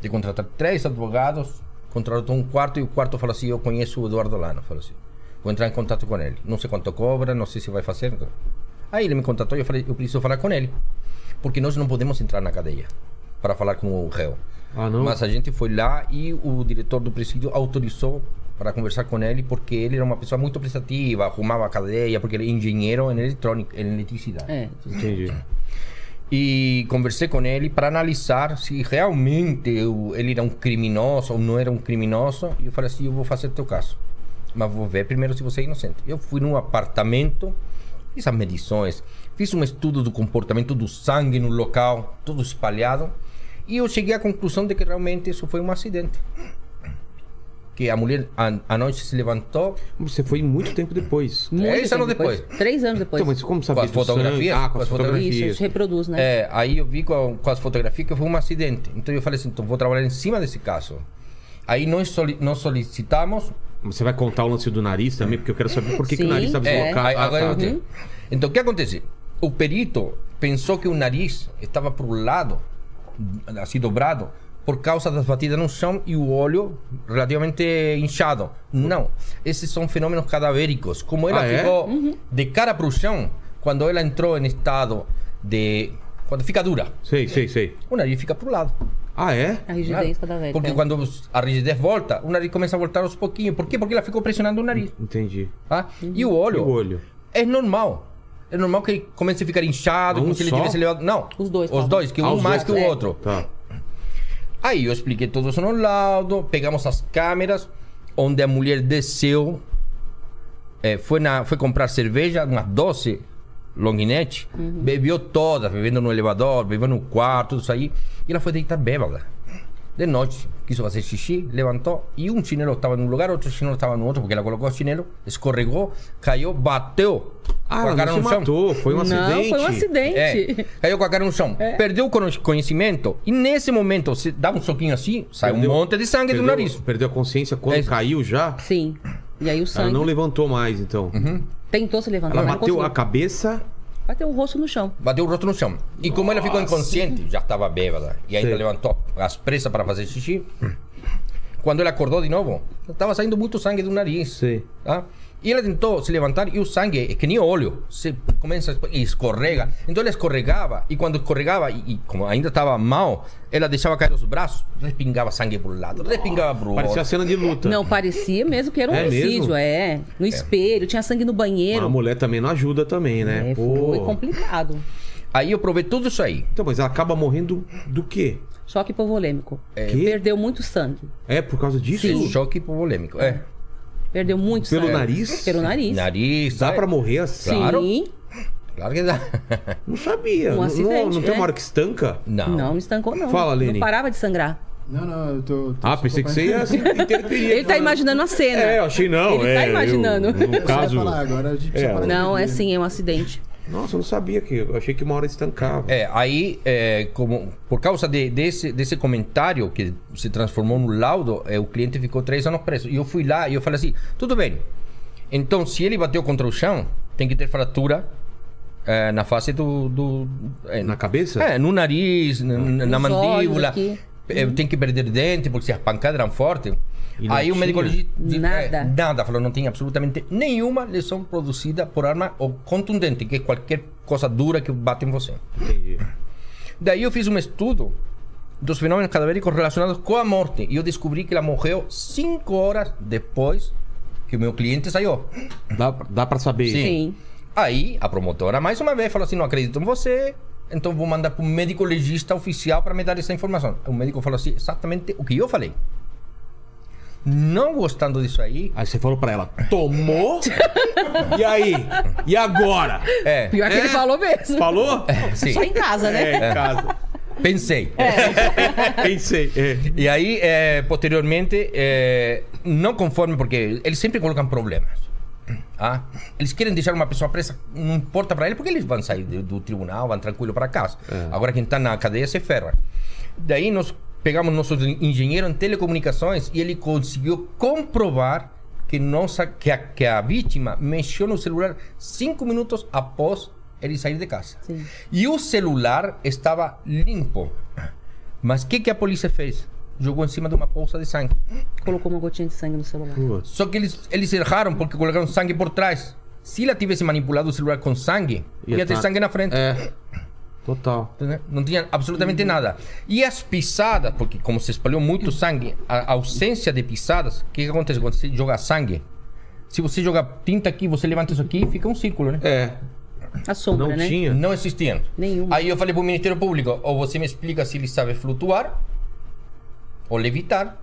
de contratar três advogados, contratou um quarto e o quarto falou assim: Eu conheço o Eduardo Lano. Falou assim: Vou entrar em contato com ele. Não sei quanto cobra, não sei se vai fazer. Aí ele me contatou e eu falei: Eu preciso falar com ele. Porque nós não podemos entrar na cadeia para falar com o réu. Ah, não? Mas a gente foi lá e o diretor do presídio autorizou para conversar com ele porque ele era uma pessoa muito prestativa, arrumava a cadeia, porque ele é engenheiro em eletrônica, em eletricidade. É. Entendi. E conversei com ele para analisar se realmente eu- ele era um criminoso ou não era um criminoso. E eu falei assim: eu vou fazer teu caso. Mas vou ver primeiro se você é inocente. Eu fui num apartamento, fiz as medições, fiz um estudo do comportamento do sangue no local, tudo espalhado. E eu cheguei à conclusão de que realmente isso foi um acidente. Que a mulher à, à noite se levantou Você foi muito tempo depois. Muito Três tempo anos depois. Três anos depois. Então, mas como sabia Com as fotografias? Ah, com as as fotografias. Isso, isso reproduz, né? É, aí eu vi com, com as fotografias que foi um acidente. Então eu falei assim, então vou trabalhar em cima desse caso. Aí nós, soli nós solicitamos... Você vai contar o lance do nariz também? Porque eu quero saber por que, que o nariz estava é. deslocado. Ah, agora tá. eu. Então o que acontece? O perito pensou que o nariz estava para o lado, assim dobrado, por causa das batidas no chão e o olho relativamente inchado. Não, esses são fenômenos cadavéricos. Como ela Ah, é? ficou de cara para o chão, quando ela entrou em estado de... Quando fica dura, Sei, sei, sei. o nariz fica para o lado. Ah, é? A rigidez cadavérica. Porque quando a rigidez volta, o nariz começa a voltar aos pouquinhos. Por quê? Porque ela ficou pressionando o nariz. Entendi. Tá? E o E olho, o olho? é normal. É normal que ele comece a ficar inchado, Um como se ele só? tivesse levado. Não. Os dois Os estavam. dois, que Ah, um os mais dois. que o É. outro. Tá. Aí eu expliquei tudo isso no laudo, pegamos as câmeras, onde a mulher desceu, eh, foi, na, foi comprar cerveja, umas 12 longuinete, bebeu todas, bebendo no elevador, bebendo no quarto, tudo isso aí, e ela foi deitar bêbada. De noite, quis fazer xixi, levantou, e um chinelo estava num lugar, outro chinelo estava no outro, porque ela colocou o chinelo, escorregou, caiu, bateu Ah, com a ela cara não se no chão. matou. Foi um Não, acidente. foi um acidente. É, caiu com a cara no chão. Perdeu o conhecimento. E nesse momento, você dá um soquinho assim, sai Perdeu- um monte de sangue do perdeu- nariz. Perdeu a consciência quando É. caiu já? Sim. E aí o Ela sangue não levantou mais, então. tentou se levantar, Ela mas bateu a cabeça. Bateu o rosto no chão. Bateu o rosto no chão. E como ela ficou inconsciente, já estava bêbada, e ainda Sei. levantou as pressas para fazer xixi, quando ela acordou de novo, estava saindo muito sangue do nariz. Sei. Tá? E ela tentou se levantar e o sangue é que nem óleo, se começa e escorrega. Então ela escorregava e quando escorregava e, e como ainda estava mal, ela deixava cair os braços, respingava sangue por um lado, respingava pro Parecia a outro. cena de luta. Não, parecia mesmo que era um É homicídio, mesmo? é. No espelho, tinha sangue no banheiro. A mulher também não ajuda também, né? É, Pô. foi complicado. Aí eu provei tudo isso aí. Então, mas ela acaba morrendo do quê? Choque hipovolêmico. Que? Perdeu muito sangue. É por causa disso? Choque polêmico. É. Perdeu muito Pelo sangue. nariz? Pelo nariz. Nariz. Dá sabe? pra morrer assim? Claro. Sim. Claro que dá. Não sabia. Um não, acidente, não tem é. uma hora que estanca? Não. Não, não estancou, não. Fala, Lene. Não parava de sangrar. Não, não, eu tô. tô Ah, pensei que você ia assim, interferir. Ele tá imaginando a cena. É, eu achei não. Ele é, tá imaginando. eu- no caso. falar, agora a gente É, Não, é sim, é um acidente. Nossa, eu não sabia que. Eu achei que uma hora estancava. É, aí, é, como, por causa de, desse, desse comentário que se transformou no laudo, é, o cliente ficou três anos preso. E eu fui lá e eu falei assim: tudo bem. Então, se ele bateu contra o chão, tem que ter fratura é, na face do. do é, Na cabeça? É, no nariz, na, na mandíbula. Aqui. É, tem que perder dente, porque se as pancadas eram fortes. E Aí o legista. de- Nada. é, nada, falou, não tem absolutamente nenhuma lesão produzida por arma ou contundente, que é qualquer coisa dura que bate em você. Entendi. Daí eu fiz um estudo dos fenômenos cadavéricos relacionados com a morte. E eu descobri que ela morreu cinco horas depois que o meu cliente saiu. Dá, dá pra saber. Sim. Sim. Aí a promotora, mais uma vez, falou assim: não acredito em você, então vou mandar para um médico legista oficial para me dar essa informação. O médico falou assim: exatamente o que eu falei. Não gostando disso aí, Aí você falou pra ela, tomou? e aí? E agora? é, Pior que É? ele falou mesmo. Falou? sim, Só em casa, né? É, em casa. pensei. Pensei. É. E aí, eh, posteriormente, eh, não conforme, porque eles sempre colocam problemas. Ah, eles querem deixar uma pessoa presa, não importa para eles, porque eles vão sair do, do tribunal, vão tranquilo para casa. Agora quem está na cadeia se ferra. Daí nós pegamos nosso engenheiro em telecomunicações e ele conseguiu comprovar que, nossa, que, a, que a vítima mexeu no celular cinco minutos após ele sair de casa. Sim. E o celular estava limpo. Mas o que, que a polícia fez? Jogou em cima de uma bolsa de sangue. Colocou uma gotinha de sangue no celular. Putz. Só que eles, eles erraram porque colocaram sangue por trás. Se ela tivesse manipulado o celular com sangue, ia, ter tá- sangue na frente. É. Total. Não tinha absolutamente nada. E as pisadas, porque como se espalhou muito sangue, a ausência de pisadas, o que, que acontece quando você joga sangue? Se você jogar tinta aqui, você levanta isso aqui, fica um círculo, né? É. A sombra, Não né? tinha. Não existiam. Nenhuma. Aí eu falei pro Ministério Público, ou você me explica se ele sabe flutuar ou levitar.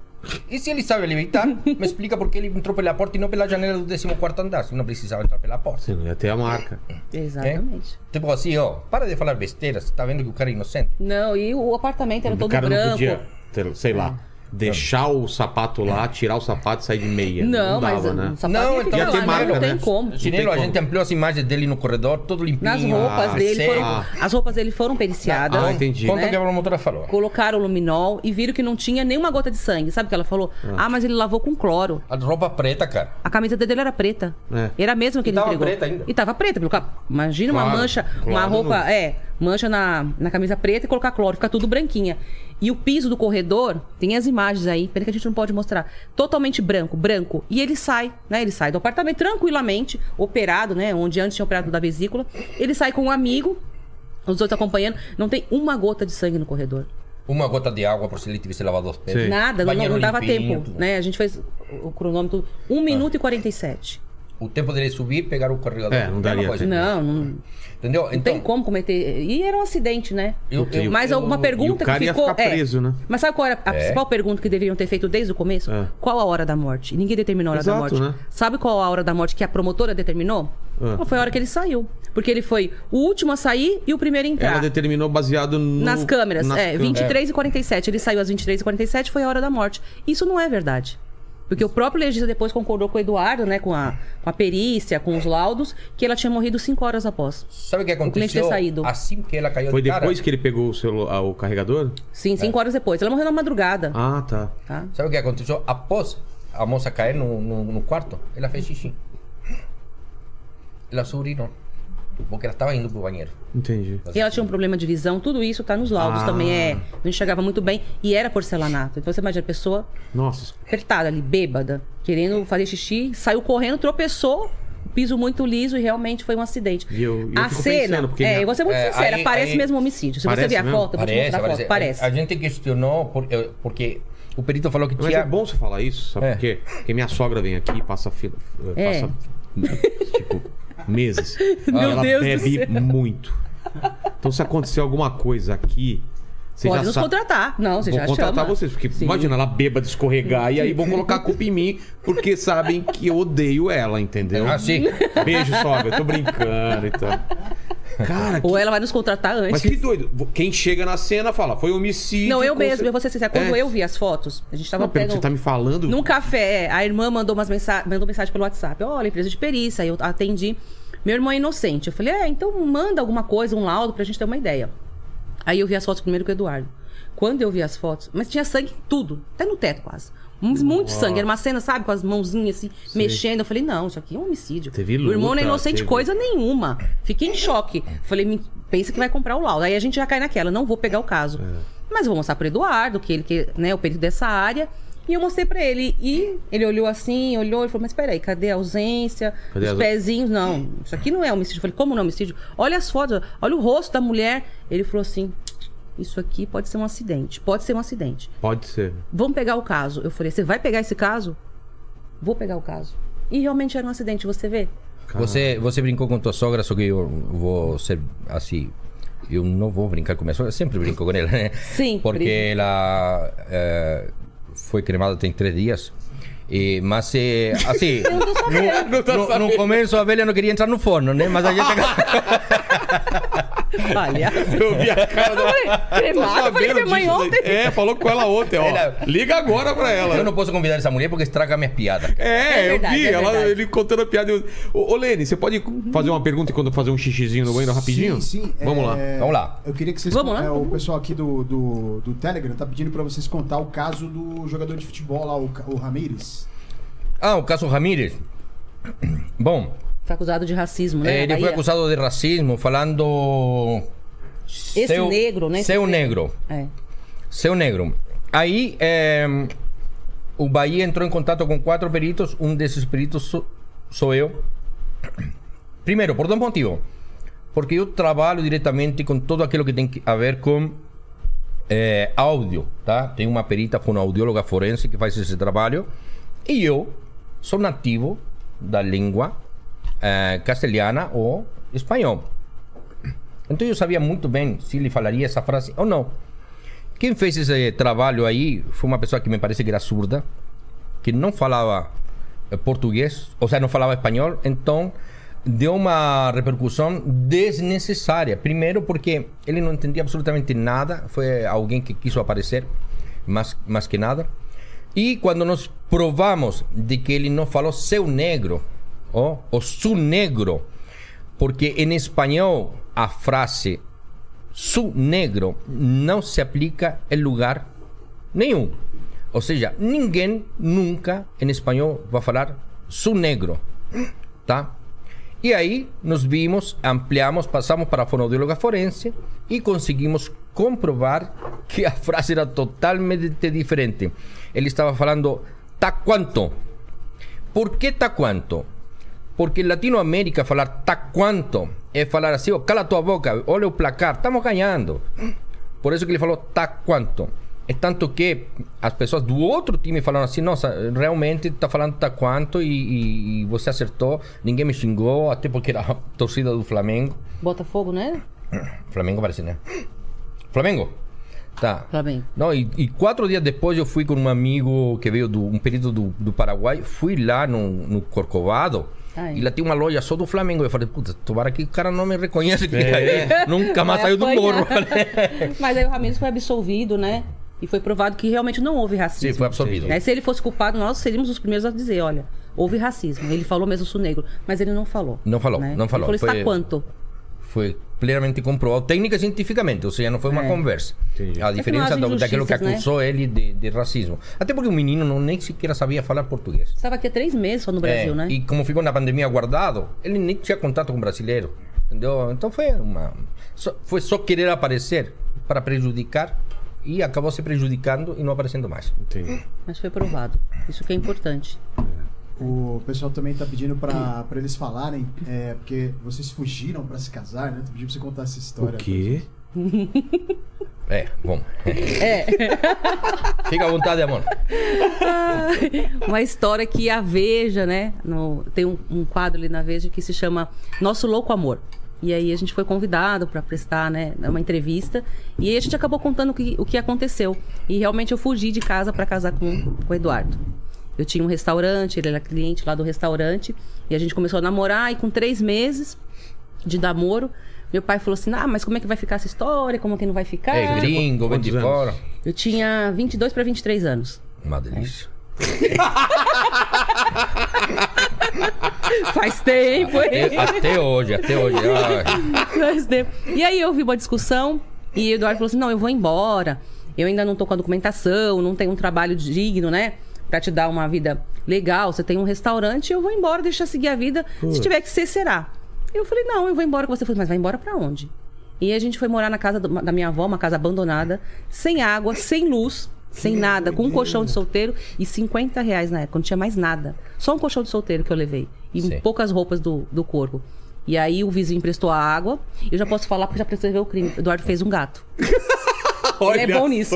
E se ele sabe levitar, me explica por que ele entrou pela porta e não pela janela do 14 andar, se não precisava entrar pela porta. Não ia ter a marca. Exatamente. Tipo assim, ó, para de falar besteira, você tá vendo que o cara é inocente. Não, e o apartamento era o todo cara branco. não podia, ter- sei lá, deixar o sapato lá, tirar o sapato e sair de meia. Não, mas dava, o né? sapato Não, ia então ficar ia ter lá, marca, não né? tem como. Chinelo, a gente ampliou as imagens dele no corredor, todo limpinho. Nas roupas Ah, dele foram, Ah. as roupas dele foram periciadas. Ah, entendi. Conta né? o que a promotora falou. Colocaram luminol e viram que não tinha nenhuma gota de sangue. Sabe o que ela falou? Ah, mas ele lavou com cloro. A roupa preta, cara. A camiseta dele era preta. É. Era a mesma que E ele tava entregou. preta ainda. E tava preta. pelo Imagina uma Claro, mancha, uma claro, roupa, não. é, mancha na, na camisa preta e colocar cloro, fica tudo branquinha. E o piso do corredor, tem as imagens aí, pena que a gente não pode mostrar. Totalmente branco, branco. E ele sai, né? Ele sai do apartamento tranquilamente, operado, né? Onde antes tinha operado da vesícula. Ele sai com um amigo, os dois acompanhando. Não tem uma gota de sangue no corredor. Uma gota de água por se ele tivesse lavado os pés. Sim. Nada, não, Banheiro não dava limpinho, tempo, tudo. né? A gente fez o cronômetro 1 minuto e 47. O tempo dele subir, pegar o carregador. É, não daria Mesma coisa. Não, não, Entendeu? não Então, tem como cometer. E era um acidente, né? eu, eu, Mas eu- alguma pergunta o cara que ia ficou. ficar é. preso, né? Mas sabe qual era a É. principal pergunta que deveriam ter feito desde o começo? É. Qual a hora da morte? Ninguém determinou a hora da Exato, morte. né? Sabe qual a hora da morte que a promotora determinou? Ah. Foi a hora que ele saiu. Porque ele foi o último a sair e o primeiro a entrar. Ela determinou baseado no... Nas câmeras, nas é, câmeras. 23 e 47. Ele saiu às 23 e 47 foi a hora da morte. Isso não é verdade. Porque o próprio legista depois concordou com o Eduardo, né, com a, com a perícia, com os laudos, que ela tinha morrido cinco horas após. Sabe o que cliente ter aconteceu? saído. Assim que ela caiu Foi de cara. depois que ele pegou o, celular, o carregador? Sim, cinco horas depois. Ela morreu na madrugada. Ah, tá. Tá? Sabe o que aconteceu? Após a moça cair no, no, no quarto, ela fez xixi. Ela se urinou. Porque ela estava indo pro banheiro. Entendi. E ela tinha um problema de visão, tudo isso tá nos laudos Ah. também. É, não enxergava muito bem e era porcelanato. Então você imagina a pessoa Nossa. apertada ali, bêbada, querendo fazer xixi, saiu correndo, tropeçou, piso muito liso e realmente foi um acidente. E eu- eu a fico cena, pensando, porque é, minha- eu vou ser muito É, sincera, aí- parece aí- mesmo homicídio. Se você Parece ver a mesmo? foto, eu vou te mostrar a foto. Parece. A gente questionou por- eh, porque o perito falou que Mas tinha. é bom você falar isso, sabe É. por quê? Porque minha sogra vem aqui e passa fila. É. Passa, tipo, meses. Meu ela Deus do bebe céu. muito. Então, se acontecer alguma coisa aqui, você Pode já nos sabe. contratar. Não, você Vou já contratar chama. vocês, porque Sim. imagina ela bêbada escorregar e aí vão colocar a culpa em mim, porque sabem que eu odeio ela, entendeu? Ah, sim. Beijo, sogra, eu tô brincando e tal. Cara, que- Ou ela vai nos contratar antes. mas que doido. Quem chega na cena fala, foi homicídio. Não, eu mesmo, eu vou ser sincera. Quando É. eu vi as fotos, a gente tava Não, pegando... você tá me falando. Num café, a irmã mandou umas mensa... mandou mensagem pelo WhatsApp. Olha, empresa de perícia. Aí eu atendi. Meu irmão é inocente. Eu falei, é, então manda alguma coisa, um laudo pra gente ter uma ideia. Aí eu vi as fotos primeiro com o Eduardo. Quando eu vi as fotos, mas tinha sangue em tudo, até no teto quase. Muito sangue. Era uma cena, sabe, com as mãozinhas assim, mexendo. Eu falei, não, isso aqui é um homicídio. Teve o irmão não é luta, inocente teve- coisa nenhuma. Fiquei em choque. Falei, "Me- pensa que vai comprar o laudo. Aí a gente já cai naquela, não vou pegar o caso. É. Mas eu vou mostrar pro Eduardo, que ele que, né, é o perito dessa área. E eu mostrei pra ele. E ele olhou assim, olhou e falou: Mas peraí, cadê a ausência? Cadê Os as- pezinhos? Não, isso aqui não é homicídio. Eu falei: Como não é homicídio? Olha as fotos, olha o rosto da mulher. Ele falou assim: Isso aqui pode ser um acidente. Pode ser um acidente. Pode ser. Vamos pegar o caso. Eu falei: Você vai pegar esse caso? Vou pegar o caso. E realmente era um acidente, você vê? Você, você brincou com tua sogra, só que eu vou ser assim. Eu não vou brincar com minha sogra, sempre brinco com ela, né? Sim, Porque ela eh, foi cremada tem três dias. E, mas, eh, assim, no, no sabendo. começo a velha não queria entrar no forno, né? Mas a gente... Olha. Eu vi a cara da. Cremada, eu falei minha mãe ontem. É, falou com ela ontem, ó. Ela- Liga agora pra ela. Eu não posso convidar essa mulher porque estraga minhas piadas. É, É verdade, eu vi, é ela, ele contando a piada. Eu... Ô, ô, Lene, você pode fazer uma pergunta enquanto eu fazer um xixizinho no banheiro rapidinho? Sim, sim. Vamos é, lá. Vamos lá. Eu queria que vocês. Vamos lá. é, o pessoal aqui do, do, do Telegram tá pedindo pra vocês contar o caso do jogador de futebol lá, o, o Ramires. Ah, o caso Ramírez. Bom, Foi acusado de racismo, né? Eh, ele foi acusado de racismo falando. Esse negro, né? Seu negro. negro. É. Seu negro. Aí eh, o Bahia entrou em contato com quatro peritos. Um desses peritos sou, sou eu. Primeiro, por dois motivos. Porque eu trabalho diretamente com tudo aquilo que tem a ver com eh, áudio, tá? Tem uma perita fonoaudióloga forense que faz esse trabalho. E eu sou nativo da língua eh, castelhana ou espanhol. Então eu sabia muito bem se ele falaria essa frase ou não. Quem fez esse trabalho aí foi uma pessoa que me parece que era surda, que não falava eh, português, ou seja, não falava espanhol, então deu uma repercussão desnecessária. Primeiro porque ele não entendia absolutamente nada, foi alguém que quis aparecer, mais, mais que nada. E quando nós provamos de que ele não falou seu negro, ou, ou su negro, porque em espanhol a frase su negro não se aplica em lugar nenhum. Ou seja, ninguém nunca em espanhol vai falar su negro, tá? E aí nos vimos, ampliamos, passamos para a fonoaudióloga forense e conseguimos comprovar que a frase era totalmente diferente. Ele estava falando tá quanto. Por que tá quanto? Porque Latinoamérica falar tá quanto é falar assim, ó, cala tua boca, olha o placar, estamos ganhando. Por isso que ele falou tá quanto. É tanto que as pessoas do outro time falaram assim, nossa, realmente tá falando tá quanto e, e- e você acertou, ninguém me xingou, até porque era a torcida do Flamengo. Botafogo, né? Flamengo parece, né? Flamengo? Tá. Flamengo. Não, e, e quatro dias depois eu fui com um amigo que veio do um perito do, do Paraguai, fui lá no, no Corcovado Ai. e lá tem uma loja só do Flamengo. Eu falei, puta, tomara que o cara não me reconhece que É. nunca mais saiu do morro. Mas aí o Ramires foi absolvido, né? E foi provado que realmente não houve racismo. Sim, foi absorvido. Né? Se ele fosse culpado, nós seríamos os primeiros a dizer, olha, houve racismo. Ele falou mesmo sul negro, mas ele não falou. Não falou, né? não falou. Ele falou, Foi- está quanto? Foi plenamente comprovado, técnica e cientificamente, ou seja, não foi uma É. conversa. Entendi. A diferença há do, daquilo que né? acusou ele de, de racismo. Até porque o menino não, nem sequer sabia falar português. Estava aqui há três meses só no Brasil, É, né? E como ficou na pandemia guardado, ele nem tinha contato com brasileiro. Entendeu? Então foi uma. só- foi só querer aparecer para prejudicar e acabou se prejudicando e não aparecendo mais. Entendi. Mas foi provado. Isso que é importante. O pessoal também tá pedindo pra, pra eles falarem, é, porque vocês fugiram pra se casar, né? Tô pedindo pra você contar essa O história. quê? É, bom. É. Fica à vontade, amor. Uma história que a Veja, né? no- tem um, um quadro ali na Veja que se chama Nosso Louco Amor. E aí a gente foi convidado para prestar, né, uma entrevista. E aí a gente acabou contando o que, o que aconteceu. E realmente eu fugi de casa para casar com, com o Eduardo. Eu tinha um restaurante, ele era cliente lá do restaurante. E a gente começou a namorar e com três meses de namoro, meu pai falou assim: Ah, mas como é que vai ficar essa história? Como que não vai ficar? É gringo, vem de fora. Eu tinha 22 para 23 anos. Uma delícia. Faz tempo, hein? Até, até hoje, até hoje. Faz tempo. E aí eu vi uma discussão e o Eduardo falou assim: não, eu vou embora. Eu ainda não tô com a documentação, não tenho um trabalho digno, né? Pra te dar uma vida legal. Você tem um restaurante, eu vou embora, deixa eu seguir a vida. Se tiver que ser, será. Eu falei, não, eu vou embora com você. Falei, mas vai embora pra onde? E a gente foi morar na casa da minha avó, uma casa abandonada, sem água, sem luz, sem nada, com um colchão de solteiro e 50 reais na época, não tinha mais nada. Só um colchão de solteiro que eu levei. E Sim. poucas roupas do, do corpo. E aí o vizinho emprestou a água. Eu já posso falar porque já prescreveu o crime. Eduardo fez um gato. Ele é bom nisso.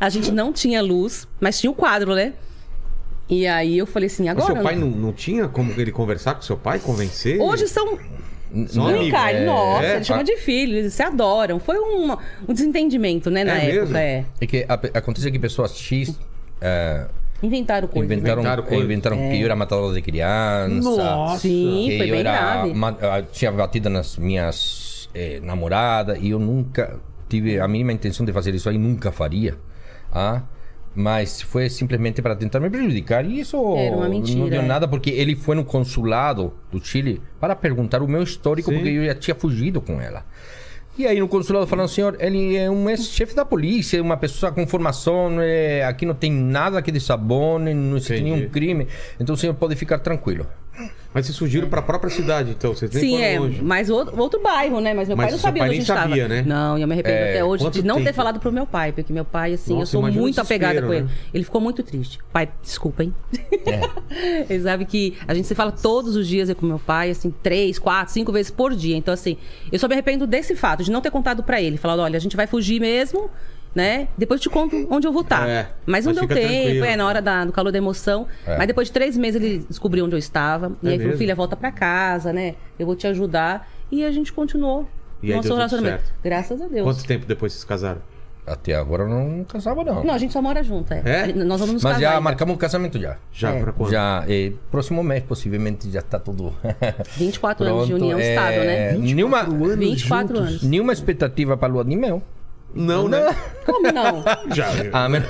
A gente não tinha luz, mas tinha o quadro, né? E aí eu falei assim, Mas agora. seu pai não, não tinha como ele conversar com seu pai, convencer? Hoje são São cara, é, nossa, é. ele chama de filho, eles se adoram. Foi um, um desentendimento, né, na É época. mesmo? É. É que a- acontece que pessoas X eh, Inventaram coisas. inventaram, Inventaram coisas. inventaram que eu era matador de criança. Nossa. Sim, que foi eu bem era, grave. ma- ah, tinha batido nas minhas eh, namoradas e eu nunca tive a mínima intenção de fazer isso aí, nunca faria. Ah? Mas foi simplesmente para tentar me prejudicar e isso Era uma não mentira, deu é. nada porque ele foi no consulado do Chile para perguntar o meu histórico Sim. porque eu já tinha fugido com ela. E aí no consulado falaram, senhor, ele é um ex-chefe da polícia, uma pessoa com formação, é, aqui não tem nada aqui de sabone, não existe Entendi. nenhum crime, então o senhor pode ficar tranquilo. Mas vocês surgiram pra própria cidade, então. Vocês nem Sim, foram é, longe. mas outro, outro bairro, né? Mas meu Mas pai não sabia pai onde a nem sabia, estava. né? Não, e eu me arrependo É, até hoje de não ter tempo? falado pro meu pai, porque meu pai, assim, eu Nossa, sou imagina o muito apegada com ele. né? Ele ficou muito triste. Pai, desculpa, hein? É. ele sabe que a gente se fala todos os dias eu com meu pai, assim, três, quatro, cinco vezes por dia. Então, assim, eu só me arrependo desse fato, de não ter contado pra ele. Falado, olha, a gente vai fugir mesmo, né? Depois eu te conto onde eu vou estar. É, mas não mas deu tempo, tranquilo. é, na hora da- do calor da emoção. É. Mas depois de três meses ele descobriu onde eu estava. E É aí falou, filha, volta pra casa, né? Eu vou te ajudar. E a gente continuou. E aí nosso relacionamento. certo. Graças a Deus. Quanto tempo depois vocês casaram? Até agora eu não casava, não. Não, a gente só mora junto, é. É? Nós vamos nos Mas casar já ainda. marcamos o casamento já. Já É. pra quando? Já, eh, próximo mês, possivelmente, já está tudo. 24 anos de Pronto, união é, estável, né? Nenhuma, 24 anos. nenhuma expectativa para lua de mel. Não, né? Como não? Já. A menos,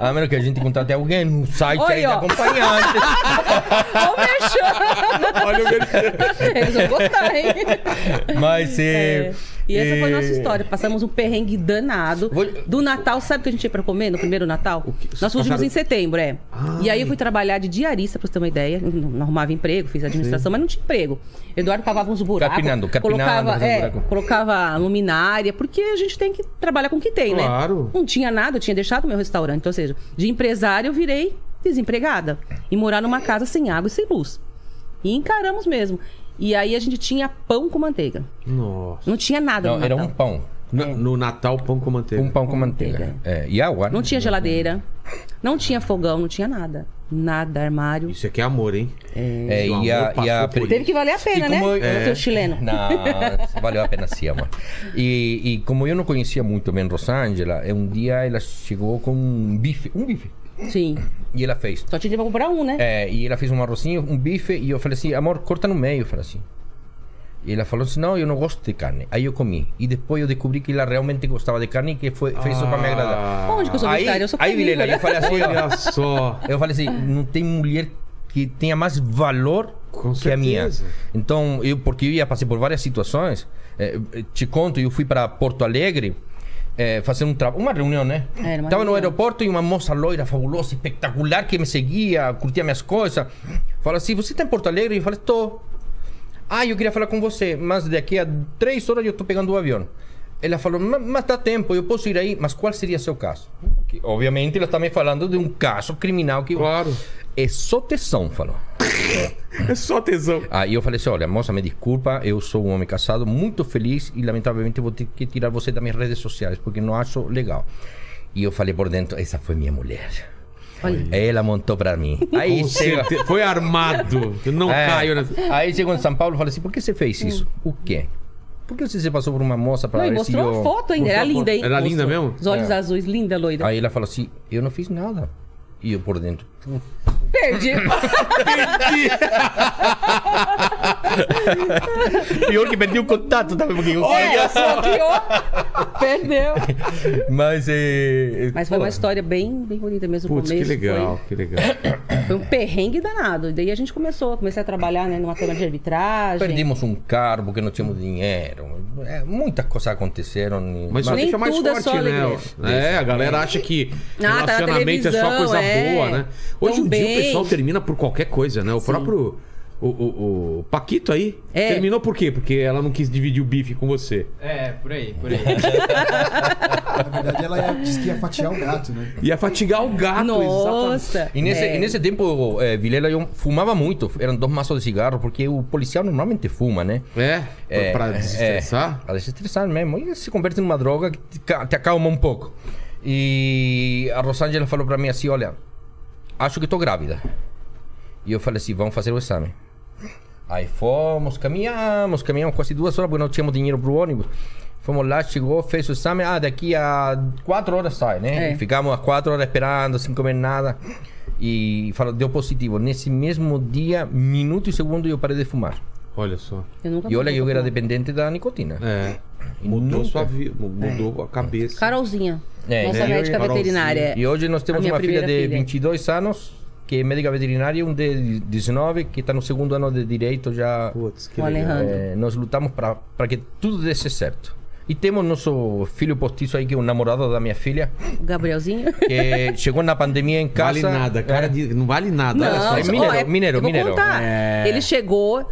a menos que a gente contrate alguém no site Oi, aí ó. acompanhante. Ô! Olha o que Eles vão gostar, hein? Mas é, É. E essa foi a nossa é, história. Passamos um perrengue danado. Vou- Do Natal, sabe o que a gente ia pra comer no primeiro Natal? Nós fugimos passaram- em setembro, é. Ai. E aí eu fui trabalhar de diarista, pra você ter uma ideia. Não, arrumava emprego, fiz administração, mas não tinha emprego. Eduardo cavava uns buracos. Carpinando, carpinando, colocava, é, buraco. colocava luminária, porque a gente tem que trabalhar com o que tem, Claro. né? Não tinha nada, eu tinha deixado meu restaurante. Então, ou seja, de empresária eu virei desempregada. E morar numa casa sem água e sem luz. E encaramos mesmo. E aí a gente tinha pão com manteiga. Nossa. Não tinha nada Não, no era Natal. um pão. Na- no Natal, pão com manteiga. Um pão com manteiga. É, e água. Não tinha geladeira, não tinha fogão, não tinha nada. Nada, armário. Isso aqui é amor, hein? É, Seu e a, amor e a Teve que valer a pena, né? eu- é. seu chileno. Não, valeu a pena sim, amor. E, e como eu não conhecia muito bem Rosângela, um dia ela chegou com um bife, um bife. Sim. E ela fez. Só tinha pra comprar um, né? É, e ela fez um arrozinho, um bife, e eu falei assim, amor, corta no meio, eu falei assim. E ela falou assim, não, eu não gosto de carne. Aí eu comi. E depois eu descobri que ela realmente gostava de carne e que foi, fez isso pra me agradar. Onde que eu sou Aí, vegetariana? Eu sou aí Vilela, eu falei assim, Olha só. eu falei assim, não tem mulher que tenha mais valor Com que a minha. certeza. Então, eu, porque eu ia passar por várias situações, eh, te conto, eu fui para Porto Alegre eh, fazer um trabalho, uma reunião, né? Era uma Tava no aeroporto e uma moça loira, fabulosa, espetacular, que me seguia, curtia minhas coisas. Falou assim: Você tá em Porto Alegre? Eu falei: Tô. Ah, eu queria falar com você, mas daqui a três horas eu tô pegando o avião. Ela falou, "Ma- mas dá tempo, eu posso ir aí, mas qual seria seu caso? Obviamente, ela está me falando de um caso criminal que. Claro. É só tesão, falou. É só tesão. Aí eu falei assim: olha, moça, me desculpa, eu sou um homem casado, muito feliz e lamentavelmente vou ter que tirar você das minhas redes sociais porque não acho legal. E eu falei por dentro: essa foi minha mulher. Olha. Ela montou pra mim. Aí Com chega. Foi armado. Eu não É. caio nessa. Aí chegou em São Paulo e falei assim: por que você fez isso? O quê? Por que você se passou por uma moça para Não, e ver mostrou se eu... a foto ainda. Era linda, hein? Era linda Mostrou. mesmo? Os olhos É. azuis, linda, loira. Aí ela falou assim: eu não fiz nada. E eu por dentro. Perdi. Pior que perdi o contato também, porque eu É, só pior. Perdeu. Mas é. Mas foi uma história bem, bem bonita mesmo. no Putz, que começo legal, que legal. Foi, foi um perrengue danado. E daí a gente começou. Comecei a trabalhar né, numa câmara de arbitragem. Perdimos um carro porque não tínhamos dinheiro. É, muitas coisas aconteceram. e- Mas isso Nem deixa mais tudo é forte, só né? É, a galera acha que Ah, tá na relacionamento é só coisa é. boa, né? Hoje em dia o pessoal termina por qualquer coisa, né? O próprio. O, o- o Paquito aí É. terminou por quê? Porque ela não quis dividir o bife com você. É, por aí, por aí. Na verdade, ela ia, disse que ia fatiar o gato, né? Ia fatigar o gato, exatamente. Nossa. E nesse, É. e nesse tempo, eh, Vilela, eu fumava muito. Eram dois maços de cigarro, porque o policial normalmente fuma, né? É, É, pra desestressar. É, pra desestressar mesmo. E se converte numa droga que te, te acalma um pouco. E a Rosângela falou pra mim assim: Olha, acho que tô grávida. E eu falei assim: Vamos fazer o exame. Aí fomos, caminhamos, caminhamos quase duas horas porque não tínhamos dinheiro pro ônibus. Fomos lá, chegou, fez o exame. Ah, daqui a quatro horas sai, né? É. E ficamos as quatro horas esperando, sem comer nada. E falou, deu positivo. Nesse mesmo dia, minuto e segundo, eu parei de fumar. Olha só. Eu nunca E olha que eu era dependente da nicotina. É. E Mudou nunca- sua vida, mudou a cabeça. Carolzinha. É, nossa médica veterinária. E hoje nós temos uma filha de filha. 22 anos, que é médica veterinária, e um de 19, que está no segundo ano de direito já. Putz, que O legal. É, nós lutamos para que tudo desse certo. E temos nosso filho postiço aí, que é o namorado da minha filha, O Gabrielzinho. que chegou na pandemia em casa. Vale nada, cara. É. de- Não vale nada. olha só. Não, é mineiro, mineiro, eu vou mineiro. contar. É. Ele chegou,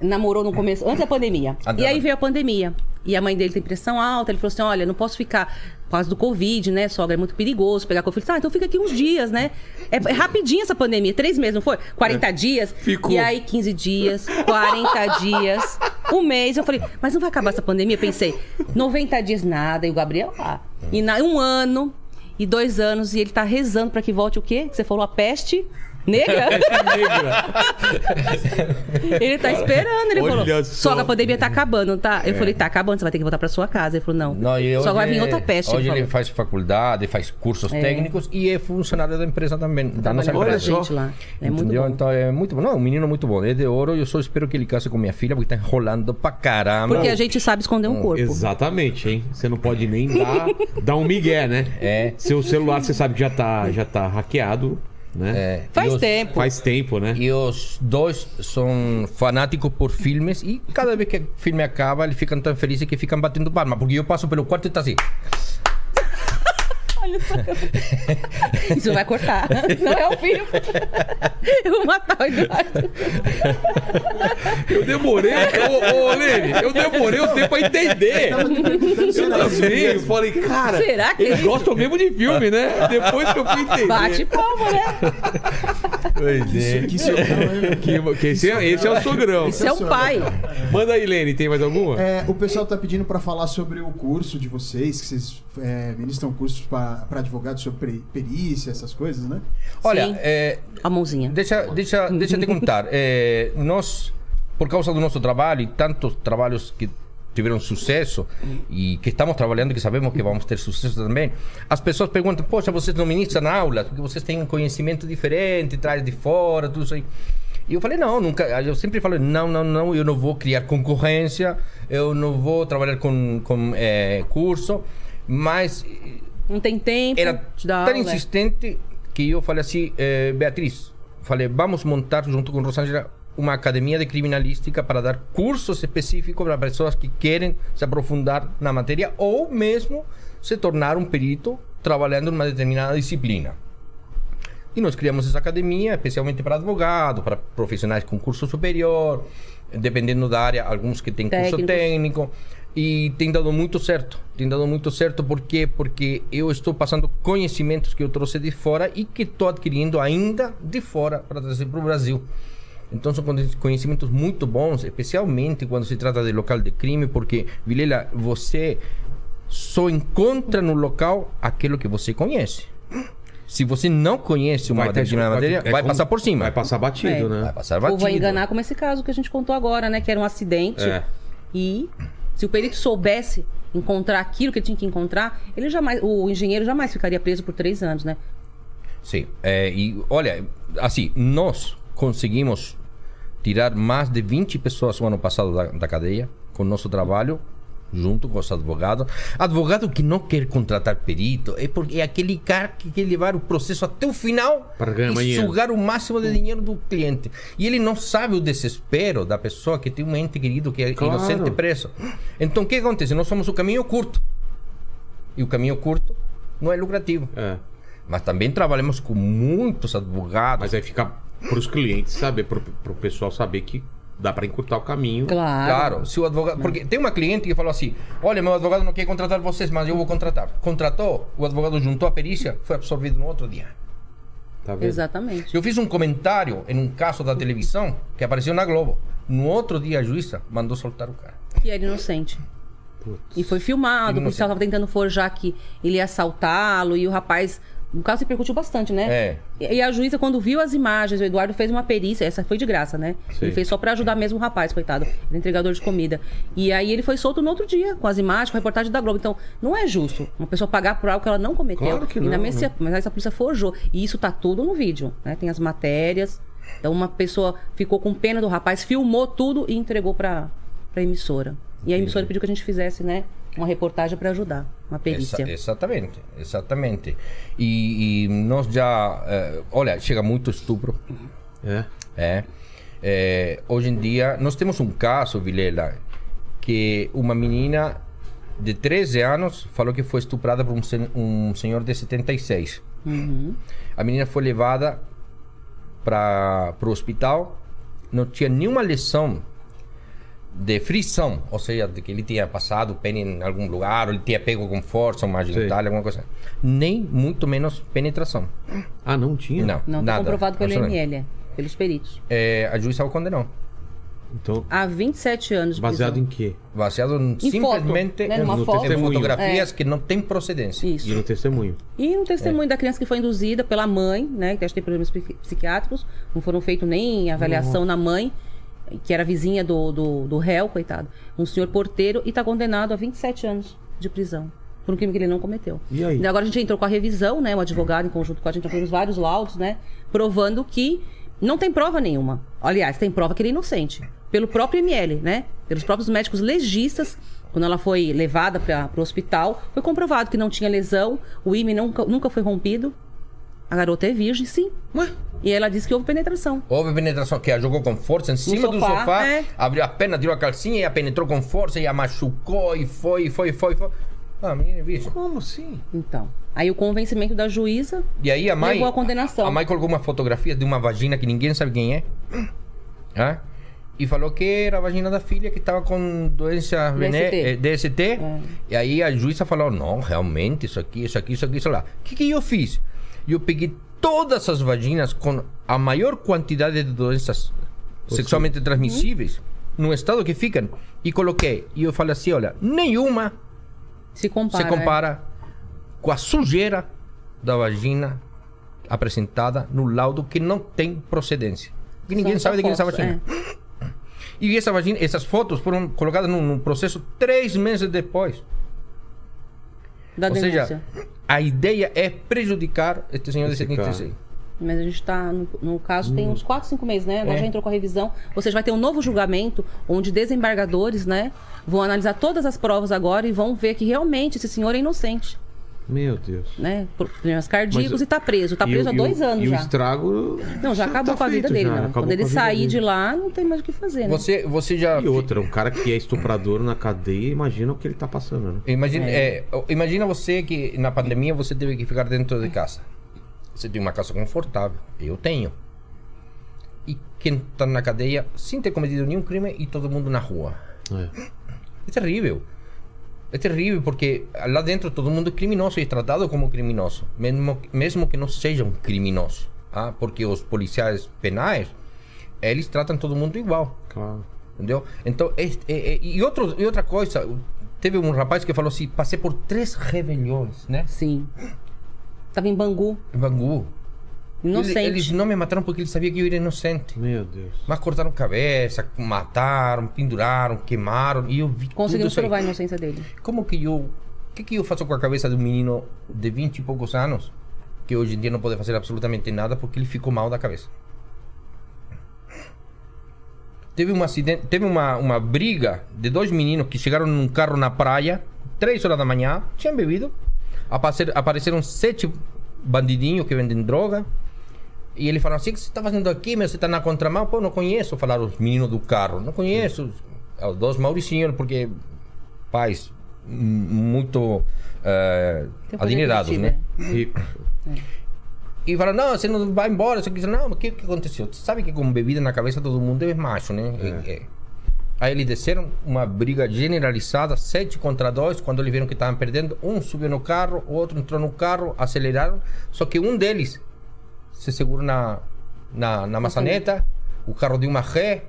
namorou no começo, antes da pandemia. E aí veio a pandemia. E a mãe dele tem pressão alta. Ele falou assim: olha, não posso ficar por causa do Covid, né? Sogra, é muito perigoso pegar Covid. Ah, então fica aqui uns dias, né? É, é rapidinho essa pandemia, três meses, não foi? 40 dias. Ficou. E aí, 15 dias, 40 dias, um mês. Eu falei, mas não vai acabar essa pandemia? Pensei, 90 dias nada. E o Gabriel lá. E na, um ano e dois anos, e ele tá rezando pra que volte o quê? Que você falou a peste negra? Ele tá esperando, ele Olha falou. só. Que a pandemia tá acabando, tá? Eu falei, tá acabando, você vai ter que voltar pra sua casa. Ele falou, não. Não, só vai vir outra peste. Hoje ele ele faz faculdade, faz cursos É. técnicos e é funcionário da empresa também, da nossa empresa. Gente lá. É muito Entendeu? bom. Então é muito bom. Não, é um menino muito bom. É de ouro. Eu só espero que ele case com minha filha, porque tá enrolando pra caramba. Porque a gente sabe esconder um corpo. Exatamente, hein? Você não pode nem dar, dar um migué, né? É. Seu celular, você sabe que já tá, já tá hackeado, né? É, Faz os- tempo. Faz tempo, né? E os dois são fanáticos por filmes e cada vez que o filme acaba, eles ficam tão felizes que ficam batendo palma. Porque eu passo pelo quarto e tá assim. Olha só. Isso vai cortar. Não é o filho. Eu vou matar o Eduardo. Eu demorei, ô, ô Lene, eu demorei o tempo pra entender. Eu também, eu mesmo. falei, cara, Será que é eles isso? gostam mesmo de filme, né? Depois que eu fui entender. Bate palma, né? Pois é. Que sogrão, hein? Que, que esse, é, esse é o sogrão. Esse é o pai. Manda aí, Lene, tem mais alguma? É, o pessoal tá pedindo pra falar sobre o curso de vocês, que vocês é, ministram cursos pra pra advogados sobre peri- perícia, essas coisas, né? Olha, Sim. é, A mãozinha. deixa, deixa, deixa eu te contar. É, nós, por causa do nosso trabalho e tantos trabalhos que tiveram sucesso e que estamos trabalhando, que sabemos que vamos ter sucesso também, as pessoas perguntam, poxa, vocês não ministram aula, porque vocês têm um conhecimento diferente, traz de fora, tudo isso aí. E eu falei, não, nunca. Eu sempre falo, não, não, não, eu não vou criar concorrência, eu não vou trabalhar com, com eh, curso, mas Não tem tempo era tão aula. insistente que eu falei assim, eh, Beatriz, falei, vamos montar junto com Rosângela uma academia de criminalística para dar cursos específicos para pessoas que querem se aprofundar na matéria ou mesmo se tornar um perito trabalhando em uma determinada disciplina. E nós criamos essa academia especialmente para advogado, para profissionais com curso superior, dependendo da área, alguns que têm curso técnico. E tem dado muito certo. Tem dado muito certo por quê? Porque eu estou passando conhecimentos que eu trouxe de fora e que estou adquirindo ainda de fora para trazer para o Brasil. Então são conhe- conhecimentos muito bons, especialmente quando se trata de local de crime, porque, Vilela, você só encontra no local aquilo que você conhece. Se você não conhece uma ter- determinada matéria, é vai como- passar por cima. Vai passar batido, É. né? Vai passar Ou batido. vai enganar como esse caso que a gente contou agora, né? Que era um acidente. É. E se o perito soubesse encontrar aquilo que ele tinha que encontrar, ele jamais, o engenheiro jamais ficaria preso por três anos, né? Sim. É, e olha, assim, nós conseguimos tirar mais de 20 pessoas no ano passado da, da cadeia com nosso trabalho, junto com os advogados. Advogado que não quer contratar perito é porque é aquele cara que quer levar o processo até o final Para e dinheiro. sugar o máximo de dinheiro do cliente. E ele não sabe o desespero da pessoa que tem um ente querido que é Claro. inocente preso. Então o que acontece? Nós somos o caminho curto. E o caminho curto não é lucrativo. É. Mas também trabalhamos com muitos advogados. Mas aí fica pros clientes saber, pro, pro pessoal saber que dá pra encurtar o caminho. Claro. Claro, se o advogado. Porque tem uma cliente que falou assim: Olha, meu advogado não quer contratar vocês, mas eu vou contratar. Contratou, o advogado juntou a perícia, foi absorvido no outro dia. Tá vendo? Exatamente. Eu fiz um comentário em um caso da televisão que apareceu na Globo. No outro dia, a juíza mandou soltar o cara. E era inocente. E foi filmado, o policial estava tentando forjar que ele ia assaltá-lo e o rapaz. O caso se repercutiu bastante, né? É. E, a juíza, quando viu as imagens, o Eduardo fez uma perícia, essa foi de graça, né? Sim. Ele fez só pra ajudar mesmo o rapaz, coitado. Ele é entregador de comida. E aí ele foi solto no outro dia, com as imagens, com a reportagem da Globo. Então, não é justo uma pessoa pagar por algo que ela não cometeu. Claro que não, mesmo né? se- Mas essa polícia forjou. E isso tá tudo no vídeo, né? Tem as matérias. Então, uma pessoa ficou com pena do rapaz, filmou tudo e entregou pra, pra emissora. E a emissora pediu que a gente fizesse, né? Uma reportagem pra ajudar, uma perícia. Exa- exatamente, exatamente. E, e nós já. eh, olha, chega muito estupro. É. É. É, hoje em dia, nós temos um caso, Vilela, que uma menina de 13 anos falou que foi estuprada por um, sen- um senhor de 76. A menina foi levada para o hospital, não tinha nenhuma lesão de frição, ou seja, de que ele tinha passado o pene em algum lugar, ou ele tinha pego com força uma genitália, alguma coisa. Nem muito menos penetração. Ah, não tinha? Não, Não, tá nada. comprovado pelo. ML, é, pelos peritos. É, a juíza o condenou. Então, Há 27 anos baseado prisão. em quê? Baseado em, simplesmente foto, né? em, Numa em foto. fotografias que não têm procedência. Isso. E no testemunho. E no testemunho da criança que foi induzida pela mãe, né? Que acho que tem problemas psiqui- psiquiátricos. Não foram feitos nem avaliação na mãe, que era vizinha do, do, do réu, coitado. Um senhor porteiro e está condenado a 27 anos de prisão. Por um crime que ele não cometeu. E aí? agora a gente entrou com a revisão, né? O advogado, em conjunto com a gente, já fizemos vários laudos, né? Provando que não tem prova nenhuma. Aliás, tem prova que ele é inocente. Pelo próprio ML, né? Pelos próprios médicos legistas. Quando ela foi levada para o hospital, foi comprovado que não tinha lesão, o ímã nunca, nunca foi rompido. A garota é virgem, sim. E ela disse que houve penetração. Houve penetração que a jogou com força em cima do sofá, sofá, é. abriu a perna, tirou a calcinha e a penetrou com força e a machucou e foi, foi, foi, foi. Ah, menina, bicho. Como assim? Então. Aí o convencimento da juíza. E aí a mãe. Levou à condenação. A mãe colocou uma fotografia de uma vagina que ninguém sabe quem é. Hã? E falou que era a vagina da filha que estava com doença vené- eh, DST. E aí a juíza falou: não, realmente, isso aqui, isso aqui, isso aqui, isso lá. O que, que eu fiz? Eu peguei todas as vaginas com a maior quantidade de doenças sexualmente transmissíveis no estado que ficam e coloquei. E eu falei assim: olha, nenhuma Se compara. se compara com a sujeira da vagina apresentada no laudo que não tem procedência. Que ninguém sabe de quem é essa vagina. E essa vagina, essas fotos foram colocadas num, num processo três meses depois. é, da Ou denúncia. seja, a ideia é prejudicar este senhor de Esse 76. Mas a gente está, no, no caso, tem uns 4, 5 meses, né? Agora É. já entrou com a revisão. Ou seja, vai ter um novo julgamento, onde desembargadores, né, vão analisar todas as provas agora e vão ver que realmente esse senhor é inocente. Meu Deus. né? Por problemas cardíacos Mas- e tá preso. Tá E preso há e dois anos e já. o estrago. Não, já acabou tá com a vida dele, Quando ele sair dele. de lá, não tem mais o que fazer, né? Você, você já. E outra, um cara que é estuprador na cadeia, imagina o que ele tá passando, né? Imagina, é, imagina você que na pandemia você teve que ficar dentro de casa. Você tem uma casa confortável. Eu tenho. E quem tá na cadeia sem ter cometido nenhum crime e todo mundo na rua. É. É terrível. É terrível porque lá dentro todo mundo é criminoso e é tratado como criminoso, mesmo, mesmo que não seja um criminoso. Ah, porque os policiais penais, eles tratam todo mundo igual. Claro. Entendeu? Então, é- é- é- e, outro, e outra coisa, teve um rapaz que falou assim: passei por três rebeliões, né? Sim. Tava em Bangu, Em Bangu. Inocente. Ele- Eles não me mataram porque eles sabiam que eu era inocente. Meu Deus. Mas cortaram cabeça, mataram, penduraram, queimaram. E eu vi Conseguimos provar a inocência dele. Como que eu. O que, que eu faço com a cabeça de um menino de 20 e poucos anos que hoje em dia não pode fazer absolutamente nada porque ele ficou mal da cabeça? Teve um acidente, teve uma, uma briga de dois meninos que chegaram num carro na praia, três horas da manhã, tinham bebido. Apareceram sete bandidinhos que vendem droga. E ele falou assim: o que você está fazendo aqui? Meu? Você está na contramão? Pô, não conheço. Falaram os meninos do carro. Não conheço. Os dois Mauricinhos, porque pais muito eh, adinerados, né? é. Rico. E falaram, não, você não vai embora. Você disse, não, mas o que, que aconteceu? Você sabe que com bebida na cabeça todo mundo é macho, né? É, é. Aí eles desceram, uma briga generalizada, sete contra dois. Quando eles viram que estavam perdendo, um subiu no carro, o outro entrou no carro, aceleraram. Só que um deles se segurou na, na, na maçaneta, o carro deu uma ré.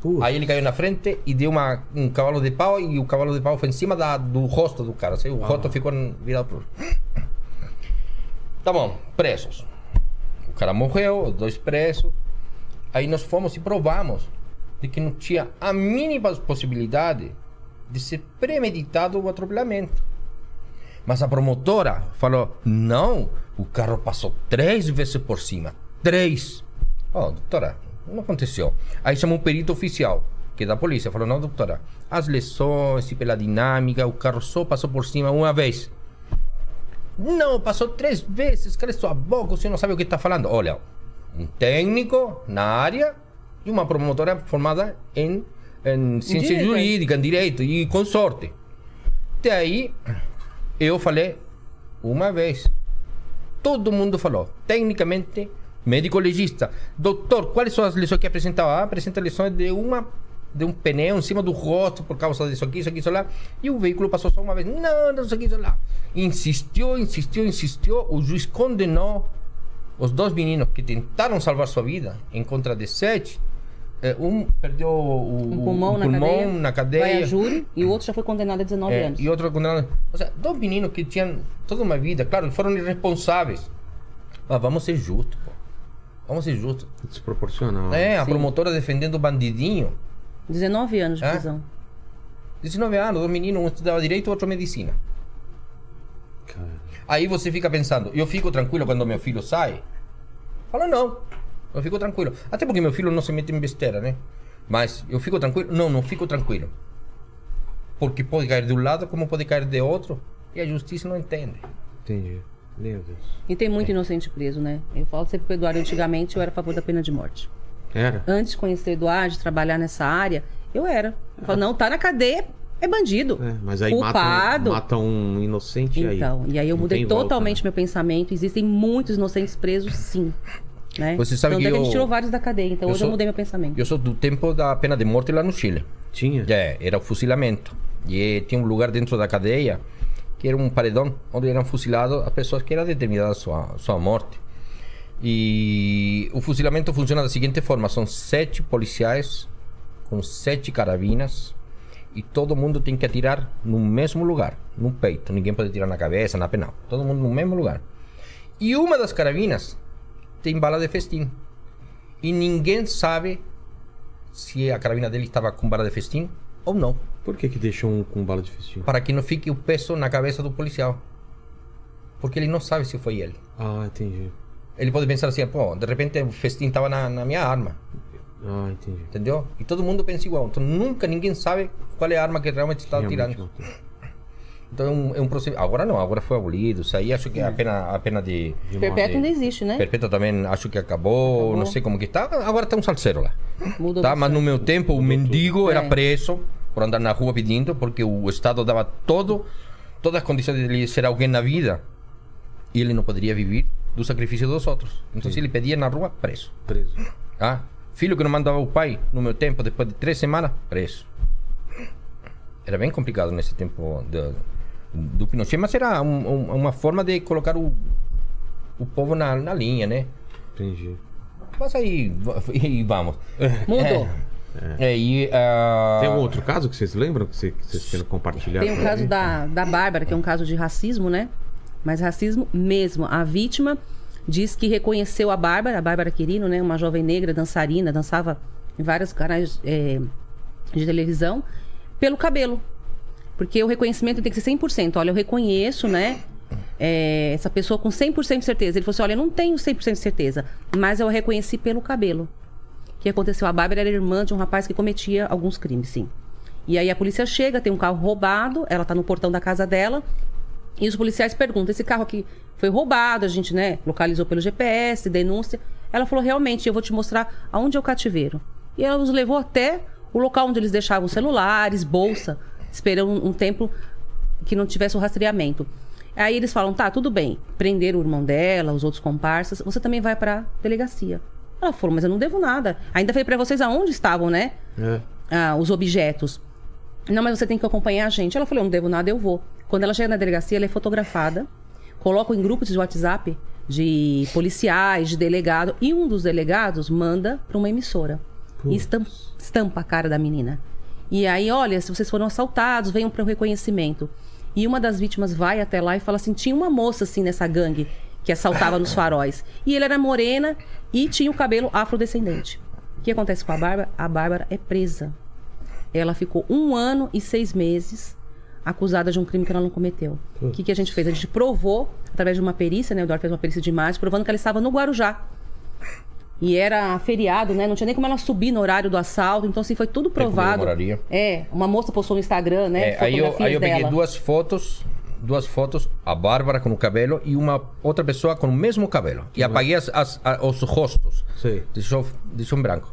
Putz. Aí ele caiu na frente e deu uma, um cavalo de pau e o cavalo de pau foi em cima da, do rosto do cara. assim, O rosto ficou virado pro... Tá bom, presos. O cara morreu, os dois presos. Aí nós fomos e provamos de que não tinha a mínima possibilidade de ser premeditado o atropelamento. Mas a promotora falou: não, o carro passou três vezes por cima. Três. Oh, doutora, não aconteceu. Aí chamou um perito oficial, que é da polícia. Falou: não, doutora, as lesões e pela dinâmica, o carro só passou por cima uma vez. Não, passou três vezes. Cala sua boca, você não sabe o que está falando. Olha, um técnico na área e uma promotora formada em, em ciência Direito, é. jurídica, em direito e consorte. Daí, eu falei uma vez. Todo mundo falou. Tecnicamente, médico legista. Doutor, quais são as lesões que apresentava? Ah, apresenta lesões de uma de um pneu em cima do rosto por causa disso aqui, isso aqui, isso lá. E o veículo passou só uma vez. Não, não, isso aqui, isso lá. Insistiu, insistiu, insistiu. O juiz condenou os dois meninos que tentaram salvar sua vida em contra de sete. Eh, Um perdeu o, Um pulmão, o na, pulmão cadeia, na cadeia. Vai a júri e o outro já foi condenado a 19 É, anos. e outro condenado. Ou seja, dois meninos que tinham toda uma vida, claro, foram irresponsáveis. Mas vamos ser justos, pô. Vamos ser justos. Desproporcional. É, a Sim. promotora defendendo o bandidinho. 19 anos de É? prisão. 19 anos, dois meninos, um estudava direito e outro medicina. Cara. Aí você fica pensando, eu fico tranquilo quando meu filho sai? Fala, não. Eu fico tranquilo. Até porque meu filho não se mete em besteira, né? Mas eu fico tranquilo? Não, não fico tranquilo. Porque pode cair de um lado como pode cair de outro. E a justiça não entende. Entendi. Meu Deus. E tem muito inocente preso, né? Eu falo sempre pro Eduardo, antigamente eu era a favor da pena de morte. Era? Antes de conhecer o Eduardo, de trabalhar nessa área, eu era. Eu falo, não, tá na cadeia, é bandido. É, mas aí Culpado. mata um, mata um inocente e aí. Então, e aí eu mudei tem volta, totalmente né? meu pensamento. Existem muitos inocentes presos, sim. Né? Você sabe Tanto que é que a eu- gente tirou vários da cadeia, então eu hoje eu sou- mudei meu pensamento. Eu sou do tempo da pena de morte lá no Chile. Tinha? É, era o fuzilamento. E eh, tinha um lugar dentro da cadeia que era um paredão onde eram fuzilados as pessoas que era determinada a sua, sua morte. E o fuzilamento funciona da seguinte forma: são sete policiais com sete carabinas e todo mundo tem que atirar no mesmo lugar, no peito. Ninguém pode atirar na cabeça, na penal. Todo mundo no mesmo lugar. E uma das carabinas tem bala de festim. E ninguém sabe se a carabina dele estava com bala de festim ou não. Por que que deixou um com bala de festim? Para que não fique o peso na cabeça do policial. Porque ele não sabe se foi ele. Ah, entendi. Ele pode pensar assim, pô, de repente o festim estava na, na minha arma. Ah, entendi. Entendeu? E todo mundo pensa igual. Então nunca ninguém sabe qual é a arma que realmente está matou. Então é um, é um procedimento. Agora não, agora foi abolido. Isso aí acho que a pena, a pena de. Perpétuo ainda existe, né? Perpétua também acho que acabou, Acabou. não sei como que está. Agora tem um salseiro lá. Mudou Tá? Mas no meu tempo o mendigo era É. preso por andar na rua pedindo, porque o Estado dava todo, todas as condições de ele ser alguém na vida e ele não poderia viver do sacrifício dos outros. Então, se ele pedia na rua, preso. Preso. Ah, filho que não mandava o pai no meu tempo, depois de três semanas, preso. Era bem complicado nesse tempo do, do Pinochet, mas era um- um- uma forma de colocar o, o povo na, na linha, né? Entendi. Mas aí, e vamos. Mudou. É, e, ah, Tem um outro caso que vocês lembram que vocês, que vocês querem compartilhar? Tem o com caso da, da Bárbara, que é um caso de racismo, né? Mas racismo mesmo. A vítima diz que reconheceu a Bárbara, a Bárbara Quirino, né? Uma jovem negra, dançarina, dançava em vários canais é, de televisão, pelo cabelo. Porque o reconhecimento tem que ser 100%. Olha, eu reconheço, né? é, essa pessoa com 100% de certeza. Ele falou assim: olha, eu não tenho 100% de certeza, mas eu a reconheci pelo cabelo. O que aconteceu? A Bárbara era irmã de um rapaz que cometia alguns crimes, sim. E aí a polícia chega, tem um carro roubado, ela tá no portão da casa dela, e os policiais perguntam: esse carro aqui foi roubado, a gente, né, localizou pelo GPS, denúncia. Ela falou: realmente, eu vou te mostrar aonde é o cativeiro. E ela os levou até o local onde eles deixavam celulares, bolsa, esperando um, um tempo que não tivesse o rastreamento. Aí eles falam: tá, tudo bem, prenderam o irmão dela, os outros comparsas, você também vai pra delegacia. Ela falou: mas eu não devo nada. Ainda falei pra vocês aonde estavam, né? É. ah, os objetos. Não, mas você tem que acompanhar a gente. Ela falou, eu não devo nada, eu vou. Quando ela chega na delegacia, ela é fotografada, coloca em grupos de WhatsApp de policiais, de delegado, e um dos delegados manda para uma emissora. E estampa, estampa a cara da menina. E aí, olha, se vocês foram assaltados, venham para o reconhecimento. E uma das vítimas vai até lá e fala assim: tinha uma moça assim nessa gangue que assaltava nos faróis. E ele era morena e tinha o cabelo afrodescendente. O que acontece com a Bárbara? A Bárbara é presa. Ela ficou um ano e seis meses acusada de um crime que ela não cometeu. O que, que a gente fez? A gente provou, através de uma perícia, né? O Eduardo fez uma perícia de imagem, provando que ela estava no Guarujá. E era feriado, né? Não tinha nem como ela subir no horário do assalto. Então, assim, foi tudo provado. comemoraria. É, uma moça postou no Instagram, né? É, aí eu, aí eu peguei dela. duas fotos, duas fotos, a Bárbara com o cabelo e uma outra pessoa com o mesmo cabelo. E apaguei as, as- a- os rostos. Sei. Deixou, deixou em branco.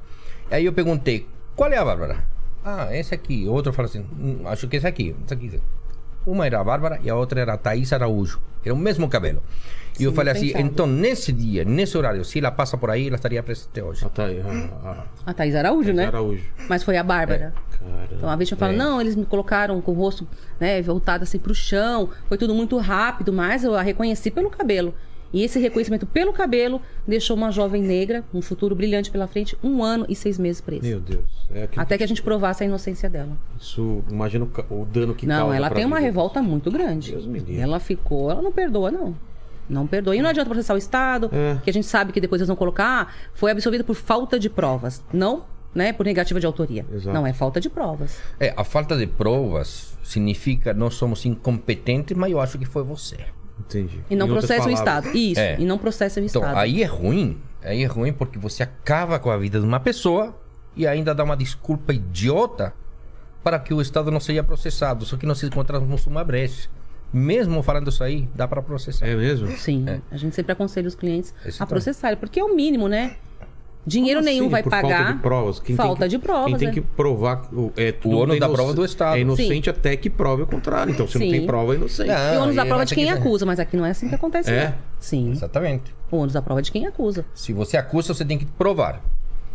Aí eu perguntei, qual é a Bárbara? Ah, esse aqui. O outro falou assim, "Hum, acho que esse aqui. Esse aqui. Uma era a Bárbara e a outra era a Thaís Araújo. Era o mesmo cabelo. E eu Sim, falei assim, pensado. então nesse dia, nesse horário, se ela passa por aí, ela estaria presente hoje. Ah, tá aí. A, A Thaís Araújo, a, né? Araújo. Mas foi a Bárbara. Caramba. Então a vítima fala: não, eles me colocaram com o rosto né, voltado assim pro chão, foi tudo muito rápido, mas eu a reconheci pelo cabelo. E esse reconhecimento pelo cabelo deixou uma jovem negra, um futuro brilhante pela frente, um ano e seis meses presa. Meu Deus. É Até que a gente provasse a inocência dela. Isso, imagina o, o dano que Não, ela tem uma revolta muito grande. Deus me livre. Ela ficou, ela não perdoa, não. Não perdoa. E não adianta processar o Estado, É. que a gente sabe que depois eles vão colocar, ah, foi absolvido por falta de provas. Não, né, por negativa de autoria. Exato. Não, é falta de provas. É, a falta de provas significa nós somos incompetentes, mas eu acho que foi você. Entendi. E não processa o Estado. Isso, É. e não processa o Então, Estado. aí é ruim. Aí é ruim porque você acaba com a vida de uma pessoa e ainda dá uma desculpa idiota para que o Estado não seja processado. Só que nós encontramos uma brecha. Mesmo falando isso aí, dá para processar. É mesmo? Sim, a gente sempre aconselha os clientes Esse a processarem, porque é o mínimo, né? Dinheiro Como nenhum assim? vai Por pagar. Falta de provas. Quem falta tem que, de provas. Quem tem é. que provar. O, é, tudo ônus é da prova do Estado. É inocente até que prove o contrário. Então, se não Sim. tem prova, é inocente. Não. E o ônus da prova vai de quem que acusa, mas aqui não é assim que acontece. É? não. Sim. Exatamente. O ônus da prova é de quem acusa. Se você acusa, você tem que provar.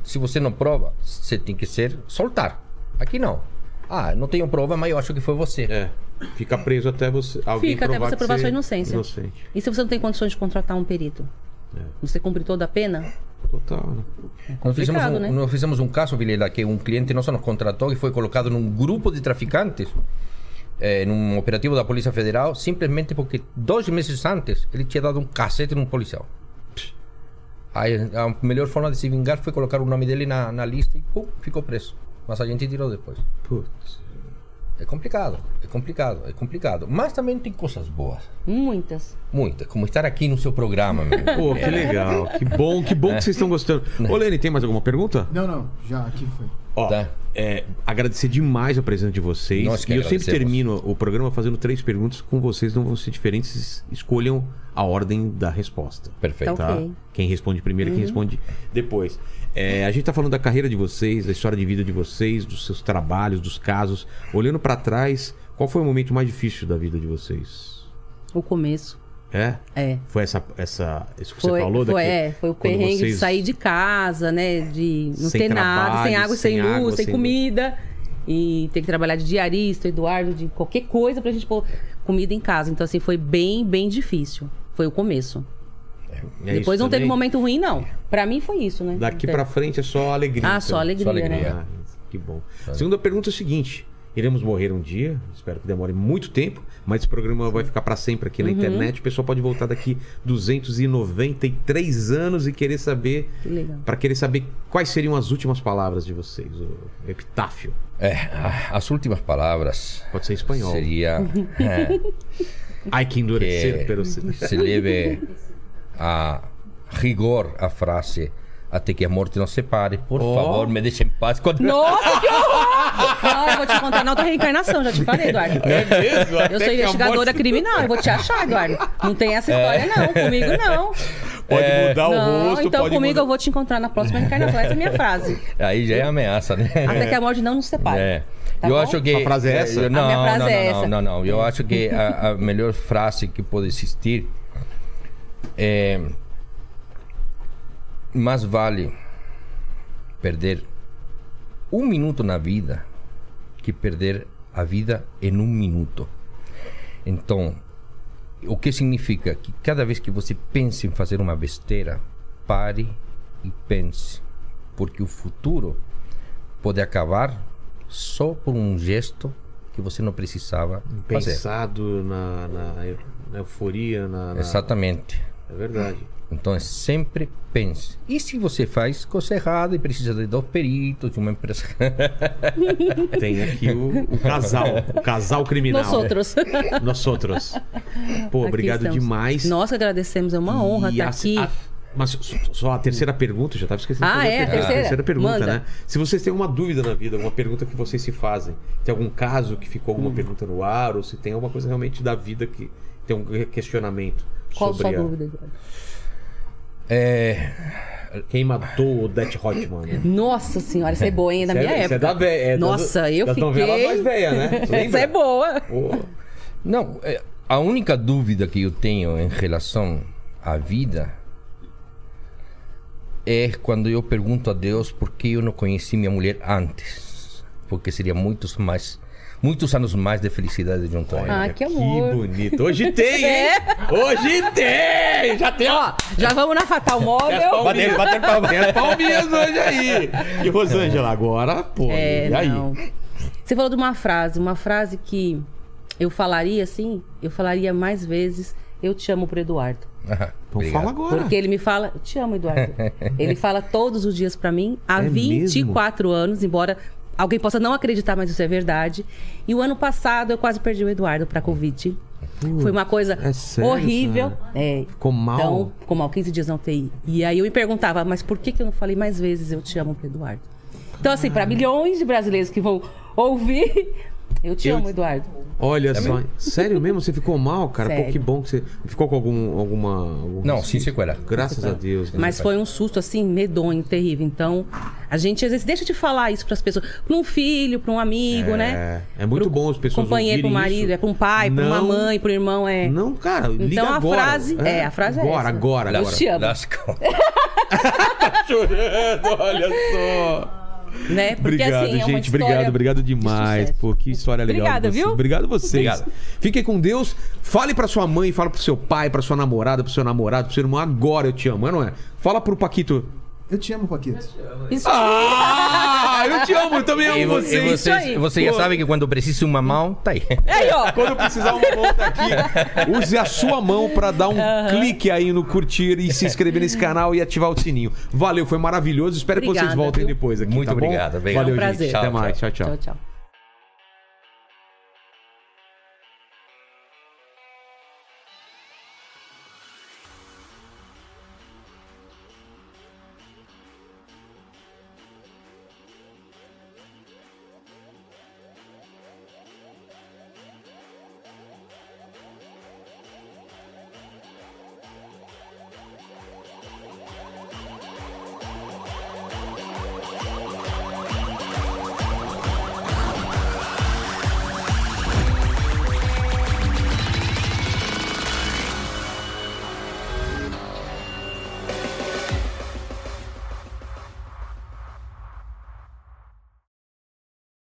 Se você não prova, você tem que ser soltar. Aqui não. Ah, não tenho prova, mas eu acho que foi você. É. Fica preso até você. Alguém Fica até provar você provar sua é inocência. Inocente. E se você não tem condições de contratar um perito? É. Você cumpre toda a pena? Total? Nós fizemos, um, né? nós fizemos um caso, Vilela, que um cliente nosso nos contratou e foi colocado num grupo de traficantes, eh, num operativo da Polícia Federal, simplesmente porque dois meses antes ele tinha dado um cacete num policial. Aí a melhor forma de se vingar foi colocar o nome dele na, na lista e pum, ficou preso. Mas a gente tirou depois. Putz. É complicado, é complicado, é complicado. Mas também tem coisas boas. Muitas. Muitas, como estar aqui no seu programa, meu. Pô, É. que legal. Que bom, que bom que vocês estão gostando. Ô, Lene, tem mais alguma pergunta? Não, não, já aqui foi. Ó, Tá. É, agradecer demais a presença de vocês. Nós que e eu sempre termino o programa fazendo três perguntas com vocês, não vão ser diferentes. Escolham a ordem da resposta. Perfeito. Tá Tá? Ok. Quem responde primeiro e quem responde depois. É, a gente tá falando da carreira de vocês, da história de vida de vocês, dos seus trabalhos, dos casos. Olhando pra trás, qual foi o momento mais difícil da vida de vocês? O começo. É? É. Foi essa, essa, isso que Foi, você falou foi, daqui? é, foi o perrengue de vocês- sair de casa, né? De não Sem ter nada, trabalho, sem água, sem, sem luz, água, sem sem comida. E ter que trabalhar de diarista, Eduardo, de qualquer coisa pra gente pôr comida em casa. Então, assim, foi bem, bem difícil. Foi o começo. É Depois isso não teve também? momento ruim, não. Pra mim foi isso, né? Daqui pra teve. frente é só alegria. Ah, então. só alegria, Só alegria. né? Ah, que bom. Segunda pergunta é o seguinte: iremos morrer um dia, espero que demore muito tempo, mas esse programa vai ficar para sempre aqui na Uhum. internet. O pessoal pode voltar daqui 293 anos e querer saber, para querer saber quais seriam as últimas palavras de vocês, o epitáfio. É, as últimas palavras Pode ser em espanhol. seria é, Ai que endurecer, que pero se- se leve a rigor a frase até que a morte nos separe. Por Oh. favor, me deixe em paz. Quando... Nossa, que horror! Não, eu vou te contar na outra reencarnação, já te falei, Eduardo. É mesmo? Até Eu sou a investigadora morte- criminal, eu vou te achar, Eduardo. Não tem essa história, não. Comigo, não. Pode mudar o não, rosto, então pode comigo mudar... eu vou te encontrar na próxima reencarnação. Essa é a minha frase. Aí já é ameaça, né? Até que a morte não nos separe. É. Tá eu bom? acho que A frase é essa? eu- Não, A minha frase não, é não, essa. não, não, não. Eu acho que a, a melhor frase que pode existir é mais vale perder um minuto na vida que perder a vida em um minuto. Então, o que significa que cada vez que você pense em fazer uma besteira, pare e pense, porque o futuro pode acabar só por um gesto que você não precisava fazer. Pensado na, na, na euforia, na, na- Exatamente. É verdade. Então, é sempre pense. E se você faz coisa errada e precisa de dois peritos, de uma empresa. Tem aqui o, o casal, o casal criminal. Nós outros. Nós outros. Pô, Aqui obrigado estamos. demais. Nós que agradecemos, é uma honra estar a- aqui. a- mas só- a terceira pergunta, já estava esquecendo. de Ah, fazer é? A pergunta. terceira? pergunta, Manda. né? Se vocês têm alguma dúvida na vida, alguma pergunta que vocês se fazem, tem algum caso que ficou Hum. alguma pergunta no ar, ou se tem alguma coisa realmente da vida que tem um questionamento Qual a sua a- dúvida, Eduardo? É, quem matou o Odete Hotman. né? Nossa senhora, essa é boa, hein? Da minha Isso é época. da vé- é da- Nossa, eu da fiquei... novela mais velha, né? Essa é boa. Pô, Não, é, a única dúvida que eu tenho em relação à vida é quando eu pergunto a Deus por que eu não conheci minha mulher antes. Porque seria muitos mais, muitos anos mais de felicidade junto a ela. Ah, que amor. Que bonito. Hoje tem, hein? É. Hoje tem! Já tem, ó. Já vamos na Fatal Móvel. Bater, bater palmas. Tem as palminhas hoje aí. E Rosângela, agora, pô, É, e aí? não. Você falou de uma frase, uma frase que eu falaria assim, eu falaria mais vezes, eu te amo pro Eduardo. Então Obrigado. fala agora. Porque ele me fala, eu te amo, Eduardo. ele fala todos os dias pra mim, há É 24 anos, embora alguém possa não acreditar, mas isso é verdade. E o ano passado eu quase perdi o Eduardo pra Covid. Foi uma coisa é sério, horrível. É. Ficou mal? Então, ficou mal 15 dias na UTI. E aí eu me perguntava, mas por que, que eu não falei mais vezes eu te amo pro Eduardo? Então, assim, pra milhões de brasileiros que vão ouvir, eu te Eu- amo, Eduardo. Olha só. Sério mesmo? Você ficou mal, cara? Pô, Sério. que bom que você. Ficou com algum, alguma. algum Não, sem sequela. Graças a Deus. Mas foi um susto, assim, medonho, terrível. Então, a gente às vezes deixa de falar isso pras pessoas. Pra um filho, pra um amigo, né? É muito bom as pessoas Companheiro, pro ouvirem marido, isso. é pra um pai, pra uma mãe, pro irmão, é. Não, cara, liga Então, a agora. frase- é, a frase é agora, essa. Agora, agora, te amo. Lascou. Chorando, olha só. Né? Porque Obrigado, assim, é uma gente. história Obrigado, obrigado de demais. Pô, que história legal. Obrigada, viu? Obrigado a vocês. Obrigado. Fiquem com Deus. Fale pra sua mãe, fala pro seu pai, pra sua namorada, pro seu namorado, pro seu irmão. Agora eu te amo, é, não é? Fala pro Paquito. Eu te amo, Paquito. Isso Ah, eu te amo, eu também amo E, vo- e vocês. Isso você, aí. você já Pô. sabe que quando precisa uma mão, tá aí. aí, ó. Quando precisar uma mão tá aqui, use a sua mão pra dar um clique aí no curtir e se inscrever nesse canal e ativar o sininho. Valeu, foi maravilhoso. Espero que vocês Obrigada, voltem viu? depois aqui, Muito tá bom? obrigado, obrigado. Valeu, É um prazer. gente. Até Tchau, mais. tchau. tchau. tchau. Tchau, tchau.